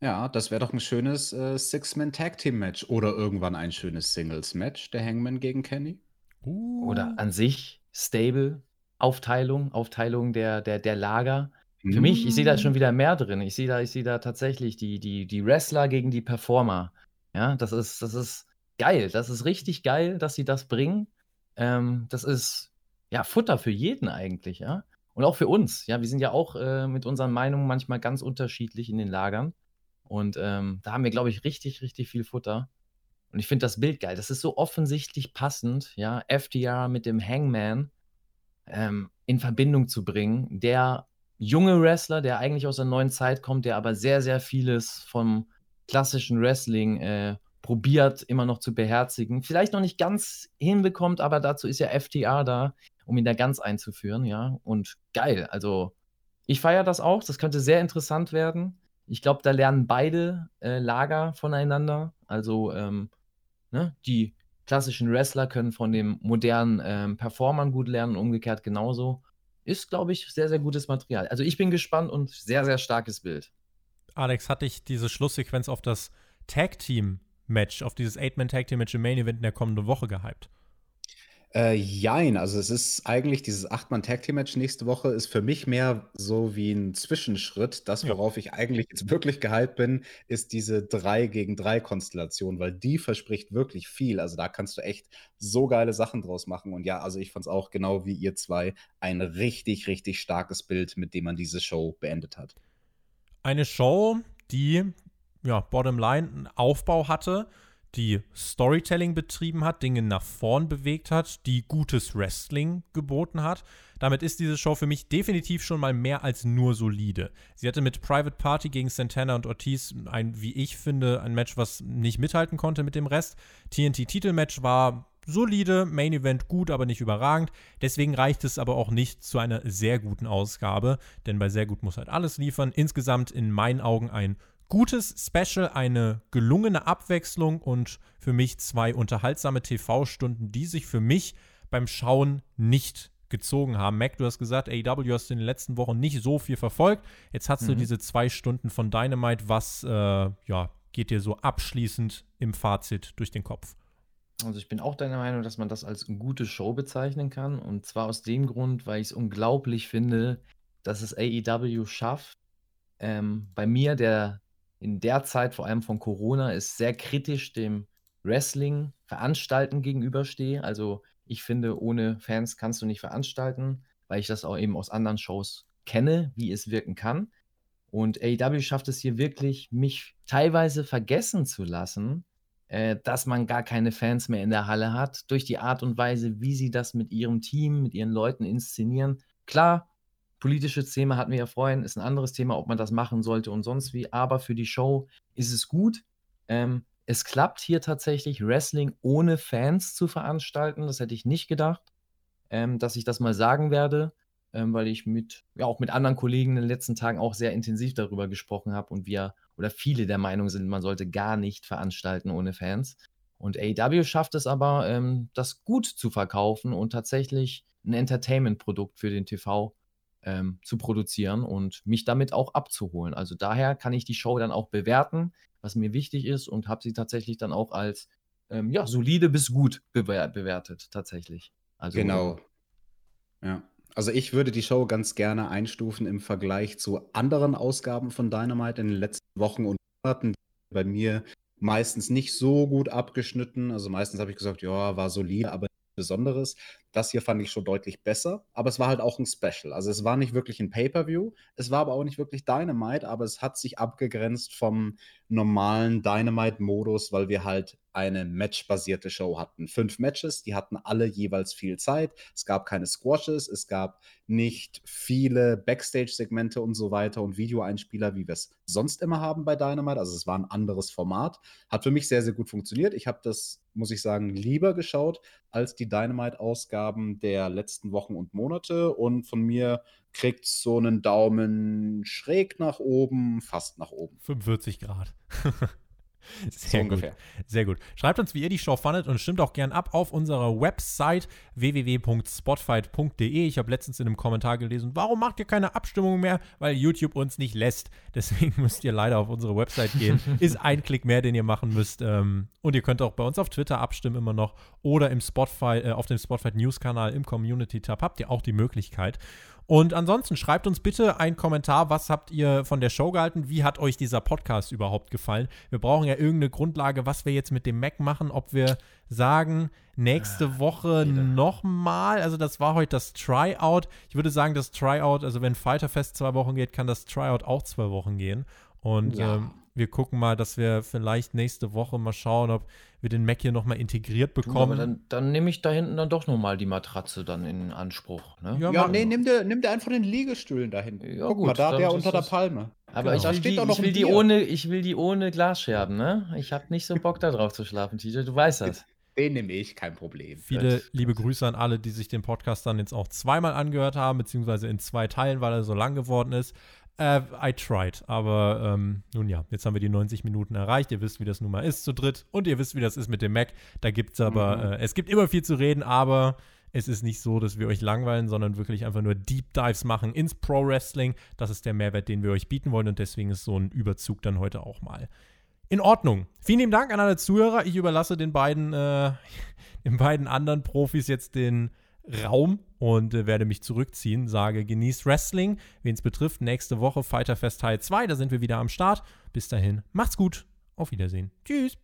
Ja, das wäre doch ein schönes äh, Six-Man Tag Team Match oder irgendwann ein schönes Singles Match, der Hangman gegen Kenny. Uh. Oder an sich Stable Aufteilung, Aufteilung der, der, der Lager. Für mich, ich sehe da schon wieder mehr drin. Ich sehe da, ich da tatsächlich die, die, die Wrestler gegen die Performer. Ja, das ist, das ist geil. Das ist richtig geil, dass sie das bringen. Ähm, das ist ja Futter für jeden eigentlich, ja. Und auch für uns. Ja, wir sind ja auch äh, mit unseren Meinungen manchmal ganz unterschiedlich in den Lagern. Und ähm, da haben wir, glaube ich, richtig, richtig viel Futter. Und ich finde das Bild geil. Das ist so offensichtlich passend, ja, FDR mit dem Hangman ähm, in Verbindung zu bringen. Der junge Wrestler, der eigentlich aus der neuen Zeit kommt, der aber sehr, sehr vieles vom klassischen Wrestling äh, probiert, immer noch zu beherzigen. Vielleicht noch nicht ganz hinbekommt, aber dazu ist ja FTR da, um ihn da ganz einzuführen, ja. Und geil, also ich feiere das auch, das könnte sehr interessant werden. Ich glaube, da lernen beide äh, Lager voneinander. Also ähm, ne, die klassischen Wrestler können von den modernen ähm, Performern gut lernen, umgekehrt genauso. Ist, glaube ich, sehr, sehr gutes Material. Also ich bin gespannt und sehr, sehr starkes Bild. Alex, hatte ich diese Schlusssequenz auf das Tag-Team-Match, auf dieses Eight-Man-Tag-Team-Match im Main-Event in der kommenden Woche gehypt? Äh, jein, also es ist eigentlich dieses Acht-Mann-Tag-Team-Match nächste Woche ist für mich mehr so wie ein Zwischenschritt. Das, Ja. worauf ich eigentlich jetzt wirklich gehypt bin, ist diese 3 gegen 3 Konstellation, weil die verspricht wirklich viel. Also da kannst du echt so geile Sachen draus machen. Und ja, also ich fand es auch genau wie ihr zwei ein richtig, richtig starkes Bild, mit dem man diese Show beendet hat. Eine Show, die, ja, bottom line, einen Aufbau hatte, die Storytelling betrieben hat, Dinge nach vorn bewegt hat, die gutes Wrestling geboten hat. Damit ist diese Show für mich definitiv schon mal mehr als nur solide. Sie hatte mit Private Party gegen Santana und Ortiz ein, wie ich finde, ein Match, was nicht mithalten konnte mit dem Rest. TNT-Titelmatch war solide, Main Event gut, aber nicht überragend. Deswegen reicht es aber auch nicht zu einer sehr guten Ausgabe, denn bei sehr gut muss halt alles liefern. Insgesamt in meinen Augen ein gutes Special, eine gelungene Abwechslung und für mich zwei unterhaltsame TV-Stunden, die sich für mich beim Schauen nicht gezogen haben. Mac, du hast gesagt, AEW hast du in den letzten Wochen nicht so viel verfolgt. Jetzt hast du Mhm. diese zwei Stunden von Dynamite. Was äh, ja, geht dir so abschließend im Fazit durch den Kopf? Also ich bin auch deiner Meinung, dass man das als eine gute Show bezeichnen kann. Und zwar aus dem Grund, weil ich es unglaublich finde, dass es AEW schafft. Ähm, bei mir, der in der Zeit, vor allem von Corona, ist sehr kritisch dem Wrestling veranstalten gegenüberstehe. Also ich finde, ohne Fans kannst du nicht veranstalten, weil ich das auch eben aus anderen Shows kenne, wie es wirken kann. Und AEW schafft es hier wirklich, mich teilweise vergessen zu lassen, äh, dass man gar keine Fans mehr in der Halle hat, durch die Art und Weise, wie sie das mit ihrem Team, mit ihren Leuten inszenieren. Klar, politisches Thema hatten wir ja vorhin, ist ein anderes Thema, ob man das machen sollte und sonst wie, aber für die Show ist es gut. Ähm, es klappt hier tatsächlich, Wrestling ohne Fans zu veranstalten. Das hätte ich nicht gedacht, ähm, dass ich das mal sagen werde, ähm, weil ich mit, ja, auch mit anderen Kollegen in den letzten Tagen auch sehr intensiv darüber gesprochen habe und wir oder viele der Meinung sind, man sollte gar nicht veranstalten ohne Fans. Und AEW schafft es aber, ähm, das gut zu verkaufen und tatsächlich ein Entertainment-Produkt für den TV ähm, zu produzieren und mich damit auch abzuholen. Also daher kann ich die Show dann auch bewerten, was mir wichtig ist und habe sie tatsächlich dann auch als ähm, ja, solide bis gut bewer bewertet, tatsächlich. Also, Genau. Ja. Also ich würde die Show ganz gerne einstufen im Vergleich zu anderen Ausgaben von Dynamite in den letzten Wochen und Monaten, die bei mir meistens nicht so gut abgeschnitten. Also meistens habe ich gesagt, ja, war solide, aber nichts Besonderes. Das hier fand ich schon deutlich besser, aber es war halt auch ein Special. Also es war nicht wirklich ein Pay-per-View, es war aber auch nicht wirklich Dynamite, aber es hat sich abgegrenzt vom normalen Dynamite-Modus, weil wir halt eine matchbasierte Show hatten. Fünf Matches, die hatten alle jeweils viel Zeit. Es gab keine Squashes, es gab nicht viele Backstage-Segmente und so weiter und Videoeinspieler, wie wir es sonst immer haben bei Dynamite. Also es war ein anderes Format. Hat für mich sehr, sehr gut funktioniert. Ich habe das, muss ich sagen, lieber geschaut als die Dynamite-Ausgaben der letzten Wochen und Monate. Und von mir kriegt so einen Daumen schräg nach oben, fast nach oben. 45 Grad. So Sehr gut. ungefähr. Sehr gut. Schreibt uns, wie ihr die Show fandet und stimmt auch gern ab auf unserer Website www.spotfight.de. Ich habe letztens in einem Kommentar gelesen, warum macht ihr keine Abstimmung mehr? Weil YouTube uns nicht lässt. Deswegen müsst ihr leider auf unsere Website gehen. Ist ein Klick mehr, den ihr machen müsst. Ähm, und ihr könnt auch bei uns auf Twitter abstimmen immer noch oder im Spotify, äh, auf dem Spotify News Kanal im Community Tab habt ihr auch die Möglichkeit. Und ansonsten schreibt uns bitte einen Kommentar, was habt ihr von der Show gehalten? Wie hat euch dieser Podcast überhaupt gefallen? Wir brauchen ja irgendeine Grundlage, was wir jetzt mit dem Mac machen, ob wir sagen, nächste Woche jeder. nochmal, also das war heute das Tryout. Ich würde sagen, das Tryout, also wenn Fighterfest zwei Wochen geht, kann das Tryout auch zwei Wochen gehen. Und Ja. ähm, wir gucken mal, dass wir vielleicht nächste Woche mal schauen, ob wir den Mac hier nochmal integriert Du, bekommen. dann, dann nehme ich da hinten dann doch nochmal die Matratze dann in Anspruch. Ne? Ja, Ja, nee, nimm dir, nimm dir einfach den Liegestuhl da hinten. Ja, Guck gut, mal, da der unter der Palme. Aber Genau. ich will, die, ich, will die ohne, ich will die ohne Glasscherben, ne? Ich habe nicht so Bock darauf zu schlafen, TJ, du weißt das. Den nehme ich, kein Problem. Viele liebe Grüße an alle, die sich den Podcast dann jetzt auch zweimal angehört haben, beziehungsweise in zwei Teilen, weil er so lang geworden ist. Äh, I tried. Aber ähm, nun ja, jetzt haben wir die 90 Minuten erreicht. Ihr wisst, wie das nun mal ist zu dritt. Und ihr wisst, wie das ist mit dem Mac. Da gibt es aber, mhm. äh, es gibt immer viel zu reden, aber es ist nicht so, dass wir euch langweilen, sondern wirklich einfach nur Deep Dives machen ins Pro Wrestling. Das ist der Mehrwert, den wir euch bieten wollen. Und deswegen ist so ein Überzug dann heute auch mal in Ordnung. Vielen lieben Dank an alle Zuhörer. Ich überlasse den beiden, äh, den beiden anderen Profis jetzt den Raum und äh, werde mich zurückziehen. Sage, genießt Wrestling. Wen es betrifft, nächste Woche Fighter Fest Teil 2. Da sind wir wieder am Start. Bis dahin, macht's gut. Auf Wiedersehen. Tschüss.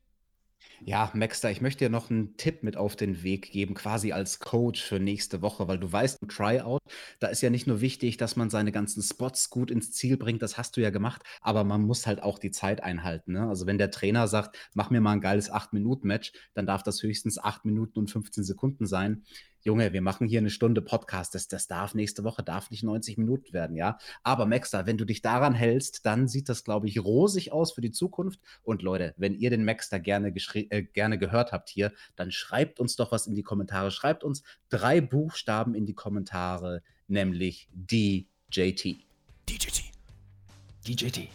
Ja, Maxter, ich möchte dir noch einen Tipp mit auf den Weg geben, quasi als Coach für nächste Woche, weil du weißt, im Tryout, da ist ja nicht nur wichtig, dass man seine ganzen Spots gut ins Ziel bringt, das hast du ja gemacht, aber man muss halt auch die Zeit einhalten. Ne? Also wenn der Trainer sagt, mach mir mal ein geiles 8-Minuten-Match, dann darf das höchstens 8 Minuten und 15 Sekunden sein. Junge, wir machen hier eine Stunde Podcast. Das, das darf nächste Woche, darf nicht 90 Minuten werden, ja. Aber Maxter, wenn du dich daran hältst, dann sieht das, glaube ich, rosig aus für die Zukunft. Und Leute, wenn ihr den Maxter gerne, äh, gerne gehört habt hier, dann schreibt uns doch was in die Kommentare. Schreibt uns drei Buchstaben in die Kommentare, nämlich DJT. DJT. DJT.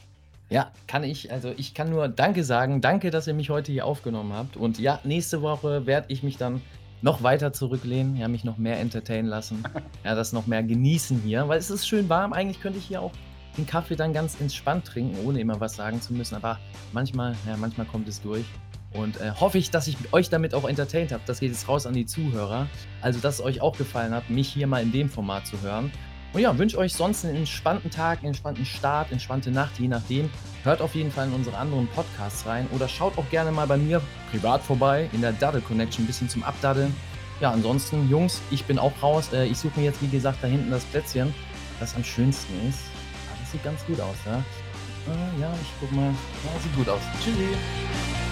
Ja, kann ich, also ich kann nur Danke sagen. Danke, dass ihr mich heute hier aufgenommen habt. Und ja, nächste Woche werde ich mich dann noch weiter zurücklehnen, ja, mich noch mehr entertainen lassen, ja, das noch mehr genießen hier, weil es ist schön warm. Eigentlich könnte ich hier auch den Kaffee dann ganz entspannt trinken, ohne immer was sagen zu müssen, aber manchmal, ja, manchmal kommt es durch. Und äh, hoffe ich, dass ich euch damit auch entertaint habe. Das geht jetzt raus an die Zuhörer. Also, dass es euch auch gefallen hat, mich hier mal in dem Format zu hören. Und ja, wünsche euch sonst einen entspannten Tag, einen entspannten Start, entspannte Nacht, je nachdem. Hört auf jeden Fall in unsere anderen Podcasts rein oder schaut auch gerne mal bei mir privat vorbei in der Daddle Connection, ein bisschen zum Abdaddeln. Ja, ansonsten, Jungs, ich bin auch raus. Äh, ich suche mir jetzt, wie gesagt, da hinten das Plätzchen, das am schönsten ist. Ah, das sieht ganz gut aus, ja. Äh, ja, ich guck mal. Ja, sieht gut aus. Tschüssi.